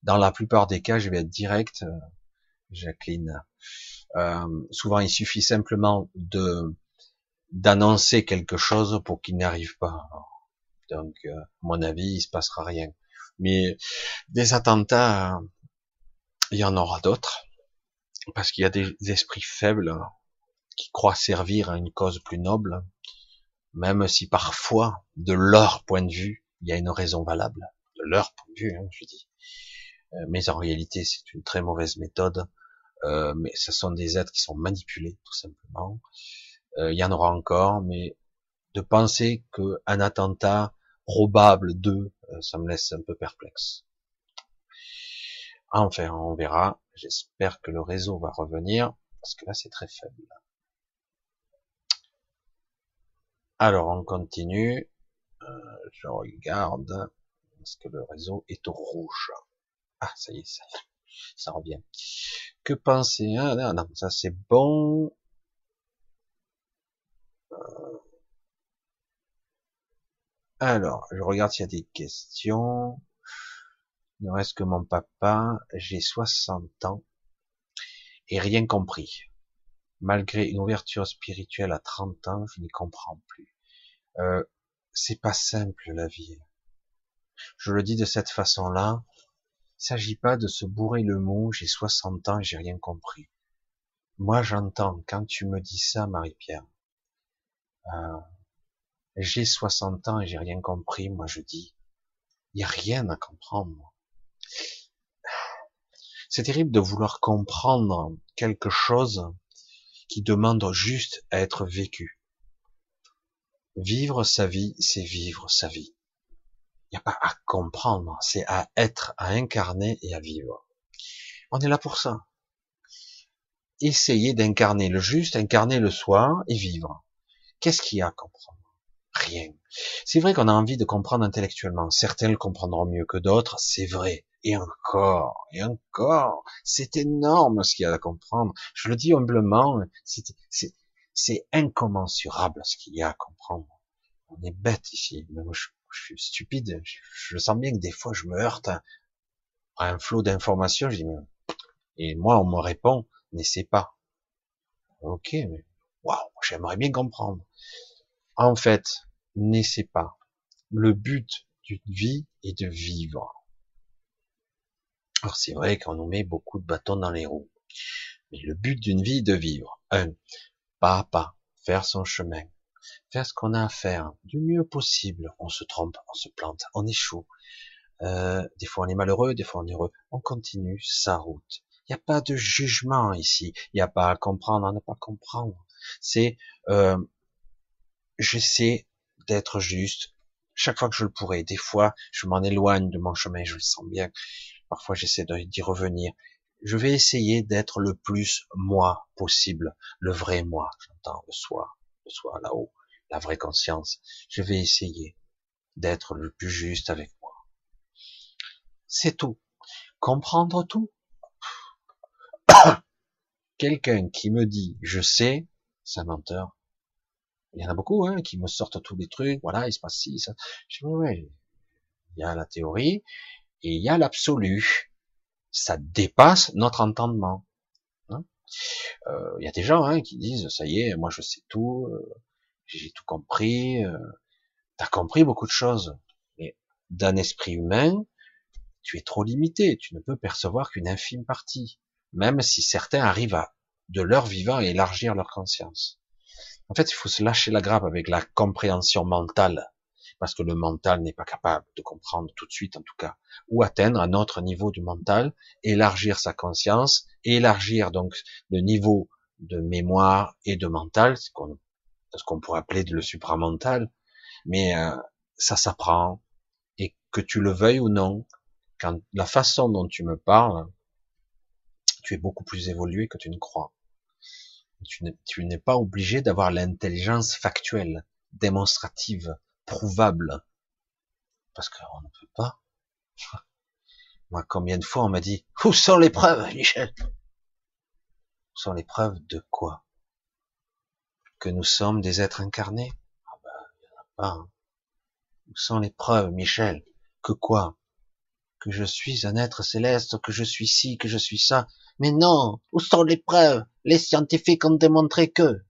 Dans la plupart des cas, je vais être direct, euh, Jacqueline. Euh, souvent, il suffit simplement de d'annoncer quelque chose pour qu'il n'arrive pas. Donc, euh, à mon avis, il se passera rien. Mais des attentats, il y en aura d'autres, parce qu'il y a des esprits faibles qui croient servir à une cause plus noble, même si parfois, de leur point de vue, il y a une raison valable, de leur point de vue, hein, je dis. Euh, mais en réalité, c'est une très mauvaise méthode. Euh, mais ce sont des êtres qui sont manipulés, tout simplement. il y en aura encore, mais de penser qu'un attentat probable de, euh, ça me laisse un peu perplexe. Enfin, on verra. J'espère que le réseau va revenir, parce que là, c'est très faible. Alors, on continue. Euh, je regarde. Est-ce que le réseau est au rouge Ah, ça y est, ça, revient. Que penser ah, non, non, ça c'est bon. Euh, alors, je regarde s'il y a des questions. Il ne reste que mon papa. J'ai 60 ans et rien compris. Malgré une ouverture spirituelle à 30 ans, je n'y comprends plus. Euh, c'est pas simple la vie. Je le dis de cette façon-là. Il s'agit pas de se bourrer le mot, j'ai 60 ans et j'ai rien compris. Moi, j'entends, quand tu me dis ça, Marie-Pierre, euh, j'ai 60 ans et j'ai rien compris, moi je dis, il n'y a rien à comprendre. C'est terrible de vouloir comprendre quelque chose qui demande juste à être vécu. Vivre sa vie, c'est vivre sa vie. Il n'y a pas à comprendre, c'est à être, à incarner et à vivre. On est là pour ça. Essayer d'incarner le juste, incarner le soi et vivre. Qu'est-ce qu'il y a à comprendre? Rien. C'est vrai qu'on a envie de comprendre intellectuellement. Certains le comprendront mieux que d'autres, c'est vrai. Et encore, et encore, c'est énorme ce qu'il y a à comprendre. Je le dis humblement, c'est incommensurable ce qu'il y a à comprendre. On est bête ici. Moi, je, suis stupide. Je, sens bien que des fois, je me heurte à, un flot d'informations. Je et moi, on me répond, n'essaie pas. Ok, mais waouh, j'aimerais bien comprendre. En fait, n'essaie pas. Le but d'une vie est de vivre. Alors c'est vrai qu'on nous met beaucoup de bâtons dans les roues. Mais le but d'une vie est de vivre. Un, pas à pas, faire son chemin, faire ce qu'on a à faire du mieux possible. On se trompe, on se plante, on échoue. Euh, des fois on est malheureux, des fois on est heureux. On continue sa route. Il n'y a pas de jugement ici. Il n'y a pas à comprendre, à ne pas comprendre. C'est euh, j'essaie d'être juste chaque fois que je le pourrai. Des fois, je m'en éloigne de mon chemin, je le sens bien. Parfois, j'essaie d'y revenir. Je vais essayer d'être le plus moi possible, le vrai moi, j'entends, le soi, le soi là-haut, la vraie conscience. Je vais essayer d'être le plus juste avec moi. C'est tout. Comprendre tout. Quelqu'un qui me dit je sais, c'est un menteur. Il y en a beaucoup hein, qui me sortent tous les trucs, voilà, il se passe ci, ça. Je dis, ouais, il y a la théorie, et il y a l'absolu. Ça dépasse notre entendement. Hein. Euh, il y a des gens hein, qui disent ça y est, moi je sais tout, euh, j'ai tout compris. Euh, T'as compris beaucoup de choses, mais d'un esprit humain, tu es trop limité. Tu ne peux percevoir qu'une infime partie, même si certains arrivent à de leur vivant élargir leur conscience. En fait, il faut se lâcher la grappe avec la compréhension mentale parce que le mental n'est pas capable de comprendre tout de suite en tout cas, ou atteindre un autre niveau du mental, élargir sa conscience, élargir donc le niveau de mémoire et de mental, ce qu'on pourrait appeler le supramental, mais euh, ça s'apprend, et que tu le veuilles ou non, quand la façon dont tu me parles, tu es beaucoup plus évolué que tu ne crois. Tu n'es pas obligé d'avoir l'intelligence factuelle, démonstrative, prouvable. Parce qu'on ne peut pas. Moi, combien de fois on m'a dit, où sont les preuves, Michel? Où sont les preuves de quoi? Que nous sommes des êtres incarnés? Ah ben, il n'y en a pas. Hein. Où sont les preuves, Michel? Que quoi? Que je suis un être céleste, que je suis ci, que je suis ça. Mais non! Où sont les preuves? Les scientifiques ont démontré que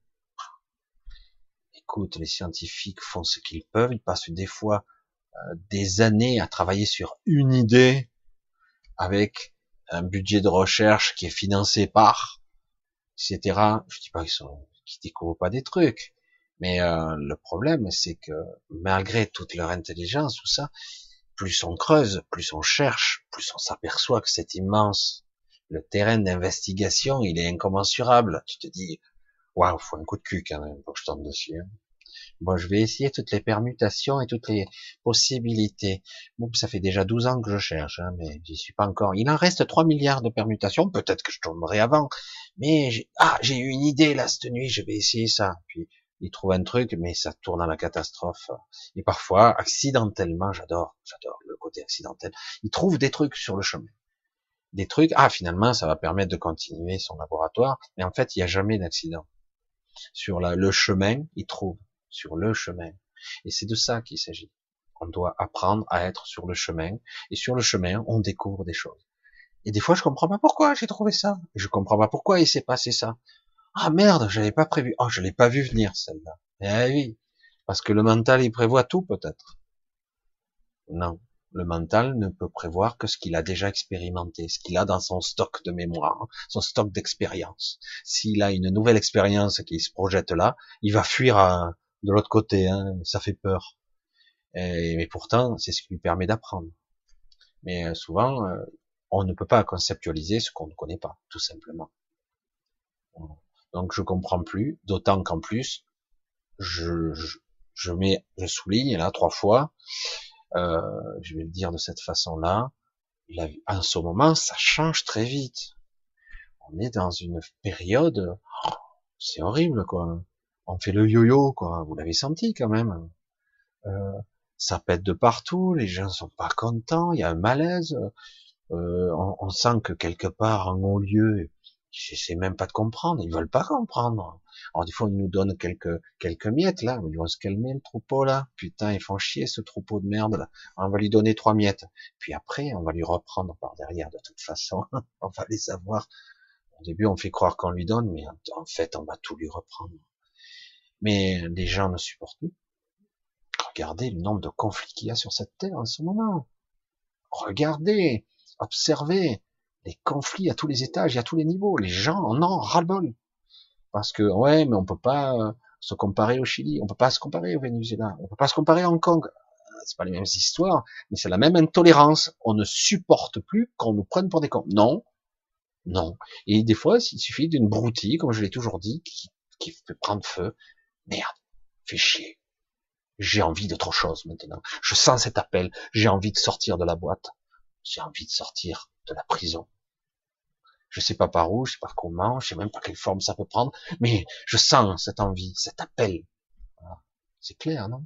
écoute, les scientifiques font ce qu'ils peuvent, ils passent des fois euh, des années à travailler sur une idée avec un budget de recherche qui est financé par, etc. Je dis pas qu'ils sont, qu'ils découvrent pas des trucs, mais euh, le problème c'est que malgré toute leur intelligence, tout ça, plus on creuse, plus on cherche, plus on s'aperçoit que c'est immense. Le terrain d'investigation, il est incommensurable. Tu te dis, waouh, faut un coup de cul quand même pour que je tombe dessus. Hein. Bon, je vais essayer toutes les permutations et toutes les possibilités. Bon, ça fait déjà 12 ans que je cherche, hein, mais j'y suis pas encore. Il en reste 3 milliards de permutations, peut-être que je tomberai avant. Mais j'ai, ah, j'ai eu une idée là cette nuit, je vais essayer ça. Il trouve un truc, mais ça tourne à la catastrophe. Et parfois, accidentellement, j'adore, j'adore le côté accidentel. Il trouve des trucs sur le chemin. Des trucs, ah, finalement, ça va permettre de continuer son laboratoire. Mais en fait, il n'y a jamais d'accident. Sur le chemin, il trouve sur le chemin. Et c'est de ça qu'il s'agit. On doit apprendre à être sur le chemin. Et sur le chemin, on découvre des choses. Et des fois, je comprends pas pourquoi j'ai trouvé ça. Je comprends pas pourquoi il s'est passé ça. Ah merde, j'avais pas prévu. Oh, je l'ai pas vu venir celle-là. Eh oui, parce que le mental il prévoit tout peut-être. Non, Le mental ne peut prévoir que ce qu'il a déjà expérimenté, ce qu'il a dans son stock de mémoire, son stock d'expérience. S'il a une nouvelle expérience qui se projette là, il va fuir de l'autre côté, hein, ça fait peur. Mais pourtant, c'est ce qui lui permet d'apprendre. Mais euh, souvent, euh, on ne peut pas conceptualiser ce qu'on ne connaît pas, tout simplement. Donc je comprends plus, d'autant qu'en plus, je, je, mets, je souligne là trois fois, euh, je vais le dire de cette façon-là, en ce moment, ça change très vite. On est dans une période, c'est horrible quoi. On fait le yo-yo quoi. Vous l'avez senti quand même. Euh, ça pète de partout, les gens sont pas contents, il y a un malaise. Euh, on, on, sent que quelque part en haut lieu, j'essaie même pas de comprendre, ils veulent pas comprendre. Alors des fois ils nous donnent quelques quelques miettes là, ils vont se calmer le troupeau là? Putain, ils font chier ce troupeau de merde là. On va lui donner trois miettes. Puis après, on va lui reprendre par derrière de toute façon. on va les avoir. Au début, on fait croire qu'on lui donne, mais en fait, on va tout lui reprendre. Mais les gens ne supportent plus. Regardez le nombre de conflits qu'il y a sur cette terre en ce moment. Regardez, observez les conflits à tous les étages et à tous les niveaux. Les gens en ont ras-le-bol. Parce que, ouais, mais on peut pas euh, se comparer au Chili, on peut pas se comparer au Venezuela, on peut pas se comparer à Hong Kong. C'est pas les mêmes histoires, mais c'est la même intolérance. On ne supporte plus qu'on nous prenne pour des cons. Non, non. Et des fois, il suffit d'une broutille, comme je l'ai toujours dit, qui, qui fait prendre feu. Merde, fait chier. J'ai envie d'autre chose maintenant. Je sens cet appel. J'ai envie de sortir de la boîte. J'ai envie de sortir de la prison. Je sais pas par où, je sais pas comment, je sais même pas quelle forme ça peut prendre, mais je sens cette envie, cet appel. C'est clair, non?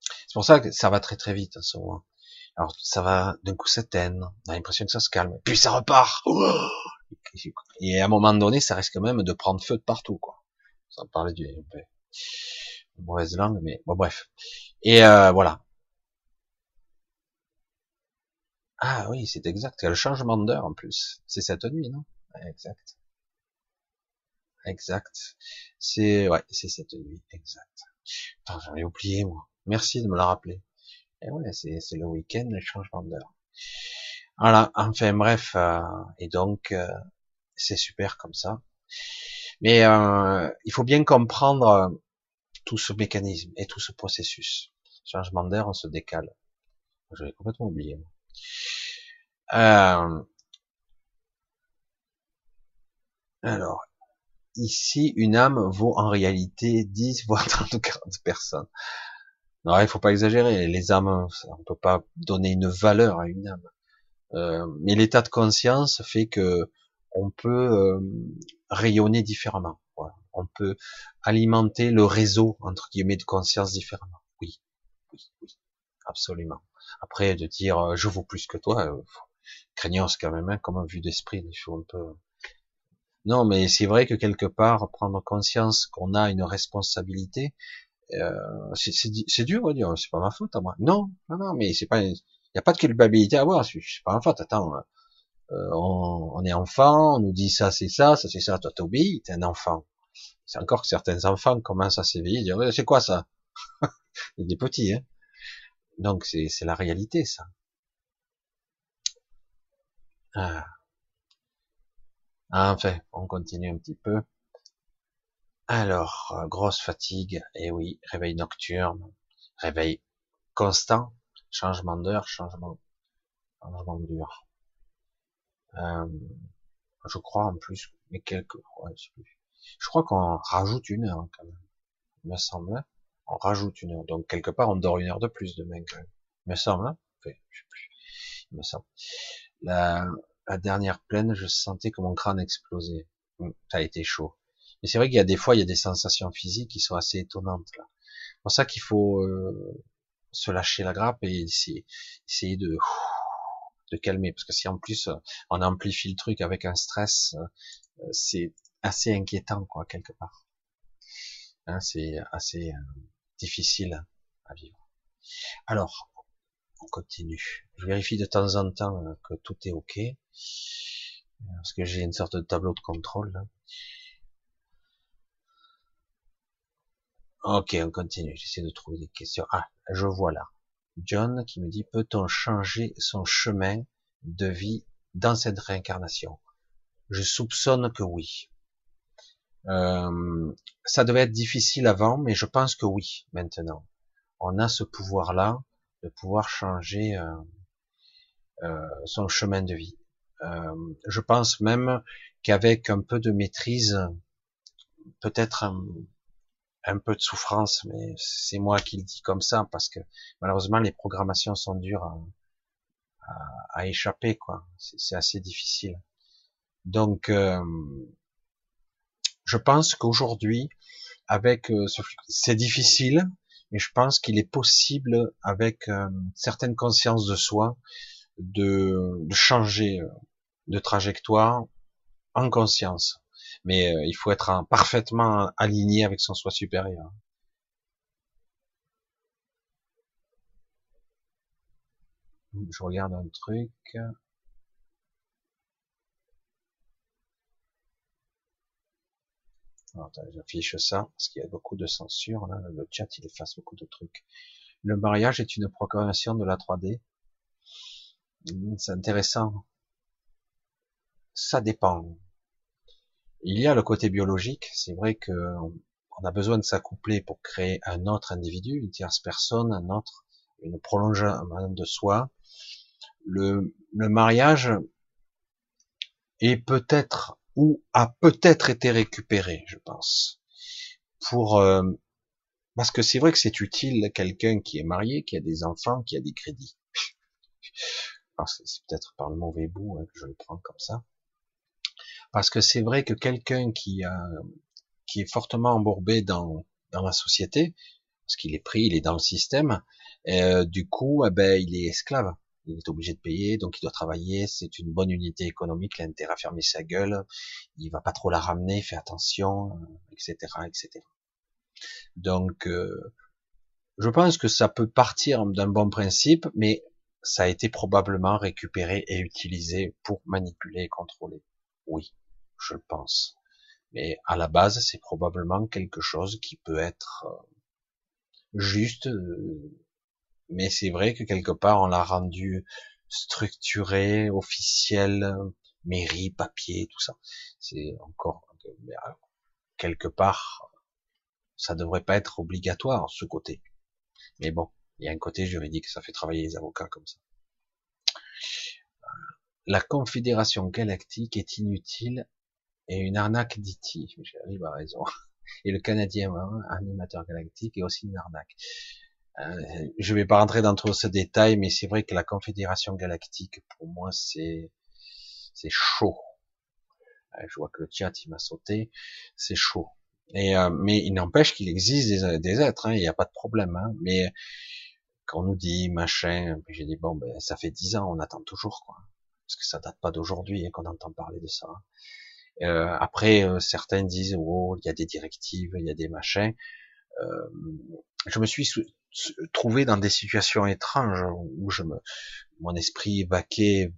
C'est pour ça que ça va très très vite ce moment. Alors ça va d'un coup s'éteindre, on a l'impression que ça se calme, puis ça repart. Et à un moment donné, ça risque même de prendre feu de partout, quoi. Sans parler du mauvaise langue, mais bon bref. Et euh, voilà. Ah oui, c'est exact. Il le changement d'heure en plus. C'est cette nuit, non? Exact. Exact. C'est ouais, c'est cette nuit, exact. Attends, j'avais oublié moi. Merci de me la rappeler. Et ouais, c'est c'est le week-end, le changement d'heure. Voilà. Enfin bref, euh, et donc euh, c'est super comme ça. Mais euh, il faut bien comprendre tout ce mécanisme et tout ce processus. Changement d'air, on se décale. J'avais complètement oublié. Euh, alors, ici, une âme vaut en réalité 10, voire 30 ou 40 personnes. Non, il faut pas exagérer. Les âmes, on peut pas donner une valeur à une âme. Euh, mais l'état de conscience fait que on peut euh, rayonner différemment. On peut alimenter le réseau entre guillemets de conscience différemment. Oui, oui, oui, absolument. Après, de dire euh, je vaux plus que toi, euh, craignance quand même, hein, comme un vue d'esprit, il faut un peu. Non, mais c'est vrai que quelque part, prendre conscience qu'on a une responsabilité, euh, c'est dur à dire, c'est pas ma faute à moi. Non, non, non, mais c'est pas, il n'y a pas de culpabilité à avoir, c'est pas ma faute. Attends, euh, on, on, est enfant, on nous dit ça, c'est ça, ça c'est ça, toi t'obéis, t'es un enfant. C'est encore que certains enfants commencent à s'éveiller, dire c'est quoi ça? Il des petits, hein. Donc c'est la réalité, ça. Ah. Enfin, on continue un petit peu. Alors, euh, grosse fatigue, et eh oui, réveil nocturne, réveil constant, changement d'heure, changement, changement d'heure. Euh, je crois en plus, mais quelques, ouais, je crois qu'on rajoute une heure quand même, il me semble on rajoute une heure. Donc quelque part, on dort une heure de plus demain quand même. Il me semble, hein enfin, je sais plus. Il me semble. La, la dernière pleine, je sentais que mon crâne explosait. Hum, ça a été chaud. Mais c'est vrai qu'il y a des fois, il y a des sensations physiques qui sont assez étonnantes. C'est pour ça qu'il faut euh, se lâcher la grappe et essayer, essayer de de calmer, parce que si en plus on amplifie le truc avec un stress, euh, c'est assez inquiétant quoi quelque part. Hein, c'est assez euh, difficile à vivre. Alors, on continue. Je vérifie de temps en temps euh, que tout est OK, parce que j'ai une sorte de tableau de contrôle. Ok, on continue. J'essaie de trouver des questions. Ah, je vois là. John qui me dit peut-on changer son chemin de vie dans cette réincarnation? Je soupçonne que oui. Euh, ça devait être difficile avant, mais je pense que oui, maintenant. On a ce pouvoir-là de pouvoir changer euh, euh, son chemin de vie. je pense même qu'avec un peu de maîtrise, peut-être un, peu de souffrance, mais c'est moi qui le dis comme ça, parce que malheureusement les programmations sont dures à, à, échapper, quoi. C'est assez difficile. Donc, euh, je pense qu'aujourd'hui, avec euh, ce c'est difficile, mais je pense qu'il est possible, avec euh, certaines consciences de soi, de, de changer de trajectoire en conscience. Mais il faut être parfaitement aligné avec son soi supérieur. Je regarde un truc. J'affiche ça, parce qu'il y a beaucoup de censure, là, le chat, il efface beaucoup de trucs. Le mariage est une proclamation de la 3D. Hmm, c'est intéressant. Ça dépend. Il y a le côté biologique. C'est vrai que on a besoin de s'accoupler pour créer un autre individu, une tierce personne, un autre, une prolongement de soi. Le, le mariage est peut-être ou a peut-être été récupéré, je pense. Pour euh, parce que c'est vrai que c'est utile quelqu'un qui est marié, qui a des enfants, qui a des crédits. c'est peut-être par le mauvais bout hein, que je le prends comme ça. Parce que c'est vrai que quelqu'un qui a qui est fortement embourbé dans la société, parce qu'il est pris, il est dans le système, euh, du coup, eh ben, il est esclave il est obligé de payer, donc il doit travailler, c'est une bonne unité économique, il a intérêt à fermer sa gueule, il va pas trop la ramener, fait attention, etc., etc. Donc, euh, je pense que ça peut partir d'un bon principe, mais ça a été probablement récupéré et utilisé pour manipuler et contrôler. Oui, je le pense. Mais à la base, c'est probablement quelque chose qui peut être euh, juste, euh, mais c'est vrai que quelque part on l'a rendu structuré, officiel, mairie, papier, tout ça. C'est encore euh, quelque part, ça devrait pas être obligatoire ce côté. Mais bon, il y a un côté juridique, ça fait travailler les avocats comme ça. La Confédération Galactique est inutile et une arnaque d'IT. J'arrive à raison. Et le Canadien hein, animateur galactique est aussi une arnaque. Euh, je vais pas rentrer dans trop ce détail, mais c'est vrai que la Confédération Galactique, pour moi, c'est c'est chaud. Euh, je vois que le chat il m'a sauté, c'est chaud. Euh, mais il n'empêche qu'il existe des, êtres, hein, il n'y a pas de problème. Hein, mais quand on nous dit machin, j'ai dit bon, ben ça fait dix ans, on attend toujours quoi, parce que ça date pas d'aujourd'hui hein, qu'on entend parler de ça. Après, certains disent oh, il y a des directives, il y a des machins. je me suis trouver dans des situations étranges où je me, mon esprit vaquait,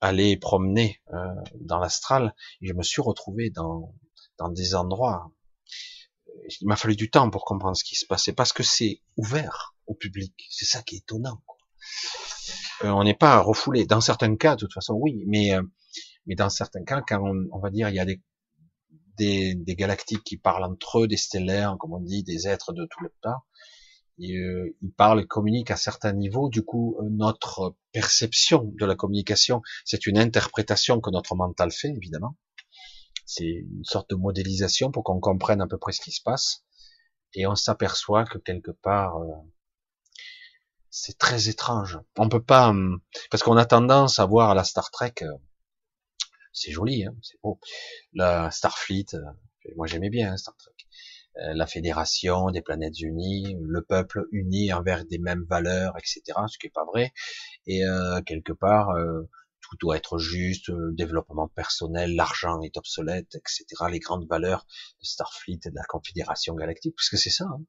allait promener euh, dans l'astral, je me suis retrouvé dans, dans des endroits. Il m'a fallu du temps pour comprendre ce qui se passait, parce que c'est ouvert au public. C'est ça qui est étonnant. Quoi. Euh, on n'est pas refoulé. Dans certains cas, de toute façon, oui, mais euh, mais dans certains cas, quand on, on va dire, il y a des, des, des galactiques qui parlent entre eux, des stellaires, comme on dit, des êtres de tout le tas, euh, il, parle, communique à certains niveaux. Du coup, euh, notre perception de la communication, c'est une interprétation que notre mental fait, évidemment. C'est une sorte de modélisation pour qu'on comprenne à peu près ce qui se passe. Et on s'aperçoit que quelque part, euh, c'est très étrange. On peut pas, hum, parce qu'on a tendance à voir la Star Trek, c'est joli, hein, c'est beau. La Starfleet, moi j'aimais bien hein, Star Trek. Euh, la fédération des planètes unies, le peuple uni envers des mêmes valeurs, etc. Ce qui est pas vrai. Et euh, quelque part, euh, tout doit être juste, le développement personnel, l'argent est obsolète, etc. Les grandes valeurs de Starfleet et de la Confédération galactique, puisque c'est ça. Hein.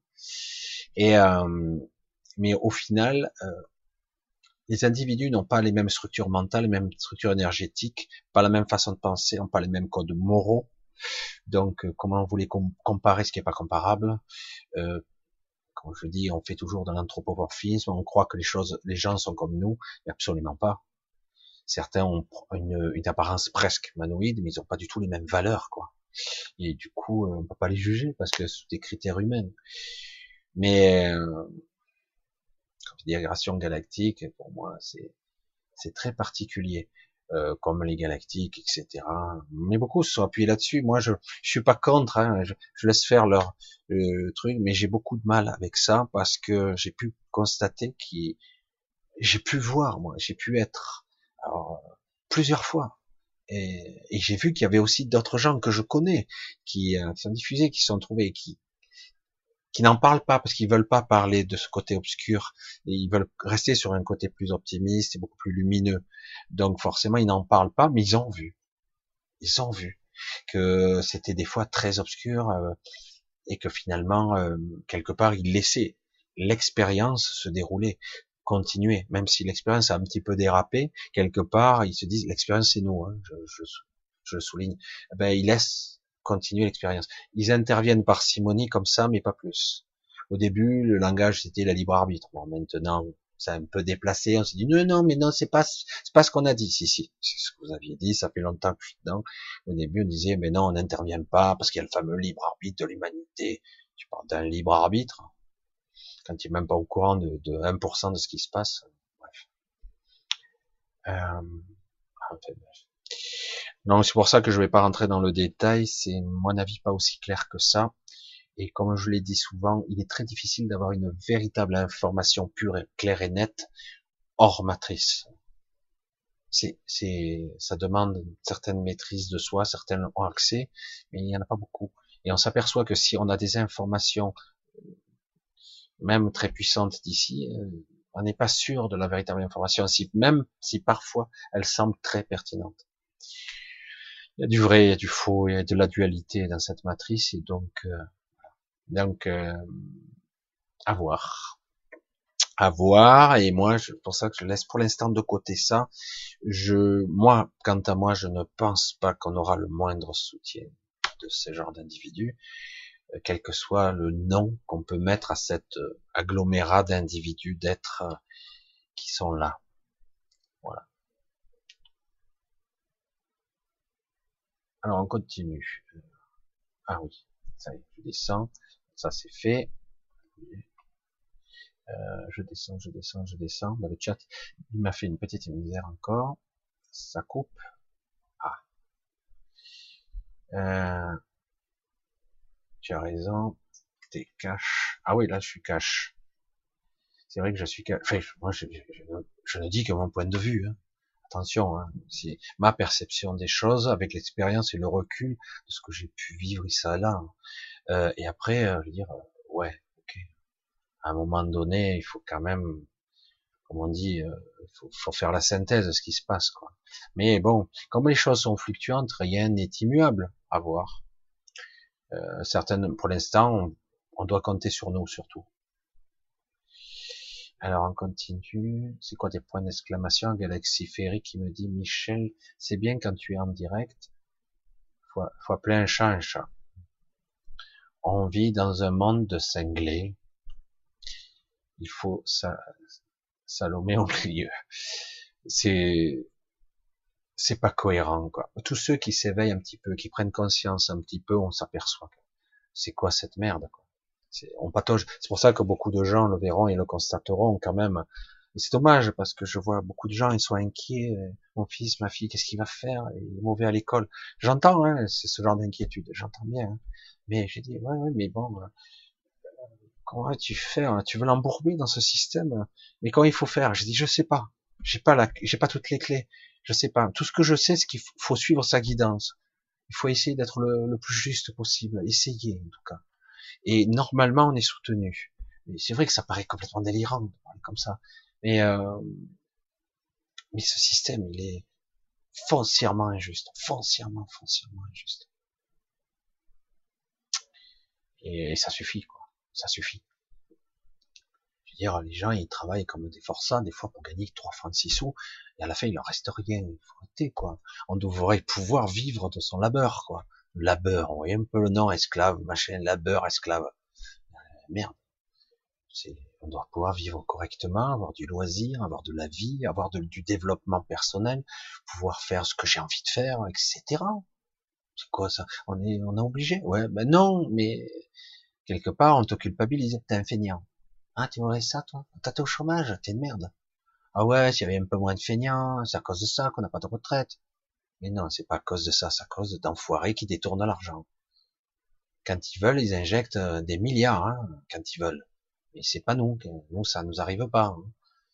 Et mais au final, les individus n'ont pas les mêmes structures mentales, les mêmes structures énergétiques, pas la même façon de penser, n'ont pas les mêmes codes moraux, donc, euh, comment vous voulez comparer ce qui n'est pas comparable euh, Comme je dis, on fait toujours de l'anthropomorphisme, on croit que les choses, les gens sont comme nous, absolument pas. Certains ont une, une apparence presque humanoïde, mais ils n'ont pas du tout les mêmes valeurs, quoi. Et du coup, euh, on peut pas les juger parce que c'est des critères humains. Mais euh, diagration galactique, pour moi, c'est très particulier. Euh, comme les galactiques, etc. Mais beaucoup se sont appuyés là-dessus. Moi, je, je suis pas contre. Hein. Je, je, laisse faire leur euh, truc, mais j'ai beaucoup de mal avec ça parce que j'ai pu constater que j'ai pu voir, moi, j'ai pu être plusieurs fois. Et, et j'ai vu qu'il y avait aussi d'autres gens que je connais qui euh, sont diffusés, qui sont trouvés, qui qui n'en parlent pas parce qu'ils veulent pas parler de ce côté obscur et ils veulent rester sur un côté plus optimiste et beaucoup plus lumineux. Donc forcément, ils n'en parlent pas, mais ils ont vu. Ils ont vu que c'était des fois très obscur euh, et que finalement, euh, quelque part, ils laissaient l'expérience se dérouler, continuer, même si l'expérience a un petit peu dérapé, quelque part, ils se disent l'expérience c'est nous, hein, je, le souligne. Eh ben, ils laissent continuer l'expérience. Ils interviennent par simonie comme ça, mais pas plus. Au début, le langage c'était la libre arbitre. Bon, maintenant, ça a un peu déplacé. On s'est dit non, non, mais non, c'est pas, c'est pas ce qu'on a dit. Si, si, c'est ce que vous aviez dit. Ça fait longtemps que je suis dedans. Au début, on disait mais non, on n'intervient pas parce qu'il y a le fameux libre arbitre de l'humanité. Tu parles d'un libre arbitre quand tu es même pas au courant de, de 1% de ce qui se passe. Bref. Euh, donc c'est pour ça que je ne vais pas rentrer dans le détail, c'est mon avis pas aussi clair que ça. Et comme je l'ai dit souvent, il est très difficile d'avoir une véritable information pure et claire et nette hors matrice. C'est, c'est, ça demande une certaine maîtrise de soi, certains ont accès, mais il n'y en a pas beaucoup. Et on s'aperçoit que si on a des informations, même très puissantes d'ici, euh, on n'est pas sûr de la véritable information, même si parfois elle semble très pertinente il y a du vrai, il y a du faux, il y a de la dualité dans cette matrice, et donc, euh, donc, euh, à voir, à voir. Et moi, c'est pour ça que je laisse pour l'instant de côté ça. Je, moi, quant à moi, je ne pense pas qu'on aura le moindre soutien de ce genre d'individus, euh, quel que soit le nom qu'on peut mettre à cet euh, agglomérat d'individus, d'êtres qui sont là. Alors on continue. Ah oui, ça y est, je descends. Ça c'est fait. Euh, je descends, je descends, je descends. Le chat, il m'a fait une petite misère encore. Ça coupe. Ah. Euh, tu as raison. T'es cash. Ah oui, là je suis cash. C'est vrai que je suis cash. Enfin, moi je, je, ne dis que mon point de vue. Hein attention, hein, c'est ma perception des choses avec l'expérience et le recul de ce que j'ai pu vivre ici là. Euh, et après, euh, dire, euh, ouais, ok. À un moment donné, il faut quand même, comme on dit, il faut, faire la synthèse de ce qui se passe, quoi. Mais bon, comme les choses sont fluctuantes, rien n'est immuable à voir. certaines, pour l'instant, on doit compter sur nous surtout. Alors on continue. C'est quoi des points d'exclamation? Galaxy Ferry qui me dit Michel, c'est bien quand tu es en direct. Faut, faut appeler un chat un chat. On vit dans un monde de cinglés. Il faut ça, Salomé au milieu. C'est c'est pas cohérent quoi. Tous ceux qui s'éveillent un petit peu, qui prennent conscience un petit peu, on s'aperçoit c'est quoi cette merde quoi on patauge. C'est pour ça que beaucoup de gens le verront et le constateront quand même. Et c'est dommage parce que je vois beaucoup de gens, ils sont inquiets. Euh, mon fils, ma fille, qu'est-ce qu'il va faire? Il est mauvais à l'école. J'entends, hein, c'est ce genre d'inquiétude. J'entends bien. Hein. Mais j'ai dit, ouais, ouais, mais bon, euh, comment vas-tu faire? Tu veux l'embourber dans ce système? Mais comment il faut faire? J'ai dit, je sais pas. J'ai pas la, j'ai pas toutes les clés. Je sais pas. Tout ce que je sais, c'est qu'il faut suivre sa guidance. Il faut essayer d'être le, le plus juste possible. Essayer, en tout cas. Et normalement, on est soutenu. C'est vrai que ça paraît complètement délirant de parler comme ça. Mais, euh, mais ce système, il est foncièrement injuste. Foncièrement, foncièrement injuste. Et, ça suffit, quoi. Ça suffit. Je veux dire, les gens, ils travaillent comme des forçats, des fois pour gagner 3 francs 6 sous, et à la fin, il leur reste rien. Il faut quoi. On devrait pouvoir vivre de son labeur, quoi labeur, on voyez un peu le nom, esclave, machin, labeur, esclave. Euh, merde. on doit pouvoir vivre correctement, avoir du loisir, avoir de la vie, avoir du développement personnel, pouvoir faire ce que j'ai envie de faire, etc. C'est quoi ça? On est, on est obligé? Ouais, ben non, mais quelque part on te culpabilise. T'es un feignant. Ah, tu voudrais ça, toi? T'es au chômage, t'es une merde. Ah ouais, s'il y avait un peu moins de feignants, c'est à cause de ça qu'on n'a pas de retraite. Mais non, c'est pas à cause de ça, c'est à cause d'enfoirés qui détournent l'argent. Quand ils veulent, ils injectent euh, des milliards, hein, quand ils veulent. Mais c'est pas nous, nous ça nous arrive pas. Hein,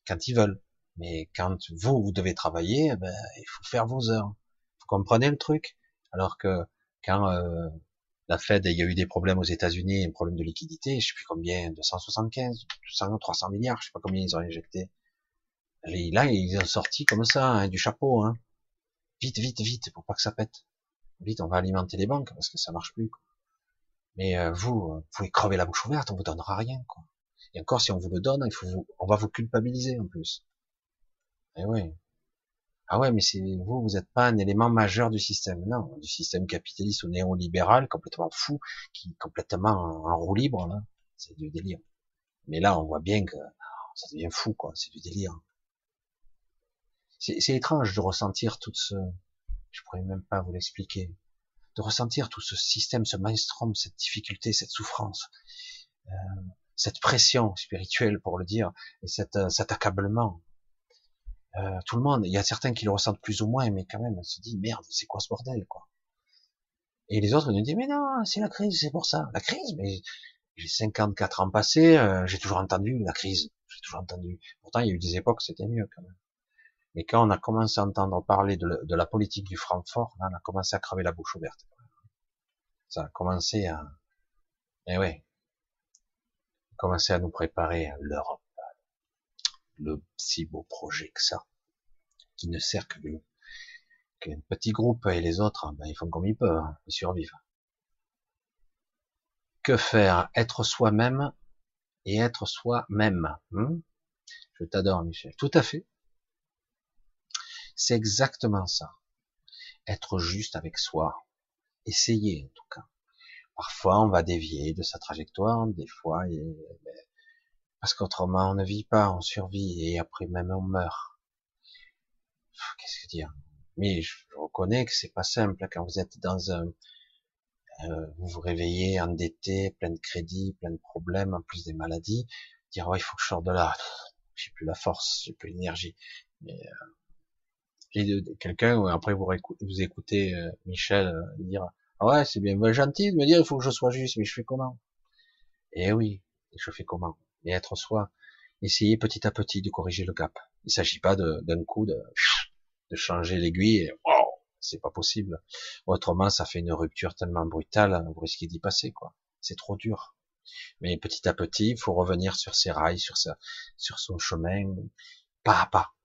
quand ils veulent. Mais quand vous, vous devez travailler, eh ben, il faut faire vos heures. Vous comprenez le truc? Alors que quand euh, la Fed, il y a eu des problèmes aux États-Unis, un problème de liquidité, je sais plus combien, 275, 200, 300 milliards, je sais pas combien ils ont injecté. Et là, ils ont sorti comme ça, hein, du chapeau. Hein. Vite, vite, vite, pour pas que ça pète. Vite, on va alimenter les banques parce que ça marche plus. Quoi. Mais euh, vous, vous pouvez crever la bouche ouverte, on vous donnera rien. Quoi. Et encore, si on vous le donne, il faut on va vous culpabiliser en plus. Eh oui. Ah ouais, mais c'est vous, vous n'êtes pas un élément majeur du système. Non, du système capitaliste ou néolibéral, complètement fou, qui est complètement en roue libre, là. C'est du délire. Mais là, on voit bien que ça devient fou, quoi. C'est du délire. C'est étrange de ressentir tout ce, je pourrais même pas vous l'expliquer, de ressentir tout ce système, ce maelstrom, cette difficulté, cette souffrance. Euh, cette pression spirituelle pour le dire et cet, euh, cet accablement. Euh, tout le monde, il y a certains qui le ressentent plus ou moins, mais quand même, on se dit merde, c'est quoi ce bordel quoi? Et les autres nous disent mais non, c'est la crise, c'est pour ça. La crise, mais j'ai 54 ans passés, euh, j'ai toujours entendu la crise, j'ai toujours entendu. Pourtant, il y a eu des époques, c'était mieux quand même. Mais quand on a commencé à entendre parler de, la politique du Francfort, là, on a commencé à crever la bouche ouverte. Ça a commencé à, eh ouais, commencer à nous préparer l'Europe. Le si beau projet que ça, qui ne sert que qu'un petit groupe et les autres, ben, ils font comme ils peuvent, hein, ils survivent. Que faire? Être soi-même et être soi-même. Hein Je t'adore, Michel. Tout à fait. C'est exactement ça. Être juste avec soi. Essayer, en tout cas. Parfois, on va dévier de sa trajectoire, des fois, et, parce qu'autrement, on ne vit pas, on survit, et après même, on meurt. Qu'est-ce que dire? Mais je reconnais que c'est pas simple quand vous êtes dans un, euh, vous vous réveillez endetté, plein de crédits, plein de problèmes, en plus des maladies, dire ouais, il faut que je sorte de là, j'ai plus la force, j'ai plus l'énergie. Mais euh, quelqu'un, après vous, vous écoutez euh, Michel euh, dire ah ouais, c'est bien gentil de me dire il faut que je sois juste, mais je fais comment? Eh oui, je fais comment? Et être soi, essayer petit à petit de corriger le cap. Il s'agit pas d'un coup de, de changer l'aiguille et wow, c'est pas possible. Autrement, ça fait une rupture tellement brutale, vous risquez d'y passer, quoi. C'est trop dur. Mais petit à petit, il faut revenir sur ses rails, sur sa, sur son chemin, pas à pas.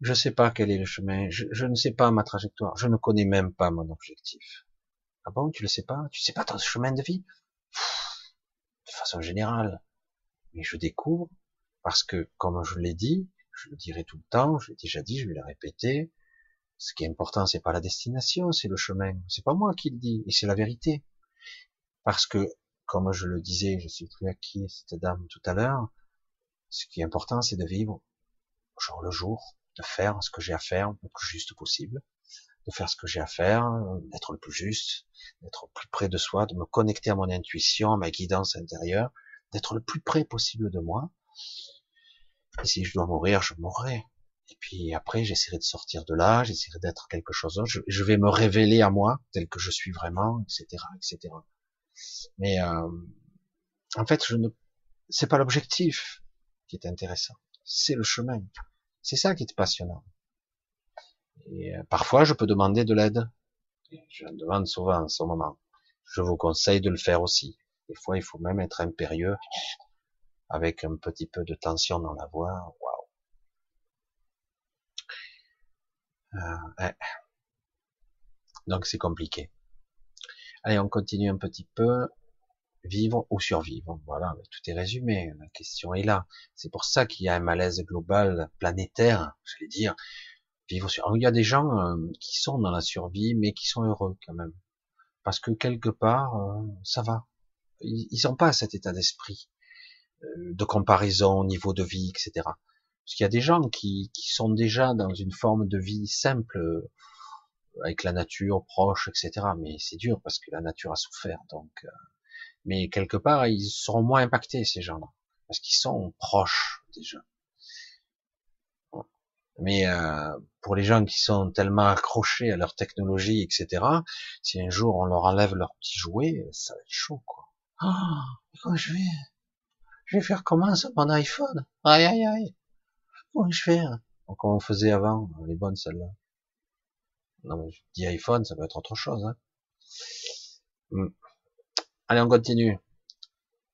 Je sais pas quel est le chemin, je, je ne sais pas ma trajectoire, je ne connais même pas mon objectif. Ah bon, tu le sais pas? Tu sais pas ton chemin de vie? De façon générale. Mais je découvre, parce que, comme je l'ai dit, je le dirai tout le temps, je l'ai déjà dit, je vais le répéter, ce qui est important, c'est pas la destination, c'est le chemin. C'est pas moi qui le dis, et c'est la vérité. Parce que, comme je le disais, je suis plus acquis cette dame tout à l'heure, ce qui est important, c'est de vivre jour le jour, de faire ce que j'ai à faire le plus juste possible, de faire ce que j'ai à faire, d'être le plus juste, d'être plus près de soi, de me connecter à mon intuition, à ma guidance intérieure, d'être le plus près possible de moi. Et si je dois mourir, je mourrai. Et puis après, j'essaierai de sortir de là, j'essaierai d'être quelque chose d'autre. Je, vais me révéler à moi, tel que je suis vraiment, etc., etc. Mais euh, en fait, je ne, c'est pas l'objectif qui est intéressant, c'est le chemin. C'est ça qui est passionnant. Et euh, parfois, je peux demander de l'aide. Je le demande souvent en ce moment. Je vous conseille de le faire aussi. Des fois, il faut même être impérieux, avec un petit peu de tension dans la voix. Waouh. Euh, Donc, c'est compliqué. Allez, on continue un petit peu. Vivre ou survivre. Voilà, tout est résumé. La question est là. C'est pour ça qu'il y a un malaise global, planétaire, j'allais dire, vivre sur. il y a des gens euh, qui sont dans la survie, mais qui sont heureux quand même, parce que quelque part, euh, ça va. Ils n'ont pas cet état d'esprit. de comparaison, niveau de vie, etc. Parce qu'il y a des gens qui, qui sont déjà dans une forme de vie simple, avec la nature proche, etc. Mais c'est dur parce que la nature a souffert. Donc, euh, mais quelque part, ils seront moins impactés ces gens-là parce qu'ils sont proches déjà. Mais euh, pour les gens qui sont tellement accrochés à leur technologie, etc., si un jour on leur enlève leur petit jouet, ça va être chaud, quoi. Ah, comment je vais? Je vais faire comment ça, mon iPhone? Aïe, aïe, aïe. Comment je fais Comme on faisait avant, les bonnes celles-là. Non, mais je dis iPhone, ça peut être autre chose. Hein. Allez, on continue.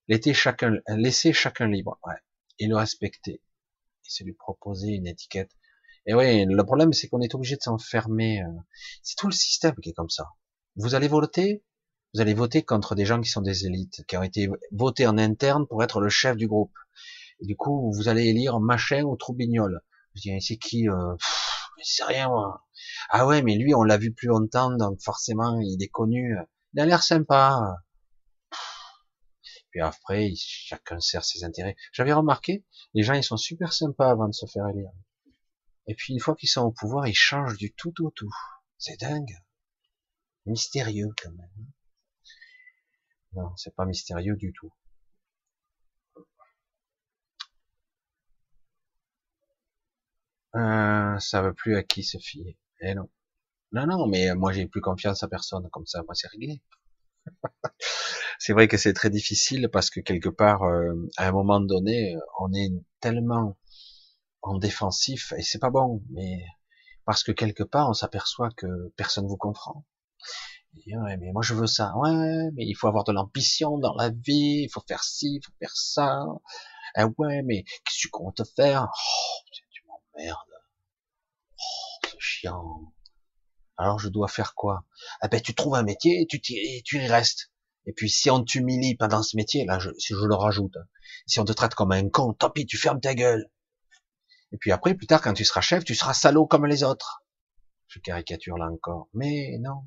Laisser chacun, laisser chacun libre, ouais, et le respecter. Et c'est lui proposer une étiquette. Et oui, le problème, c'est qu'on est obligé de s'enfermer. Euh. C'est tout le système qui est comme ça. Vous allez voter, vous allez voter contre des gens qui sont des élites, qui ont été votés en interne pour être le chef du groupe. Et du coup, vous allez élire machin ou troubignol. Je dis, c'est qui euh, C'est rien, moi. Ah ouais, mais lui, on l'a vu plus longtemps, donc forcément, il est connu. Il a l'air sympa. Puis après, chacun sert ses intérêts. J'avais remarqué, les gens, ils sont super sympas avant de se faire élire. Et puis, une fois qu'ils sont au pouvoir, ils changent du tout au tout. C'est dingue. Mystérieux, quand même. Non, c'est pas mystérieux du tout. Euh, ça veut plus à qui se fier. Eh non. Non, non, mais moi j'ai plus confiance à personne, comme ça, moi c'est réglé. C'est vrai que c'est très difficile parce que quelque part, euh, à un moment donné, on est tellement en défensif et c'est pas bon, mais parce que quelque part on s'aperçoit que personne vous comprend. ouais, mais moi je veux ça. Ouais, mais il faut avoir de l'ambition dans la vie, il faut faire ci, il faut faire ça. Ah ouais, mais qu'est-ce que tu comptes faire? Oh, Tu m'emmerdes. Alors je dois faire quoi? Ah ben tu trouves un métier tu, et tu y restes. Et puis si on t'humilie pendant ce métier, là je, si je le rajoute, hein, si on te traite comme un con, tant pis, tu fermes ta gueule. Et puis après, plus tard, quand tu seras chef, tu seras salaud comme les autres. Je caricature là encore. Mais non,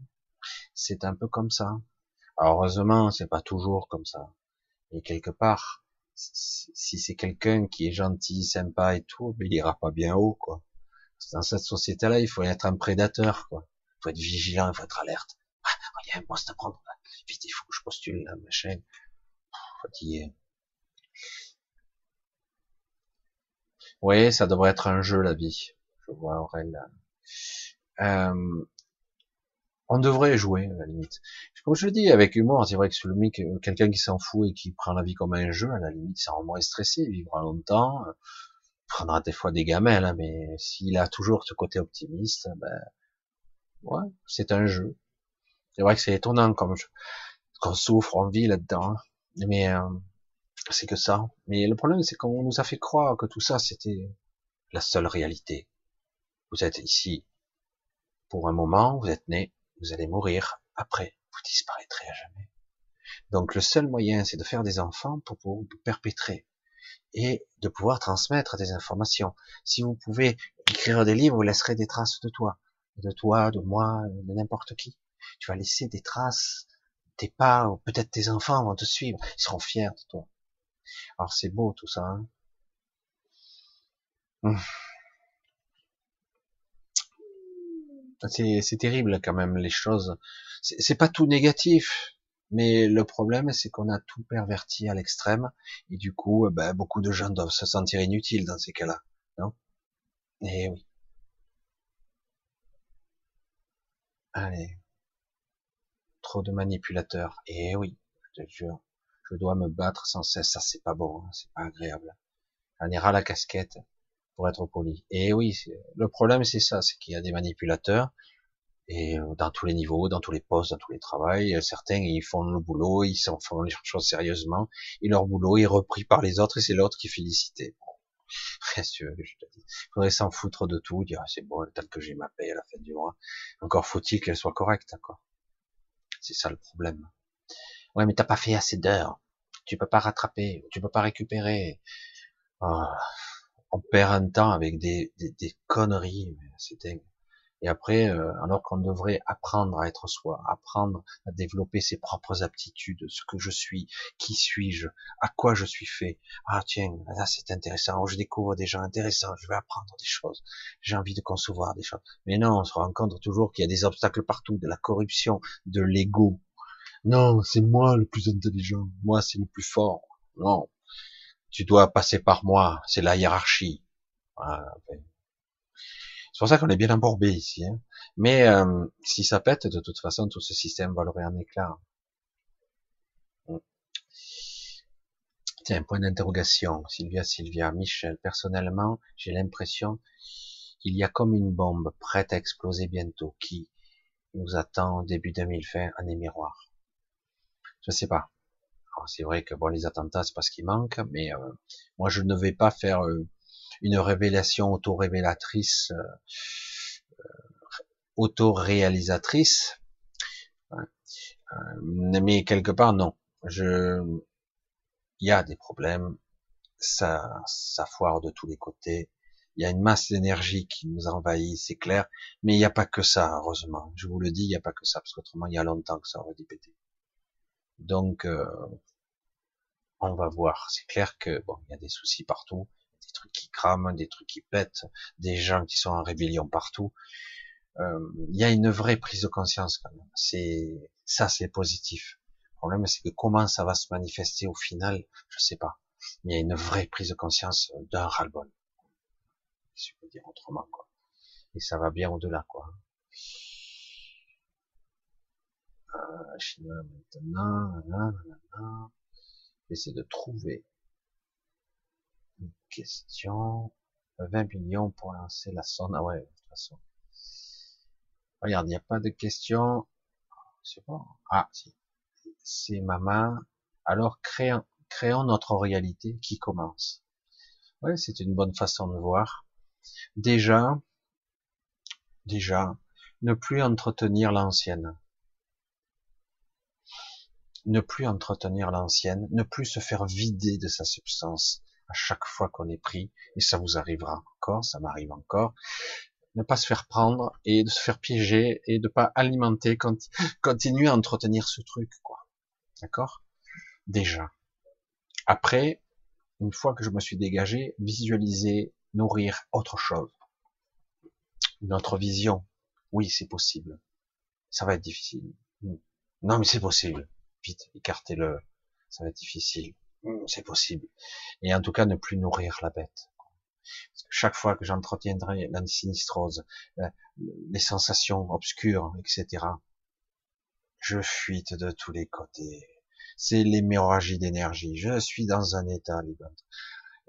c'est un peu comme ça. Heureusement, c'est pas toujours comme ça. Et quelque part, si c'est quelqu'un qui est gentil, sympa et tout, ben, il ira pas bien haut, quoi dans cette société-là, il faut être un prédateur, quoi. Faut être vigilant, il faut être alerte. Ah, il y a un poste à prendre. Vite, il faut que je postule, là, machin. Fatigué. Oui, ça devrait être un jeu, la vie. Je vois Aurel. Euh, on devrait jouer, à la limite. Comme je le dis, avec humour, c'est vrai que celui quelqu'un qui s'en fout et qui prend la vie comme un jeu, à la limite, ça rend moins stressé, il vivra longtemps, prendra des fois des gamelles, hein, mais s'il a toujours ce côté optimiste, ben, ouais, c'est un jeu. C'est vrai que c'est étonnant comme qu'on souffre, on vit là-dedans, hein. mais euh, c'est que ça. Mais le problème, c'est qu'on nous a fait croire que tout ça, c'était la seule réalité. Vous êtes ici pour un moment, vous êtes né, vous allez mourir, après, vous disparaîtrez à jamais. Donc le seul moyen, c'est de faire des enfants pour vous perpétrer et de pouvoir transmettre des informations. Si vous pouvez écrire des livres, vous laisserez des traces de toi, de toi, de moi, de n'importe qui. Tu vas laisser des traces, tes pas, ou peut-être tes enfants vont te suivre, ils seront fiers de toi. Alors c'est beau tout ça. Hein c'est terrible quand même les choses. C'est pas tout négatif. Mais le problème, c'est qu'on a tout perverti à l'extrême, et du coup, ben, beaucoup de gens doivent se sentir inutiles dans ces cas-là, non? Eh oui. Allez. Trop de manipulateurs. Eh oui, je te jure. Je dois me battre sans cesse. Ça, c'est pas bon. Hein, c'est pas agréable. On ira la casquette, pour être poli. Et oui, le problème, c'est ça. C'est qu'il y a des manipulateurs et euh, dans tous les niveaux, dans tous les postes, dans tous les travails, certains ils font le boulot, ils font les choses sérieusement, et leur boulot est repris par les autres et c'est l'autre qui est félicité. Bon. je te faudrait s'en foutre de tout, dire c'est bon, tel que j'ai ma paye à la fin du mois. Encore faut-il qu'elle soit correcte, quoi. C'est ça le problème. Ouais, mais t'as pas fait assez d'heures. Tu peux pas rattraper, tu peux pas récupérer. Oh, on perd un temps avec des, des, des conneries, c'est dingue. Et après, euh, alors qu'on devrait apprendre à être soi, apprendre à développer ses propres aptitudes, ce que je suis, qui suis-je, à quoi je suis fait. Ah tiens, là c'est intéressant, je découvre des gens intéressants, je vais apprendre des choses, j'ai envie de concevoir des choses. Mais non, on se rend compte toujours qu'il y a des obstacles partout, de la corruption, de l'ego. Non, c'est moi le plus intelligent, moi c'est le plus fort. Non, tu dois passer par moi, c'est la hiérarchie. C'est pour ça qu'on est bien embourbé ici. Hein. Mais euh, si ça pète, de toute façon, tout ce système volerait en éclat. Tiens, point d'interrogation. Sylvia, Sylvia, Michel. Personnellement, j'ai l'impression qu'il y a comme une bombe prête à exploser bientôt qui nous attend au début 2020 année miroir. Je sais pas. C'est vrai que bon, les attentats, c'est parce qu'il manque, mais euh, moi, je ne vais pas faire euh, une révélation auto-révélatrice, euh, auto-réalisatrice. mais quelque part, non. Je, il y a des problèmes, ça, ça foire de tous les côtés. Il y a une masse d'énergie qui nous envahit, c'est clair. Mais il n'y a pas que ça, heureusement. Je vous le dis, il n'y a pas que ça, parce qu'autrement, il y a longtemps que ça aurait dû péter. Donc, euh, on va voir. C'est clair que bon, il y a des soucis partout, des trucs qui crament, des trucs qui pètent, des gens qui sont en rébellion partout. Euh, il y a une vraie prise de conscience quand même. C'est ça, c'est positif. Le problème, c'est que comment ça va se manifester au final, je sais pas. Mais il y a une vraie prise de conscience d'un ras-le-bol. Si je peux dire autrement, quoi. Et ça va bien au-delà, quoi. Euh, Chinois maintenant, J'essaie de trouver une question. 20 millions pour lancer la sonde. Ah ouais, de toute façon. Regarde, il n'y a pas de bon. Ah, si. C'est maman. Alors, créons, créons notre réalité qui commence. Ouais, c'est une bonne façon de voir. Déjà, déjà, ne plus entretenir l'ancienne ne plus entretenir l'ancienne, ne plus se faire vider de sa substance à chaque fois qu'on est pris, et ça vous arrivera encore, ça m'arrive encore, ne pas se faire prendre et de se faire piéger et de pas alimenter, continuer à entretenir ce truc, quoi. D'accord? Déjà. Après, une fois que je me suis dégagé, visualiser, nourrir autre chose. Notre vision. Oui, c'est possible. Ça va être difficile. Non, mais c'est possible vite, écartez-le, ça va être difficile. Hmm, c'est possible. Et en tout cas, ne plus nourrir la bête. Chaque fois que j'entretiendrai la sinistrose, euh, les sensations obscures, etc., je fuite de tous les côtés. C'est l'hémorragie d'énergie. Je suis dans un état, libre.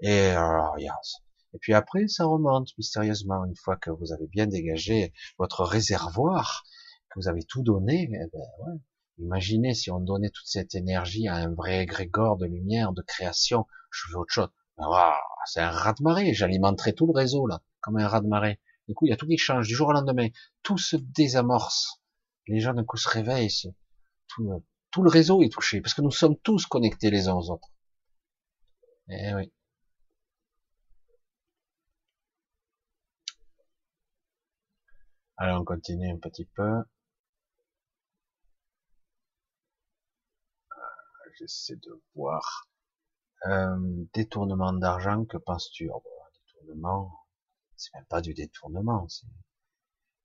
Et alors, Et puis après, ça remonte mystérieusement une fois que vous avez bien dégagé votre réservoir, que vous avez tout donné. Eh ben, ouais, Imaginez si on donnait toute cette énergie à un vrai grégor de lumière, de création. Je veux autre chose. c'est un raz-de-marée. J'alimenterai tout le réseau, là, comme un raz-de-marée. Du coup, il y a tout qui change du jour au lendemain. Tout se désamorce. Les gens, d'un coup, se réveillent. Tout, tout le réseau est touché. Parce que nous sommes tous connectés les uns aux autres. Eh oui. Alors, on continue un petit peu. J'essaie de voir. Euh, détournement d'argent, que penses-tu? Oh, Détournement, c'est même pas du détournement, c'est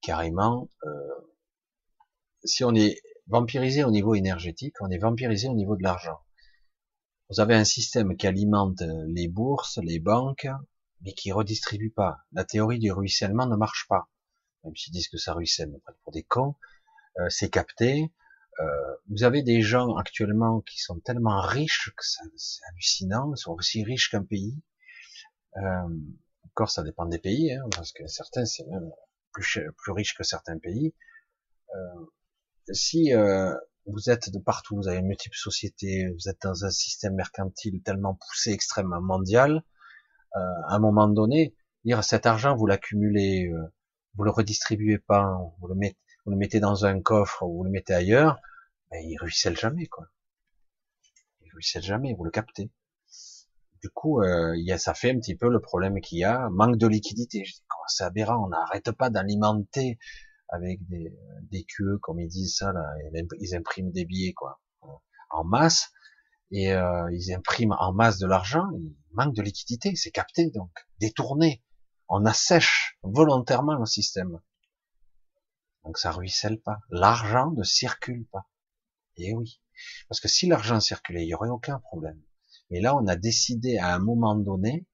carrément. Euh, si on est vampirisé au niveau énergétique, on est vampirisé au niveau de l'argent. Vous avez un système qui alimente les bourses, les banques, mais qui redistribue pas. La théorie du ruissellement ne marche pas. Même s'ils disent que ça ruisselle, pour des cons, euh, c'est capté, euh, vous avez des gens actuellement qui sont tellement riches que c'est hallucinant, ils sont aussi riches qu'un pays. Euh, encore, ça dépend des pays, hein, parce que certains c'est même plus, plus riche que certains pays. Euh, si euh, vous êtes de partout, vous avez une multiple société, vous êtes dans un système mercantile tellement poussé, extrêmement mondial, euh, à un moment donné, dire cet argent vous l'accumulez, vous le redistribuez pas, vous le mettez vous le mettez dans un coffre ou vous le mettez ailleurs, ben, il ruisselle jamais, quoi. Il ruisselle jamais, vous le captez. du coup, euh, y a, ça fait un petit peu le problème qu'il y a, manque de liquidité. Je dis, c'est aberrant, on n'arrête pas d'alimenter avec des, des QE, comme ils disent ça, là, ils impriment des billets, quoi, en masse, et euh, ils impriment en masse de l'argent, il manque de liquidité, c'est capté, donc, détourné. On assèche volontairement le système. Donc ça ruisselle pas. L'argent ne circule pas. Et eh oui. Parce que si l'argent circulait, il y aurait aucun problème. Mais là, on a décidé à un moment donné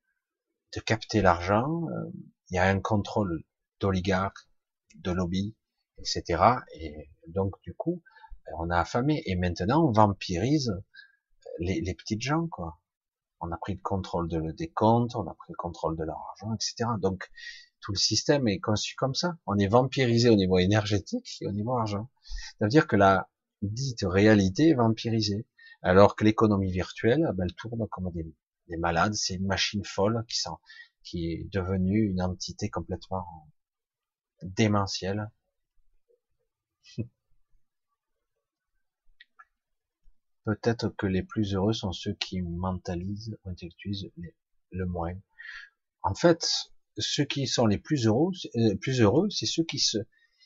de capter l'argent. Euh, il y a un contrôle d'oligarques, de lobby, etc. Et donc, du coup, on a affamé. Et maintenant, on vampirise les, petites gens, quoi. On a pris le contrôle de, des comptes, on a pris le contrôle de leur argent, etc. Donc, tout le système est conçu comme ça. On est vampirisé au niveau énergétique et au niveau argent. Ça veut dire que la dite réalité est vampirisée. Alors que l'économie virtuelle, ah ben, elle tourne comme des, des malades. C'est une machine folle qui, est devenue une entité complètement démentielle. Peut-être que les plus heureux sont ceux qui mentalisent intellectualisent le moins. En fait, ceux qui sont les plus heureux, euh, plus heureux, c'est ceux qui se,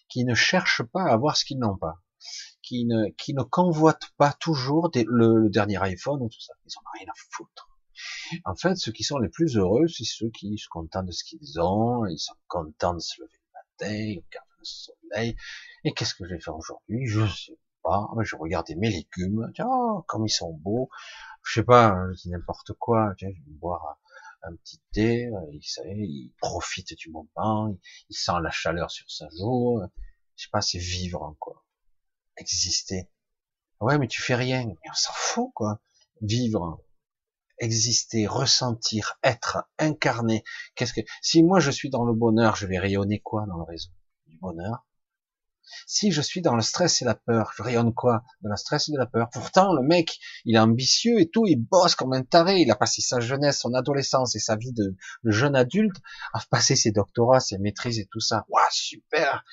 qui ne cherchent pas à avoir ce qu'ils n'ont pas, qui ne, qui ne convoitent pas toujours le, dernier iPhone ou tout ça. Ils en ont rien à foutre. En fait, ceux qui sont les plus heureux, c'est ceux qui sont contents de ce qu'ils ont, ils sont contents de se lever le matin, ils regardent le soleil. Et qu'est-ce que je vais faire aujourd'hui? Je sais pas. Ah, je regardais mes légumes. Oh, comme ils sont beaux. Je sais pas, je dis n'importe quoi. Tiens, je vais boire un petit thé, euh, il, il profite du moment, il, sent la chaleur sur sa joue, je sais pas, c'est vivre, quoi. Exister. Ouais, mais tu fais rien, mais on s'en fout, quoi. Vivre, exister, ressentir, être, incarner. Qu'est-ce que, si moi je suis dans le bonheur, je vais rayonner quoi dans le réseau? Du bonheur. Si je suis dans le stress et la peur, je rayonne quoi? De la stress et de la peur. Pourtant, le mec, il est ambitieux et tout, il bosse comme un taré, il a passé sa jeunesse, son adolescence et sa vie de jeune adulte à passer ses doctorats, ses maîtrises et tout ça. Waouh, super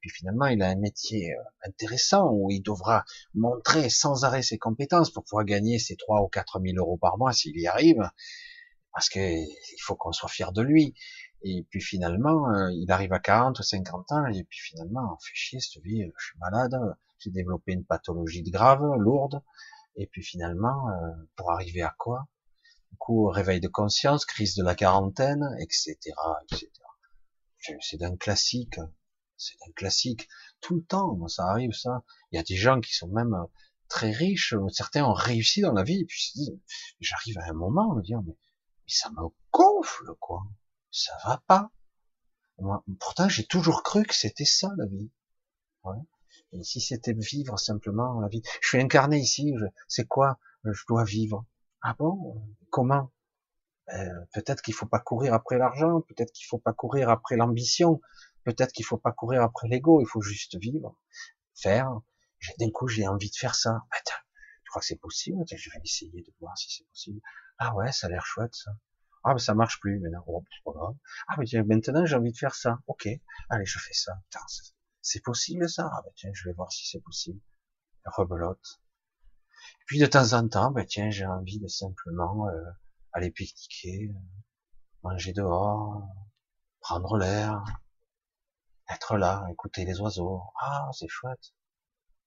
puis finalement, il a un métier euh, intéressant où il devra montrer sans arrêt ses compétences pour pouvoir gagner ses 3 ou 4 000 euros par mois s'il y arrive. Parce qu'il faut qu'on soit fier de lui. Et puis finalement, euh, il arrive à 40 ou 50 ans, et puis finalement, on fait chier cette vie, je suis malade, j'ai développé une pathologie grave, lourde, et puis finalement, euh, pour arriver à quoi? Du coup, réveil de conscience, crise de la quarantaine, etc., etc. C'est d'un classique, c'est d'un classique. Tout le temps, ça arrive, ça. Il y a des gens qui sont même euh, très riches, certains ont réussi dans la vie, et puis se disent, j'arrive à un moment, me dire, mais, mais ça me gonfle, quoi ça va pas. Moi, pourtant, j'ai toujours cru que c'était ça la vie. Ouais. Et si c'était vivre simplement la vie, je suis incarné ici. C'est quoi Je dois vivre? Ah bon? Comment? Ben, Peut-être qu'il faut pas courir après l'argent. Peut-être qu'il faut pas courir après l'ambition. Peut-être qu'il faut pas courir après l'ego. Il faut juste vivre, faire. D'un coup, j'ai envie de faire ça. Attends, tu crois que c'est possible? Je vais essayer de voir si c'est possible. Ah ouais, ça a l'air chouette ça. Ah, mais ça marche plus maintenant. Oh, ah, mais maintenant j'ai envie de faire ça. Ok, allez, je fais ça. C'est possible ça? Ah, ben tiens, je vais voir si c'est possible. Rebelote. puis de temps en temps, ben tiens, j'ai envie de simplement euh, aller pique-niquer, euh, manger dehors, prendre l'air, être là, écouter les oiseaux. Ah, c'est chouette.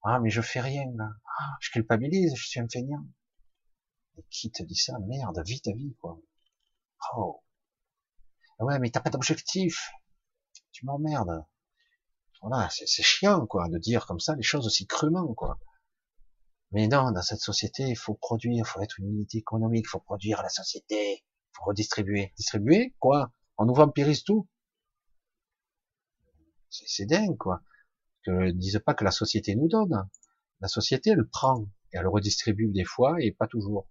Ah, mais je fais rien là. Ah, je culpabilise, je suis un feignant. Et qui te dit ça? Merde, vis ta vie, quoi. Oh. Ouais, mais t'as pas d'objectif. Tu m'emmerdes. Voilà, c'est chiant, quoi, de dire comme ça les choses aussi crûment, quoi. Mais non, dans cette société, il faut produire, il faut être une unité économique, il faut produire la société, il faut redistribuer. Distribuer, quoi? On nous vampirise tout C'est dingue, quoi. Que ne dise pas que la société nous donne. La société, elle prend, et elle redistribue des fois, et pas toujours.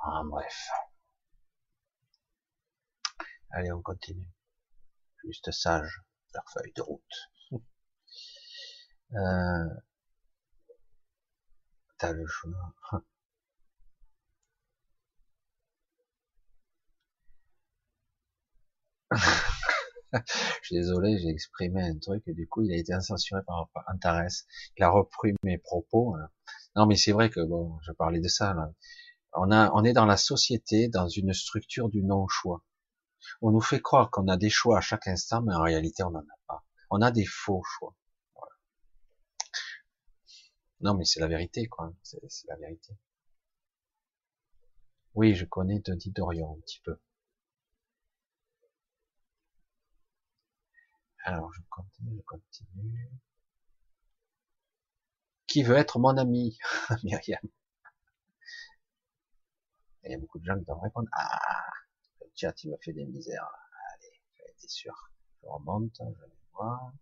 Ah, bref. Allez, on continue. Juste sage, leur feuille de route. Euh, T'as le choix. Je suis désolé, j'ai exprimé un truc et du coup il a été censuré par Antares. Il a repris mes propos. Non, mais c'est vrai que bon, je parlais de ça. Là. On est dans la société, dans une structure du non-choix. On nous fait croire qu'on a des choix à chaque instant, mais en réalité, on n'en a pas. On a des faux choix. Non, mais c'est la vérité, quoi. C'est la vérité. Oui, je connais Denis Dorion un petit peu. Alors, je continue, je continue. Qui veut être mon ami Myriam? Il y a beaucoup de gens qui doivent répondre. Ah, le chat, il m'a fait des misères. Allez, été sûr. Je remonte, je vais voir.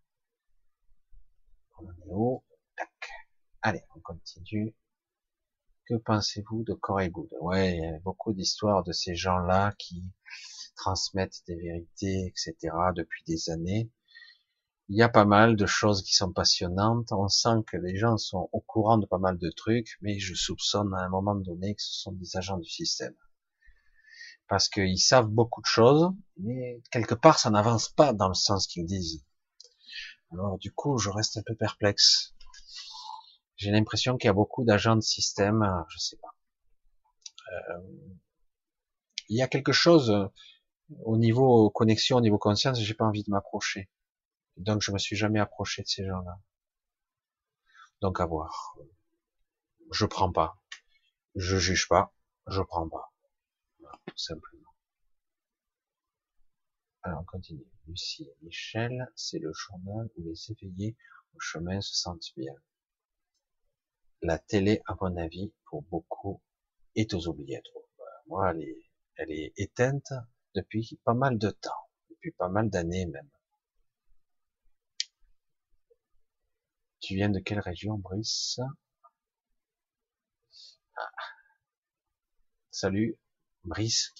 On est haut. Tac. Allez, on continue. Que pensez-vous de Corey Good? Ouais, il y a beaucoup d'histoires de ces gens-là qui transmettent des vérités, etc. depuis des années. Il y a pas mal de choses qui sont passionnantes. On sent que les gens sont au courant de pas mal de trucs, mais je soupçonne à un moment donné que ce sont des agents du système. Parce qu'ils savent beaucoup de choses, mais quelque part ça n'avance pas dans le sens qu'ils disent. Alors du coup, je reste un peu perplexe. J'ai l'impression qu'il y a beaucoup d'agents de système, euh, je sais pas. Euh, il y a quelque chose euh, au niveau connexion, au niveau conscience, j'ai pas envie de m'approcher. Donc je me suis jamais approché de ces gens-là. Donc à voir. Je prends pas. Je juge pas. Je prends pas. tout simplement. Alors on continue. Lucie Michel, c'est le journal où les éveillés au chemin se sentent bien la télé, à mon avis, pour beaucoup, est aux oubliettes. Moi, elle est, elle est éteinte depuis pas mal de temps, depuis pas mal d'années même. Tu viens de quelle région, Brice? Ah. Salut, Brice.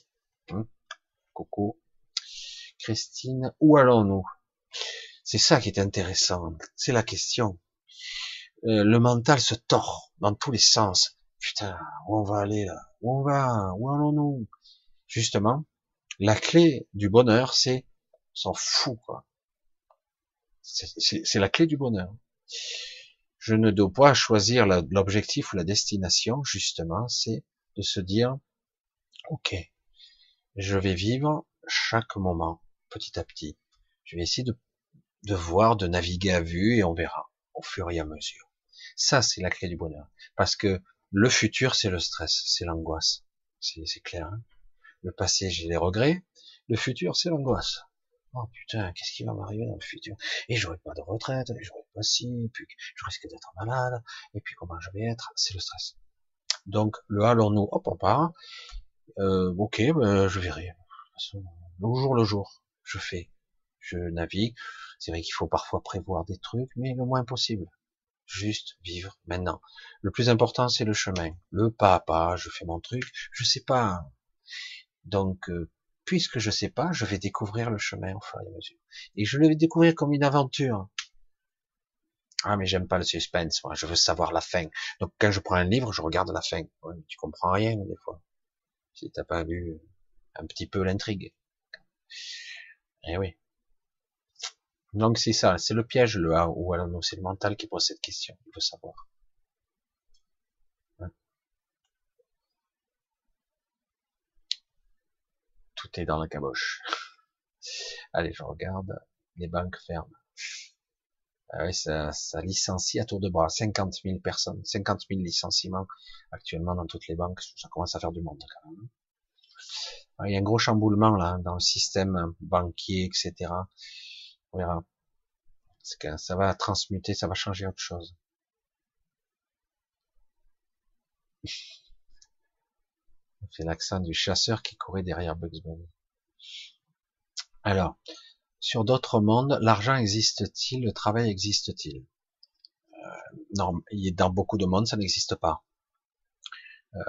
Hum. Coucou. Christine, où allons-nous? C'est ça qui est intéressant. C'est la question. Euh, le mental se tord dans tous les sens. Putain, où on va aller là? Où on va? Où allons-nous? Justement, la clé du bonheur, c'est s'en fout quoi. C'est la clé du bonheur. Je ne dois pas choisir l'objectif ou la destination. Justement, c'est de se dire, ok, je vais vivre chaque moment petit à petit. Je vais essayer de, voir, de naviguer à vue et on verra au fur et à mesure. Ça, c'est la clé du bonheur. Parce que le futur, c'est le stress, c'est l'angoisse. C'est clair. Hein? Le passé, j'ai les regrets. Le futur, c'est l'angoisse. Oh putain, qu'est-ce qui va m'arriver dans le futur? Et j'aurai pas de retraite, et j'aurai pas si, et puis je risque d'être malade, et puis comment je vais être? C'est le stress. Donc le allons-nous, hop, on part. Euh, ok, ben, je verrai. le jour le jour, je fais, je navigue. C'est vrai qu'il faut parfois prévoir des trucs, mais le moins possible juste vivre maintenant. Le plus important, c'est le chemin. Le pas à pas, je fais mon truc, je sais pas. Donc, euh, puisque je sais pas, je vais découvrir le chemin au fur et à mesure. Et je le vais découvrir comme une aventure. Ah, mais j'aime pas le suspense, moi. Je veux savoir la fin. Donc, quand je prends un livre, je regarde la fin. tu comprends rien, des fois. Si t'as pas vu un petit peu l'intrigue. Eh oui. Donc c'est ça, c'est le piège le A ou alors non, c'est le mental qui pose cette question, il veut savoir. Tout est dans la caboche. Allez, je regarde, les banques ferment. Ah ça, ça, licencie à tour de bras 50 000 personnes, 50 000 licenciements actuellement dans toutes les banques, ça commence à faire du monde quand même. Il y a un gros chamboulement là dans le système banquier, etc. On verra. Que ça va transmuter, ça va changer autre chose. C'est l'accent du chasseur qui courait derrière Bugs Bunny. Alors, sur d'autres mondes, l'argent existe-t-il? Le travail existe-t-il? Euh, dans beaucoup de mondes, ça n'existe pas. Euh,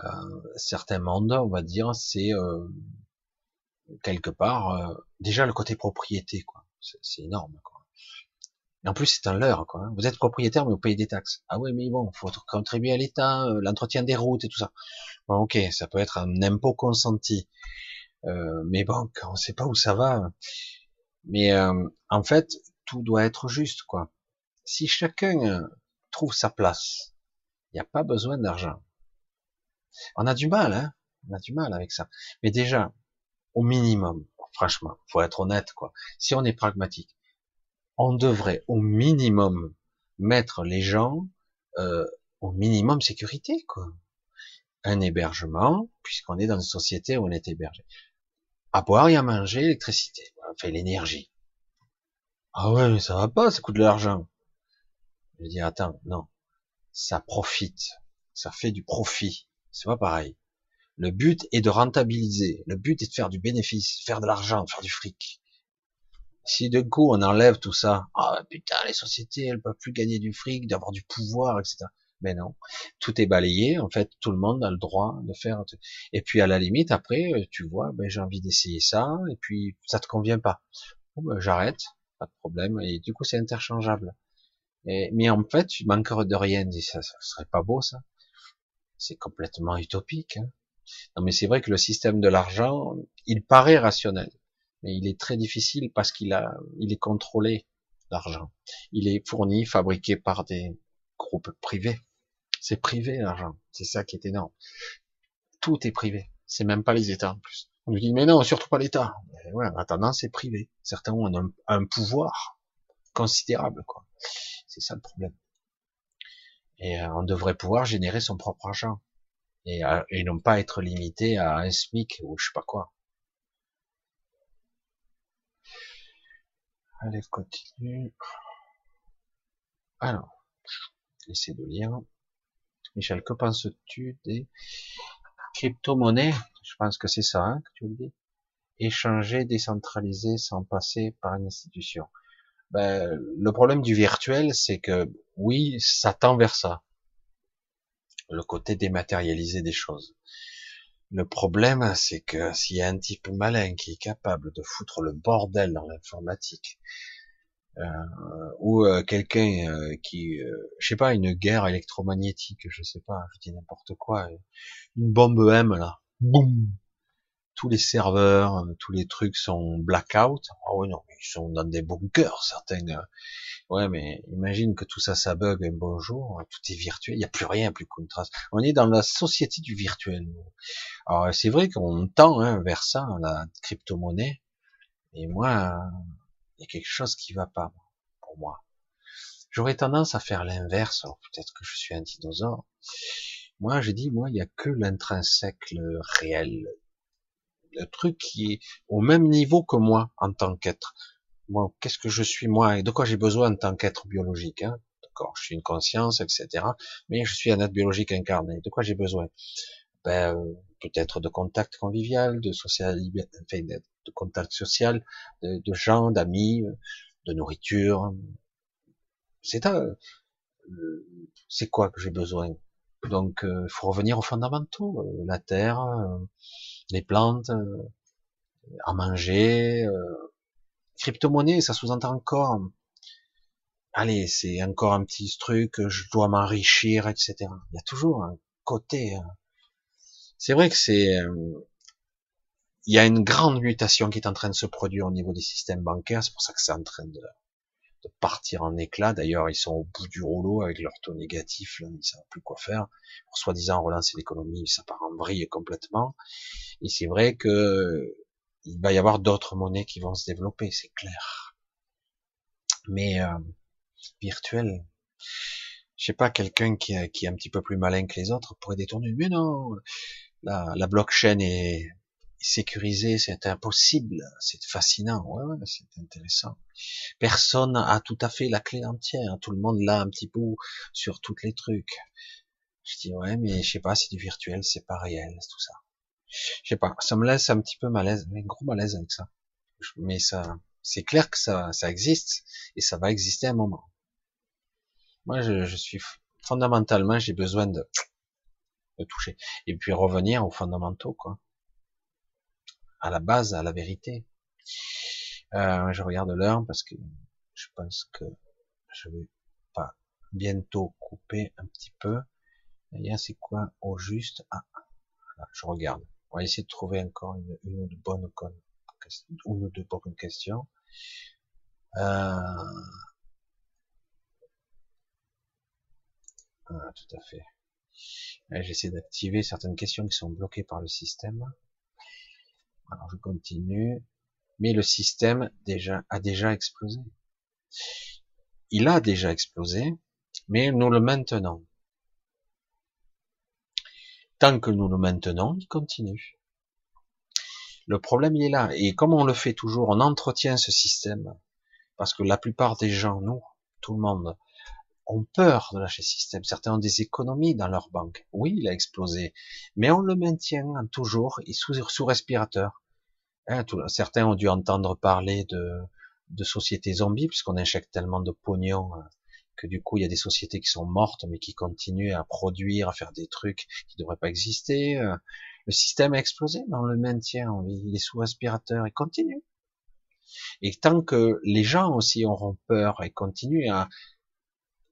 certains mondes, on va dire, c'est euh, quelque part euh, déjà le côté propriété, quoi. C'est énorme. En plus, c'est un leurre, quoi. Hein. Vous êtes propriétaire, mais vous payez des taxes. Ah oui, mais bon, faut contribuer à l'État, euh, l'entretien des routes et tout ça. Bon, ok, ça peut être un impôt consenti. Euh, mais bon, on sait pas où ça va. Mais euh, en fait, tout doit être juste, quoi. Si chacun trouve sa place, Il n'y a pas besoin d'argent. On a du mal, hein on a du mal avec ça. Mais déjà, au minimum, franchement, faut être honnête, quoi. Si on est pragmatique, on devrait au minimum mettre les gens euh, au minimum sécurité, quoi. Un hébergement, puisqu'on est dans une société où on est hébergé. À boire et à manger, l'électricité, enfin l'énergie. Ah ouais, mais ça va pas, ça coûte de l'argent. Je dis attends, non, ça profite, ça fait du profit, c'est pas pareil. Le but est de rentabiliser, le but est de faire du bénéfice, faire de l'argent, faire du fric. Si d'un coup on enlève tout ça, ah putain les sociétés elles peuvent plus gagner du fric, d'avoir du pouvoir, etc. Mais non, tout est balayé. En fait, tout le monde a le droit de faire. Et puis à la limite, après, tu vois, ben, j'ai envie d'essayer ça, et puis ça te convient pas. Ben, j'arrête, pas de problème. Et du coup, c'est interchangeable. Mais en fait, tu manques de rien. Ça, ça serait pas beau ça. C'est complètement utopique. Hein. Non, mais c'est vrai que le système de l'argent, il paraît rationnel, mais il est très difficile parce qu'il a, il est contrôlé l'argent. Il est fourni, fabriqué par des groupes privés. C'est privé l'argent. C'est ça qui est énorme. Tout est privé. C'est même pas les États en plus. On nous dit mais non, surtout pas l'État. Ouais, en attendant, c'est privé. Certains ont un, pouvoir considérable, quoi. C'est ça le problème. Et euh, on devrait pouvoir générer son propre argent et, et non pas être limité à un SMIC ou je sais pas quoi. Allez, continue. Alors, essayer de lire. Michel, que penses-tu des crypto-monnaies? Je pense que c'est ça hein, que tu veux dire. Échanger, décentraliser sans passer par une institution. Ben, le problème du virtuel, c'est que oui, ça tend vers ça le côté dématérialisé des choses. Le problème, c'est que s'il y a un type malin qui est capable de foutre le bordel dans l'informatique, euh, ou euh, quelqu'un euh, qui, je sais pas, une guerre électromagnétique, je sais pas, je dis n'importe quoi, une bombe M là, boum, tous les serveurs, tous les trucs sont blackout. Ah oh oui non, ils sont dans des bunkers certains. Ouais, mais imagine que tout ça, ça bug un bonjour, tout est virtuel, il n'y a plus rien, plus qu'une trace. On est dans la société du virtuel. Alors c'est vrai qu'on tend hein, vers ça, la crypto-monnaie, mais moi, il y a quelque chose qui va pas pour moi. J'aurais tendance à faire l'inverse, peut-être que je suis un dinosaure. Moi, j'ai dit, moi, il n'y a que l'intrinsèque, réel, le truc qui est au même niveau que moi en tant qu'être bon, qu'est-ce que je suis moi et de quoi j'ai besoin en tant qu'être biologique. Hein? D'accord, je suis une conscience, etc. Mais je suis un être biologique incarné. De quoi j'ai besoin? Ben, Peut-être de contact convivial, de social, enfin, de contact social, de, gens, d'amis, de nourriture. C'est c'est quoi que j'ai besoin? Donc, il euh, faut revenir aux fondamentaux euh, la terre, euh, les plantes, à manger crypto-monnaie, ça sous-entend encore, allez, c'est encore un petit truc, je dois m'enrichir, etc. Il y a toujours un côté. Hein. C'est vrai que c'est, euh, il y a une grande mutation qui est en train de se produire au niveau des systèmes bancaires. C'est pour ça que c'est en train de, de, partir en éclat. D'ailleurs, ils sont au bout du rouleau avec leur taux négatif. Ils ne savent plus quoi faire. Pour soi-disant relancer l'économie, ça part en vrille complètement. Et c'est vrai que il va y avoir d'autres monnaies qui vont se développer, c'est clair. Mais euh, virtuel, je sais pas, quelqu'un qui, est un petit peu plus malin que les autres pourrait détourner. Mais non, la blockchain est, sécurisée, c'est impossible, c'est fascinant, ouais, ouais c'est intéressant. Personne a tout à fait la clé entière, tout le monde l'a un petit peu sur tous les trucs. Je dis ouais, mais je sais pas, c'est du virtuel, c'est pas réel, tout ça je sais pas, ça me laisse un petit peu malaise, mais gros malaise avec ça. Mais ça, c'est clair que ça, ça existe et ça va exister un moment. Moi, je, je suis fondamentalement, j'ai besoin de, de toucher et puis revenir aux fondamentaux, quoi, à la base, à la vérité. Euh, je regarde l'heure parce que je pense que je vais pas bientôt couper un petit peu. D'ailleurs, c'est quoi au juste? Ah, je regarde. On va essayer de trouver encore une, une ou deux bonnes ou deux bonnes questions. Euh... Ah, tout à fait. J'essaie d'activer certaines questions qui sont bloquées par le système. Alors je continue. Mais le système déjà a déjà explosé. Il a déjà explosé, mais nous le maintenons. Tant que nous le maintenons, il continue. Le problème il est là. Et comme on le fait toujours, on entretient ce système. Parce que la plupart des gens, nous, tout le monde, ont peur de lâcher le système. Certains ont des économies dans leur banque. Oui, il a explosé. Mais on le maintient toujours et sous, sous respirateur. Hein, certains ont dû entendre parler de, de sociétés zombies, puisqu'on injecte tellement de pognon euh, que du coup il y a des sociétés qui sont mortes, mais qui continuent à produire, à faire des trucs qui ne devraient pas exister. Euh. Le système a explosé, mais on le maintient, il est sous aspirateur et continue. Et tant que les gens aussi auront peur et continuent à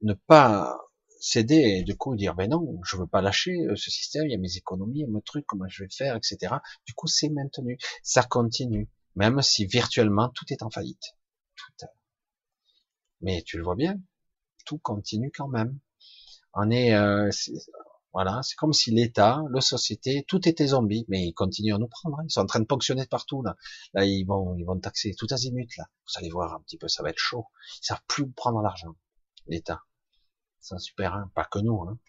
ne pas céder et du coup dire ben non, je veux pas lâcher euh, ce système, il y a mes économies, il y a mes trucs, comment je vais faire, etc. Du coup, c'est maintenu, ça continue, même si virtuellement tout est en faillite. Tout. Mais tu le vois bien, tout continue quand même. On est, euh, voilà, c'est comme si l'État, la société, tout était zombie, mais ils continuent à nous prendre. Hein. Ils sont en train de ponctionner partout là. Là, ils vont, ils vont taxer tout azimut là. Vous allez voir un petit peu, ça va être chaud. Ils savent plus prendre l'argent, l'État. C'est super, hein, pas que nous. Hein.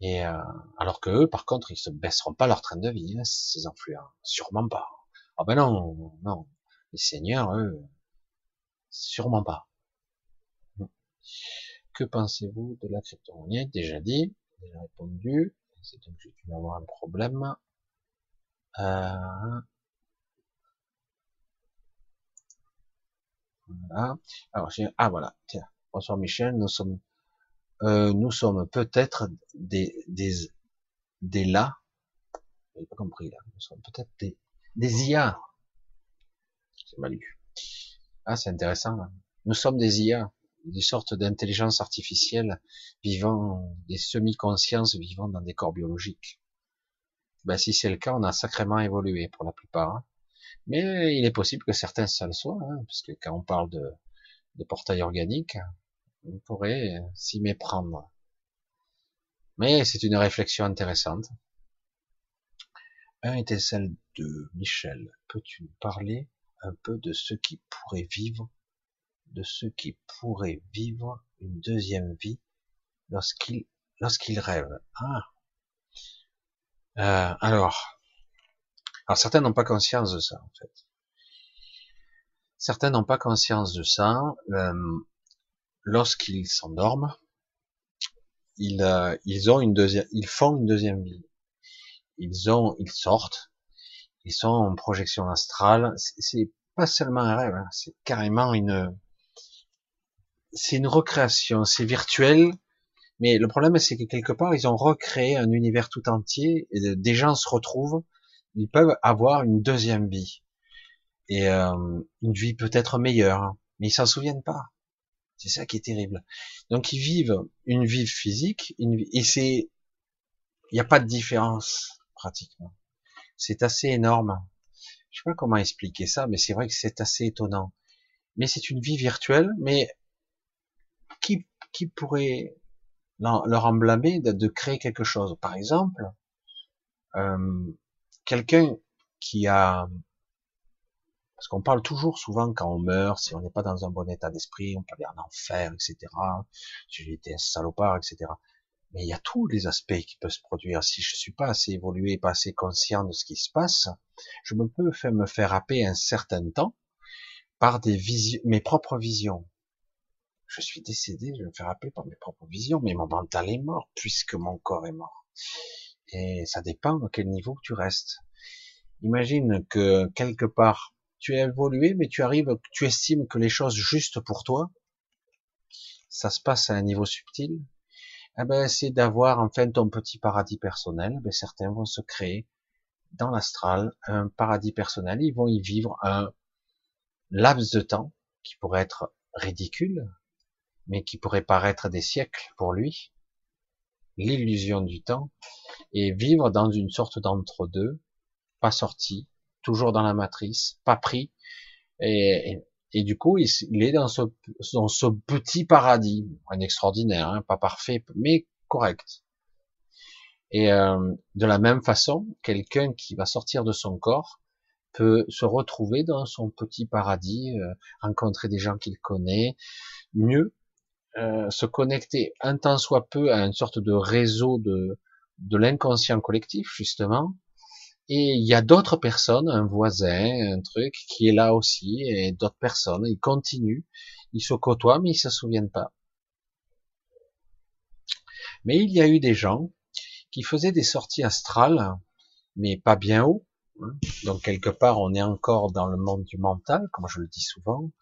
Et euh, alors que eux, par contre, ils se baisseront pas leur train de vie, hein, ces influents, sûrement pas. Ah ben non, non, les seigneurs, eux, sûrement pas. Que pensez-vous de la crypto On déjà dit, déjà répondu. C'est donc j'ai dû avoir un problème. Euh... Voilà. Alors ah voilà. Tiens. Bonsoir Michel. Nous sommes euh, nous sommes peut-être des, des, des là, j'ai pas compris là, nous sommes peut-être des, des IA. C'est mal. Ah, c'est intéressant là. Nous sommes des IA, des sortes d'intelligence artificielle vivant, des semi-consciences vivant dans des corps biologiques. Ben, si c'est le cas, on a sacrément évolué pour la plupart. Hein. Mais il est possible que certains ça le soient, hein, parce que quand on parle de, de portail organique, on pourrait euh, s'y méprendre. Mais c'est une réflexion intéressante. Un était celle de Michel. Peux-tu nous parler un peu de ceux qui pourraient vivre, de ceux qui pourraient vivre une deuxième vie lorsqu'ils lorsqu'ils rêvent Ah. Euh, alors, alors certains n'ont pas conscience de ça en fait. Certains n'ont pas conscience de ça. Euh, lorsqu'ils s'endorment, ils, euh, ils ont une deuxième, ils font une deuxième vie. Ils ont, ils sortent, ils sont en projection astrale. C'est pas seulement un rêve, hein, c'est carrément une, c'est une recréation, c'est virtuel. Mais le problème, c'est que quelque part, ils ont recréé un univers tout entier. Et des gens se retrouvent, ils peuvent avoir une deuxième vie et euh, une vie peut-être meilleure, hein. mais ils s'en souviennent pas. C'est ça qui est terrible. Donc ils vivent une vie physique, une vie, et c'est, il n'y a pas de différence pratiquement. C'est assez énorme. Je sais pas comment expliquer ça, mais c'est vrai que c'est assez étonnant. Mais c'est une vie virtuelle, mais qui, qui pourrait leur emblâmer de, de créer quelque chose? Par exemple, euh, quelqu'un qui a parce qu'on parle toujours souvent quand on meurt, si on n'est pas dans un bon état d'esprit, on peut aller en enfer, etc. Si j'étais un salopard, etc. Mais il y a tous les aspects qui peuvent se produire. Si je suis pas assez évolué, pas assez conscient de ce qui se passe, je me peux me faire happer un certain temps par mes propres visions. Je suis décédé, je me faire happer par mes propres visions, mais mon mental est mort puisque mon corps est mort. Et ça dépend à quel niveau tu restes. Imagine que quelque part, tu as évolué, mais tu arrives, tu estimes que les choses justes pour toi, ça se passe à un niveau subtil, eh ben, c'est d'avoir enfin ton petit paradis personnel. Ben, certains vont se créer dans l'astral un paradis personnel. Ils vont y vivre un laps de temps qui pourrait être ridicule, mais qui pourrait paraître des siècles pour lui. L'illusion du temps et vivre dans une sorte d'entre-deux, pas sorti, toujours dans la matrice, pas pris, et, et, du coup, il, est dans ce, dans ce petit paradis, un extraordinaire, hein, pas parfait, mais correct. Et euh, de la même façon, quelqu'un qui va sortir de son corps peut se retrouver dans son petit paradis, euh, rencontrer des gens qu'il connaît, mieux euh, se connecter un temps soit peu à une sorte de réseau de, de l'inconscient collectif, justement. Et il y a d'autres personnes, un voisin, un truc, qui est là aussi, et d'autres personnes, ils continuent, ils se côtoient, mais ils se souviennent pas. Mais il y a eu des gens qui faisaient des sorties astrales, mais pas bien haut. Hein. Donc quelque part, on est encore dans le monde du mental, comme je le dis souvent.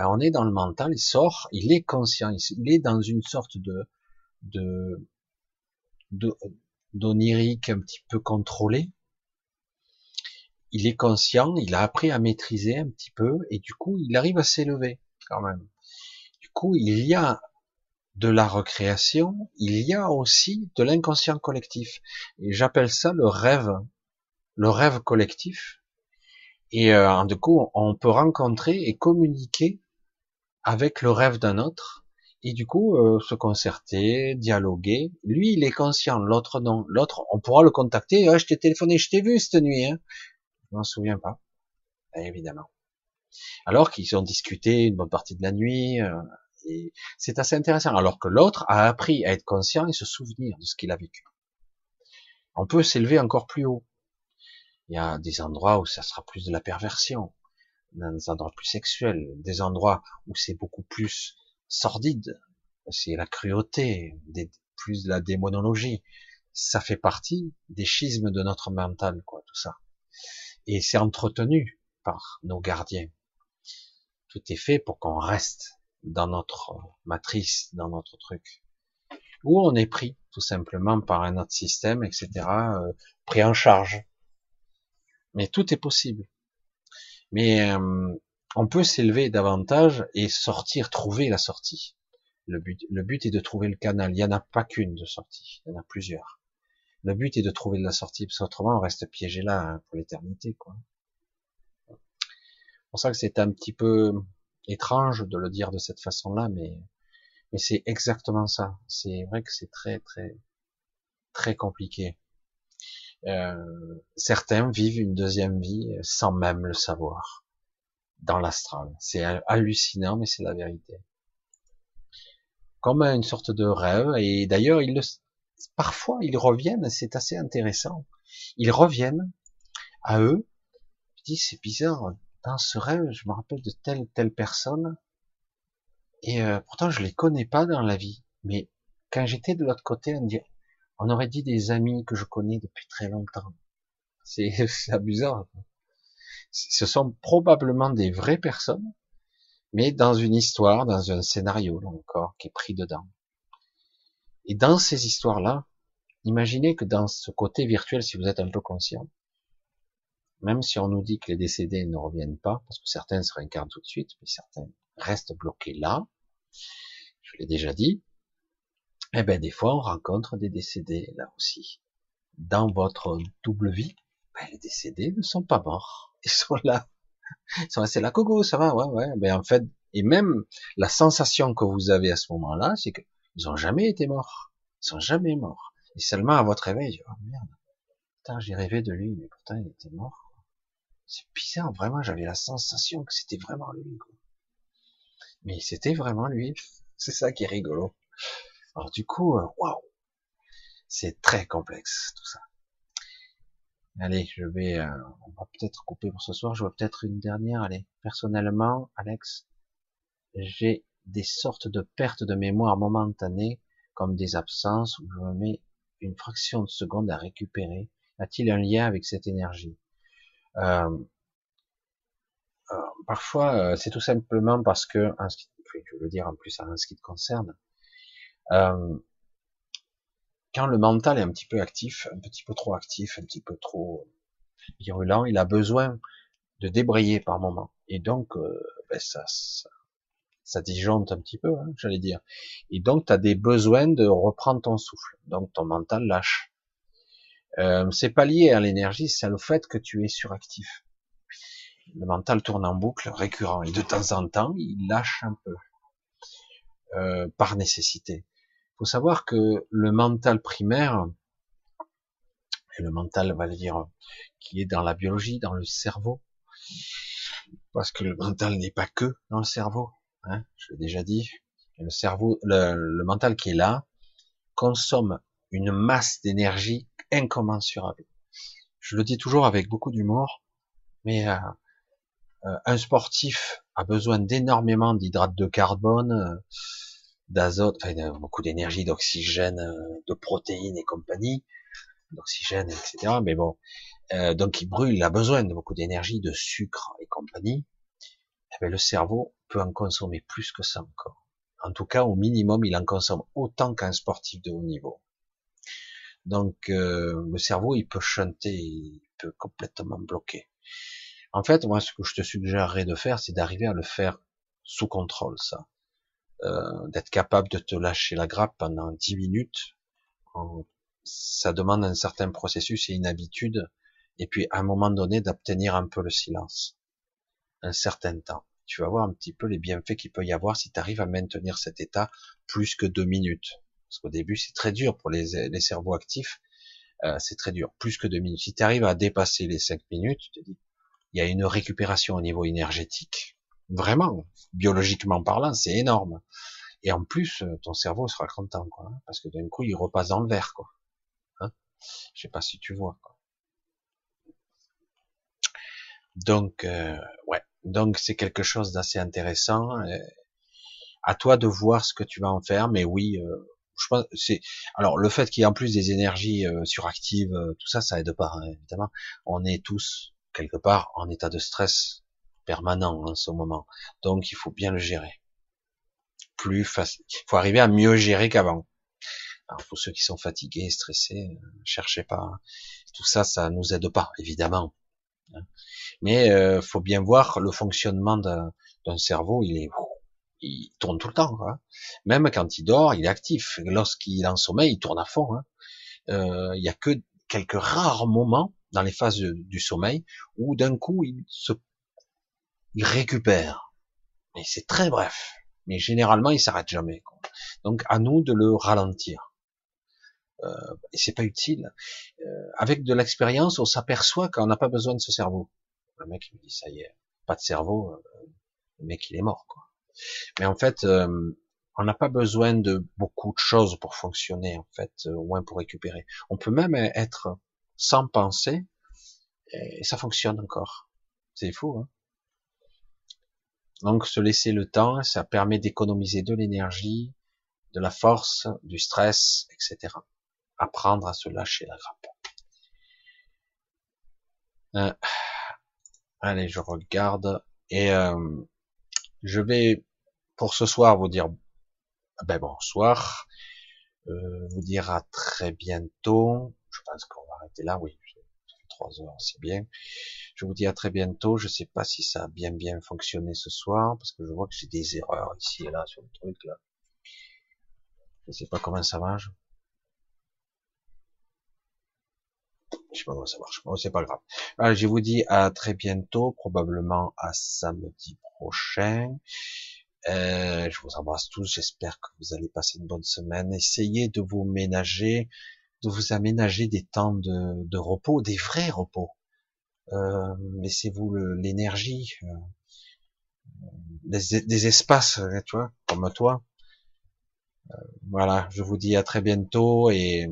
Euh, on est dans le mental, il sort, il est conscient, il est dans une sorte de de d'onirique un petit peu contrôlé. Il est conscient, il a appris à maîtriser un petit peu, et du coup, il arrive à s'élever quand même. Du coup, il y a de la recréation, il y a aussi de l'inconscient collectif. Et j'appelle ça le rêve, le rêve collectif. Et euh, du coup, on peut rencontrer et communiquer avec le rêve d'un autre, et du coup euh, se concerter, dialoguer. Lui, il est conscient, l'autre non. L'autre, on pourra le contacter. Ah, je t'ai téléphoné, je t'ai vu cette nuit. Hein. Je m'en souviens pas, évidemment. Alors qu'ils ont discuté une bonne partie de la nuit, euh, et c'est assez intéressant. Alors que l'autre a appris à être conscient et se souvenir de ce qu'il a vécu. On peut s'élever encore plus haut. Il y a des endroits où ça sera plus de la perversion, des endroits plus sexuels, des endroits où c'est beaucoup plus sordide, c'est la cruauté, plus de la démonologie. Ça fait partie des schismes de notre mental, quoi, tout ça. Et c'est entretenu par nos gardiens. Tout est fait pour qu'on reste dans notre matrice, dans notre truc. Ou on est pris, tout simplement, par un autre système, etc., euh, pris en charge. Mais tout est possible. Mais euh, on peut s'élever davantage et sortir, trouver la sortie. Le but, le but est de trouver le canal. Il n'y en a pas qu'une de sortie, il y en a plusieurs. Le but est de trouver la sortie, parce qu'autrement on reste piégé là hein, pour l'éternité. C'est pour ça que c'est un petit peu étrange de le dire de cette façon-là, mais, mais c'est exactement ça. C'est vrai que c'est très très très compliqué. Euh, certains vivent une deuxième vie sans même le savoir dans l'astral. C'est hallucinant, mais c'est la vérité. Comme une sorte de rêve, et d'ailleurs, ils le, parfois, ils reviennent, c'est assez intéressant. Ils reviennent à eux. Je dis, c'est bizarre, dans ce rêve, je me rappelle de telle, telle personne, et euh, pourtant, je les connais pas dans la vie. Mais quand j'étais de l'autre côté, on, on aurait dit des amis que je connais depuis très longtemps. C'est amusant ce sont probablement des vraies personnes, mais dans une histoire, dans un scénario, là encore, qui est pris dedans. Et dans ces histoires-là, imaginez que dans ce côté virtuel, si vous êtes un peu conscient, même si on nous dit que les décédés ne reviennent pas, parce que certains se réincarnent tout de suite, mais certains restent bloqués là, je l'ai déjà dit, eh ben, des fois, on rencontre des décédés, là aussi. Dans votre double vie, ben, les décédés ne sont pas morts ils sont là. Ils sont restés là, coucou, ça va, ouais, ouais. Ben, en fait, et même la sensation que vous avez à ce moment-là, c'est que ils ont jamais été morts. Ils sont jamais morts. Et seulement à votre réveil, oh merde. Putain, j'ai rêvé de lui, mais pourtant il était mort. C'est bizarre, vraiment, j'avais la sensation que c'était vraiment lui, quoi. Mais c'était vraiment lui. C'est ça qui est rigolo. Alors du coup, euh, waouh, c'est très complexe tout ça. Allez, je vais, euh, on va peut-être couper pour ce soir. Je vois peut-être une dernière. Allez, personnellement, Alex, j'ai des sortes de pertes de mémoire momentanées, comme des absences, où je me mets une fraction de seconde à récupérer. A-t-il un lien avec cette énergie? Euh, euh, Parfois, c'est tout simplement parce que, je veux dire en plus en ce qui te concerne, quand le mental est un petit peu actif, un petit peu trop actif, un petit peu trop virulent, il a besoin de débrayer par moment. Et donc, euh, ben ça, ça, disjoncte un petit peu, hein, j'allais dire. Et donc, tu as des besoins de reprendre ton souffle. Donc, ton mental lâche. Euh, c'est pas lié à l'énergie, c'est le fait que tu es suractif. Le mental tourne en boucle récurrent et de temps en temps, il lâche un peu euh, par nécessité faut savoir que le mental primaire, Et le mental va le dire qui est dans la biologie, dans le cerveau. Parce que le mental n'est pas que dans le cerveau. Hein, je l'ai déjà dit. Le cerveau, le, mental qui est là, consomme une masse d'énergie incommensurable. Je le dis toujours avec beaucoup d'humour, mais euh, euh, un sportif a besoin d'énormément d'hydrates de carbone, euh, d'azote, enfin, beaucoup d'énergie, d'oxygène, de protéines et compagnie, d'oxygène, etc. Mais bon, donc il brûle, il a besoin de beaucoup d'énergie, de sucre et compagnie. Eh bien, le cerveau peut en consommer plus que ça encore. En tout cas, au minimum, il en consomme autant qu'un sportif de haut niveau. Donc, euh, le cerveau, il peut chanter, il peut complètement bloquer. En fait, moi, ce que je te suggérerais de faire, c'est d'arriver à le faire sous contrôle, ça. Euh, d'être capable de te lâcher la grappe pendant 10 minutes. Ça demande un certain processus et une habitude. Et puis, à un moment donné, d'obtenir un peu le silence. Un certain temps tu vas voir un petit peu les bienfaits qu'il peut y avoir si tu arrives à maintenir cet état plus que deux minutes. Parce qu'au début, c'est très dur pour les, cerveaux actifs. Euh, c'est très dur, plus que deux minutes. Si tu arrives à dépasser les cinq minutes, tu te dis, il y a une récupération au niveau énergétique. Vraiment, biologiquement parlant, c'est énorme. Et en plus, euh, ton cerveau sera content, quoi, hein, parce que d'un coup, il repasse dans le vert, quoi. Hein Je sais pas si tu vois. Donc, euh, ouais, donc c'est quelque chose d'assez intéressant. Euh, à toi de voir ce que tu vas en faire, mais oui, euh, je pense c'est alors le fait qu'il y ait en plus des énergies euh, suractives, tout ça, ça aide pas hein, évidemment. On est tous quelque part en état de stress permanent en ce moment, donc il faut bien le gérer. Plus facile. Il faut arriver à mieux gérer qu'avant. Alors pour ceux qui sont fatigués, stressés, cherchez pas. Tout ça, ça nous aide pas, évidemment. Hein. Mais euh, faut bien voir le fonctionnement d'un cerveau, il tourne tout le temps. Même quand il dort, il est actif. Lorsqu'il est en sommeil, il tourne à fond. Hein. Euh, il y a que quelques rares moments dans les phases du sommeil où d'un coup il se il récupère. Mais c'est très bref. Mais généralement, il s'arrête jamais. Donc à nous de le ralentir. Euh, et c'est pas utile. Euh, avec de l'expérience, on s'aperçoit qu'on n'a pas besoin de ce cerveau. Le mec il me dit ça y est, pas de cerveau, euh, le mec il est mort quoi. Mais en fait, euh, on n'a pas besoin de beaucoup de choses pour fonctionner en fait, euh, au moins pour récupérer. On peut même être sans penser et ça fonctionne encore. C'est fou. Hein Donc se laisser le temps, ça permet d'économiser de l'énergie, de la force, du stress, etc. Apprendre à se lâcher la grappe. Euh, Allez, je regarde et euh, je vais pour ce soir vous dire ben bonsoir, euh, vous dire à très bientôt. Je pense qu'on va arrêter là, oui. Trois heures, c'est bien. Je vous dis à très bientôt. Je sais pas si ça a bien bien fonctionné ce soir parce que je vois que j'ai des erreurs ici et là sur le truc là. Je sais pas comment ça marche. Je sais pas comment ça marche. Bon, c'est pas grave. je vous dis à très bientôt, probablement à samedi prochain. Euh, je vous embrasse tous. J'espère que vous allez passer une bonne semaine. Essayez de vous ménager, de vous aménager des temps de, repos, des vrais repos. Euh, laissez-vous l'énergie, euh, des, des, espaces, tu vois, comme toi. voilà, je vous dis à très bientôt et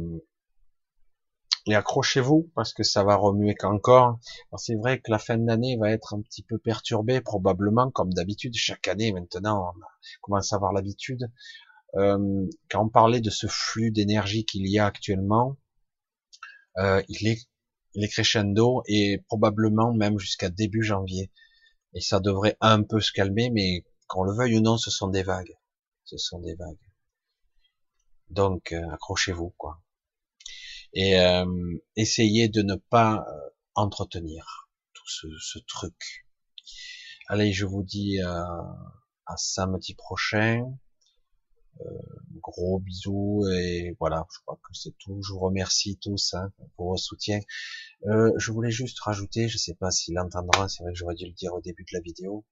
et accrochez-vous parce que ça va remuer qu'encore. C'est vrai que la fin d'année va être un petit peu perturbée, probablement comme d'habitude. Chaque année maintenant, on commence à avoir l'habitude. Euh, quand on parlait de ce flux d'énergie qu'il y a actuellement, euh, il est il est crescendo et probablement même jusqu'à début janvier. Et ça devrait un peu se calmer, mais qu'on le veuille ou non, ce sont des vagues. Ce sont des vagues. Donc euh, accrochez-vous quoi et euh, essayez de ne pas euh, entretenir tout ce, ce, truc. Allez, je vous dis euh, à samedi prochain. gros bisous et voilà, je crois que c'est tout. Je vous remercie tous hein, pour vos soutiens. je voulais juste rajouter, je sais pas s'il l'entendra, c'est vrai que j'aurais dû le dire au début de la vidéo.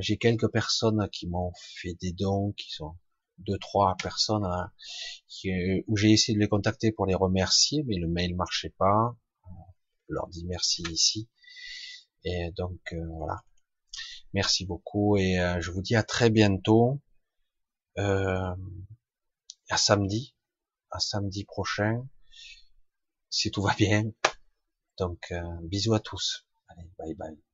J'ai quelques personnes qui m'ont fait des dons, qui sont deux, trois personnes hein, qui, où j'ai essayé de les contacter pour les remercier, mais le mail marchait pas. Je leur dis merci ici. Et donc euh, voilà. Merci beaucoup et euh, je vous dis à très bientôt. Euh, à samedi, à samedi prochain, si tout va bien. Donc bisous à tous. Allez, bye bye.